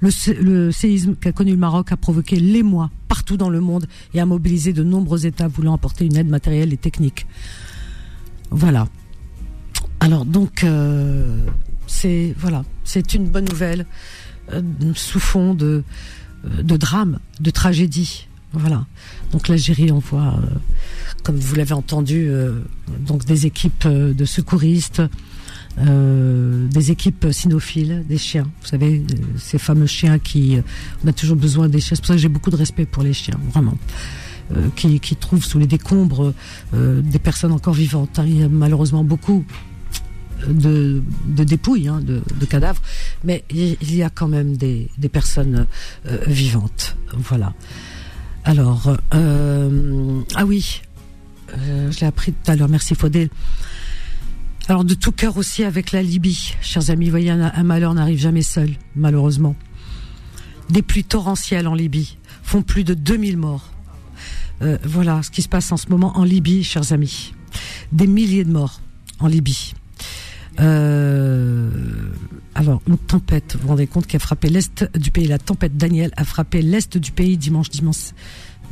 Le, sé- le séisme qu'a connu le Maroc a provoqué l'émoi partout dans le monde et a mobilisé de nombreux États voulant apporter une aide matérielle et technique. Voilà. Alors donc, euh, c'est voilà, c'est une bonne nouvelle euh, sous fond de, euh, de drame, de tragédie. Voilà. Donc l'Algérie envoie, euh, comme vous l'avez entendu, euh, donc des équipes euh, de secouristes, des équipes cynophiles, des chiens. Vous savez, ces fameux chiens qui, on a toujours besoin des chiens. C'est pour ça que j'ai beaucoup de respect pour les chiens, vraiment. Qui, trouvent sous les décombres des personnes encore vivantes. hein. Il y a malheureusement beaucoup de, dépouilles, hein, de, cadavres, mais il y a quand même des, personnes vivantes. Voilà. Alors, euh, ah oui, euh, je l'ai appris tout à l'heure, merci Faudel. Alors, de tout cœur aussi avec la Libye, chers amis, voyez, un, malheur n'arrive jamais seul, malheureusement. Des pluies torrentielles en Libye font plus de 2000 morts. Euh, voilà ce qui se passe en ce moment en Libye, chers amis. Des milliers de morts en Libye. Euh, alors, une tempête, vous vous rendez compte, qui a frappé l'est du pays. La tempête Daniel a frappé l'est du pays dimanche, dimanche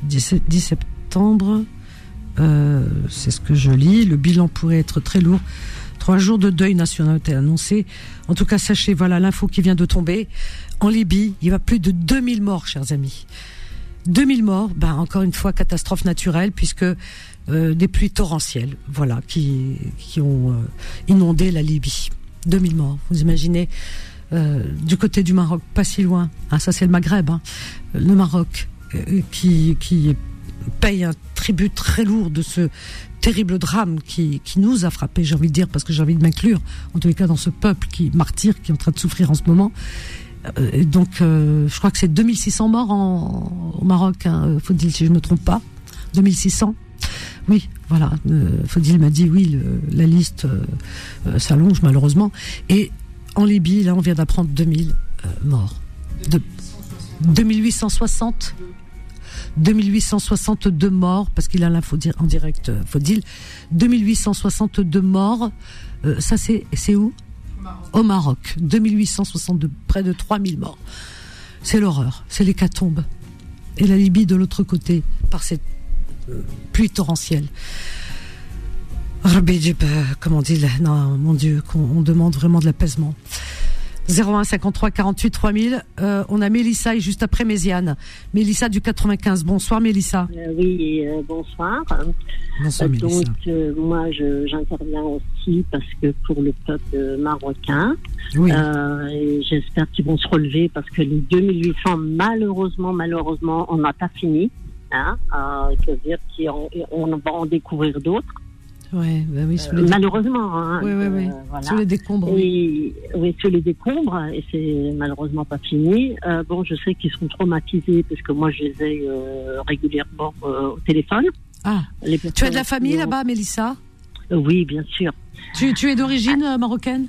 10, 10 septembre. Euh, c'est ce que je lis. Le bilan pourrait être très lourd. Trois jours de deuil national ont été annoncés. En tout cas, sachez, voilà l'info qui vient de tomber. En Libye, il y a plus de 2000 morts, chers amis. 2000 morts, ben encore une fois catastrophe naturelle puisque euh, des pluies torrentielles, voilà, qui qui ont euh, inondé la Libye. 2000 morts, vous imaginez euh, du côté du Maroc, pas si loin. Ah, ça c'est le Maghreb, hein, le Maroc qui qui paye un tribut très lourd de ce terrible drame qui, qui nous a frappé, j'ai envie de dire, parce que j'ai envie de m'inclure, en tous les cas, dans ce peuple qui martyr, qui est en train de souffrir en ce moment. Donc, je crois que c'est 2600 morts en, au Maroc, hein, faut-il, si je ne me trompe pas. 2600 Oui, voilà. Euh, Faudil m'a dit, oui, la liste euh, euh, s'allonge malheureusement. Et en Libye, là, on vient d'apprendre 2000 euh, morts. De, 2860 2862 morts, parce qu'il a l'info en direct, Faudil. 2862 morts. Ça, c'est où? Au Maroc. 2862, près de 3000 morts. C'est l'horreur, c'est l'hécatombe. Et la Libye de l'autre côté, par cette pluie torrentielle. Euh, comment on dit Non, mon Dieu, qu'on on demande vraiment de l'apaisement. 01 53 48 3000. Euh, on a Mélissa et juste après Méziane. Mélissa du 95. Bonsoir Mélissa. Euh, oui, euh, bonsoir. Bonsoir, Mélissa. donc, moi, j'interviens aussi parce que pour le peuple marocain, Oui. j'espère qu'ils vont se relever parce que les 2800, malheureusement, malheureusement, on n'a pas fini. Hein, euh, dire qu'on on va en découvrir d'autres. Ouais, bah oui, sous les Euh, malheureusement. Hein, Oui, oui, oui. euh, voilà. Sous les décombres. oui. Et, oui, sous les décombres, et c'est malheureusement pas fini. Euh, bon, je sais qu'ils sont traumatisés parce que moi, je les ai régulièrement au téléphone. Ah, Les tu as de la famille ont- là-bas, Mélissa? Oui, bien sûr. tu, tu es d'origine marocaine?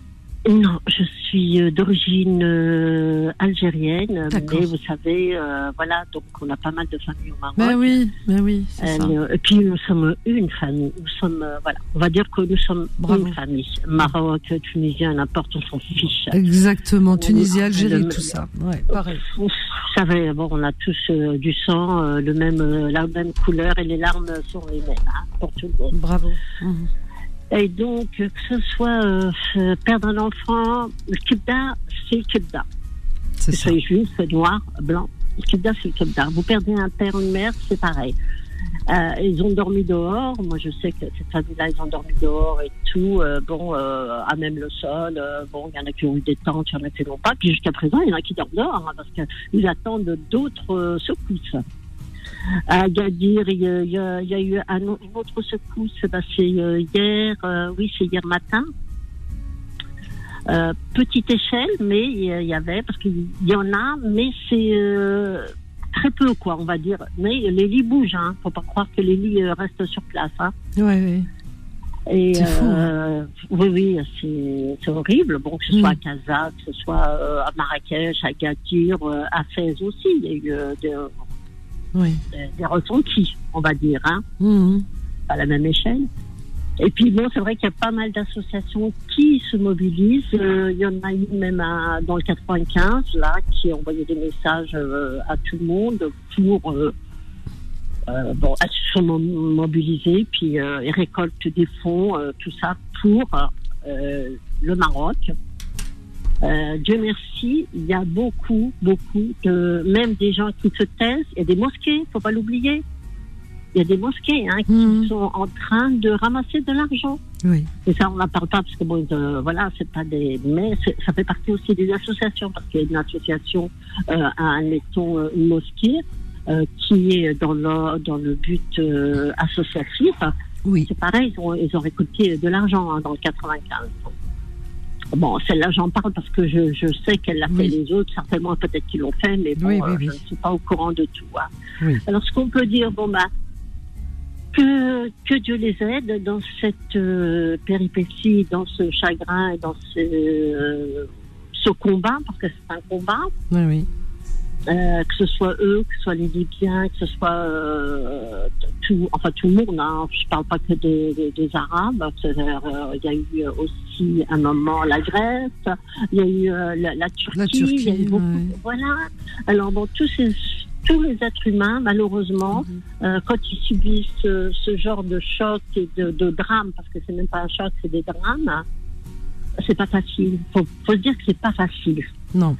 Non, je suis euh, d'origine euh, algérienne, mais vous savez, euh, voilà, donc on a pas mal de familles au Maroc. Ben oui, ben oui. c'est ça. Euh, et puis nous sommes une famille. Nous sommes, voilà, on va dire que nous sommes une famille. Maroc, Tunisien, n'importe, on s'en fiche. Exactement, Tunisie, Algérie, le- tout ça. Ouais, pareil. Vous savez, bon, on a tous euh, du sang, le même, la même couleur et les larmes sont les mêmes hein, pour tout le monde. Bravo. Et donc, que ce soit euh, euh, perdre un enfant, le kibda, c'est le kibda. C'est ce soit juif, noir, blanc, le kibda, c'est le kibda. Vous perdez un père, une mère, c'est pareil. Euh, ils ont dormi dehors. Moi, je sais que cette famille-là, ils ont dormi dehors et tout. Euh, bon, euh, à même le sol. Euh, bon, il y en a qui ont eu des tentes, il y en a qui n'ont pas. Puis jusqu'à présent, il y en a qui dorment dehors hein, parce qu'ils attendent d'autres euh, secousses. À Gadir, il y a, il y a- il y a eu un une autre secousse, bah, c'est euh, hier, euh, oui, c'est hier matin. Euh, petite échelle, mais il y- avait, parce qu'il y en a, mais c'est euh, très peu, quoi, on va dire. Mais les lits bougent, hein. Faut pas croire que les lits restent sur place, hein. Ouais. Et C'est fou, euh, oui, oui, c'est c'est horrible. Bon, que ce soit à Mm. Casa, que ce soit à Marrakech, à Gadir, à Fès aussi, il y a eu des, Oui. des- ressentis, on va dire, hein, Mhm. à la même échelle. Et puis bon, c'est vrai qu'il y a pas mal d'associations qui se mobilisent. Euh, il y en a une même à- dans le 95 là qui a envoyé des messages euh, à tout le monde pour euh, euh, bon, elles se sont mo- mobilisées puis euh, ils récoltent des fonds, euh, tout ça pour euh, le Maroc. Euh, Dieu merci, il y a beaucoup, beaucoup de même des gens qui se taisent. Il y a des mosquées, faut pas l'oublier. Il y a des mosquées hein, qui sont en train de ramasser de l'argent. Oui. Et ça, on n'en parle pas parce que bon, euh, voilà, c'est pas des, mais ça fait partie aussi des associations parce qu'il y a une association, euh, admettons, euh, une mosquée euh, qui est dans le dans le but euh, associatif. Oui. C'est pareil, ils ont, ils ont récolté de l'argent hein, dans le 95. Bon, celle-là, j'en parle parce que je, je sais qu'elle l'a fait Oui. les autres, certainement peut-être qu'ils l'ont fait, mais bon, Oui, oui, euh, je ne suis pas au courant de tout. hein. Oui. Alors, ce qu'on peut dire, bon, bah, que, que Dieu les aide dans cette euh, péripétie, dans ce chagrin dans ce, euh, ce combat, parce que c'est un combat. Oui, oui. Euh, que ce soit eux, que ce soit les Libyens, que ce soit euh, tout, enfin tout le monde. Hein. Je parle pas que des, des, des Arabes. Euh, Il y a eu aussi un moment la Grèce, il y a eu euh, la, la Turquie, La Turquie, y a eu beaucoup. ouais. Voilà. Alors bon, tous ces tous les êtres humains, malheureusement, euh, quand ils subissent euh, ce genre de choc et de, de drame, parce que c'est même pas un choc, c'est des drames, c'est pas facile. Faut, faut se dire que c'est pas facile. Non.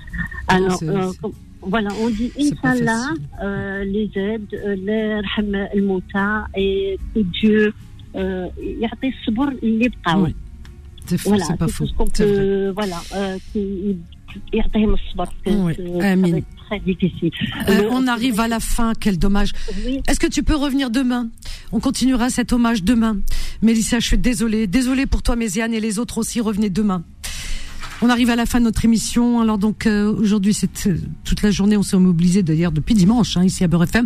Alors, euh, voilà, on dit c'est pas Inch'Allah, euh, les aides, euh, les rahma al-mouta, et que Dieu euh, يعطي الصبر اللي يبقاو. Oui. C'est fou, Voilà, c'est pas c'est faux. tout ce qu'on C'est vrai. peut, voilà, euh, qu'il- يعطيهم الصبر, que Oui, c'est- ça Amin. va être très difficile. Euh, Le- on arrive à la fin, quel dommage. Est-ce que tu peux revenir demain On continuera cet hommage demain. Mélissa, je suis désolée. Désolée pour toi, Méziane, et les autres aussi, revenez demain. On arrive à la fin de notre émission. Alors donc euh, aujourd'hui, c'est euh, toute la journée, on s'est mobilisé d'ailleurs depuis dimanche hein, ici à Beurre FM.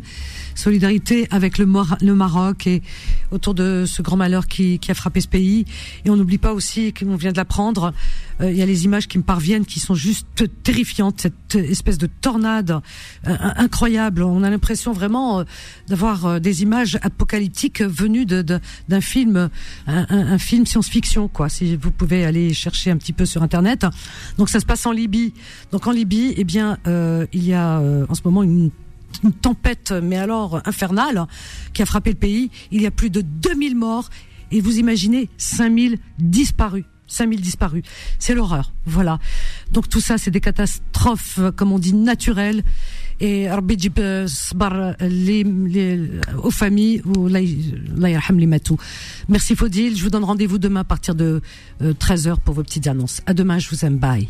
Solidarité avec le, Maroc et autour de ce grand malheur qui, a frappé ce pays. Et on n'oublie pas aussi qu'on vient de l'apprendre. euh, Il y a les images qui me parviennent qui sont juste terrifiantes. Cette espèce de tornade euh, incroyable. On a l'impression vraiment euh, d'avoir des images apocalyptiques venues d'un film, un, film science-fiction, quoi. Si vous pouvez aller chercher un petit peu sur internet. Donc ça se passe en Libye. Donc en Libye, eh bien, il y a en ce moment une une tempête, mais alors infernale, qui a frappé le pays. Il y a plus de 2000 morts et vous imaginez 5000 disparus. 5000 disparus. C'est l'horreur. Voilà. Donc tout ça, c'est des catastrophes, euh, comme on dit, naturelles. Et Rabbi Jib, euh, les, les, aux familles, ou. Merci Faudil. Je vous donne rendez-vous demain à partir de 13h pour vos petites annonces. À demain, je vous aime. Bye.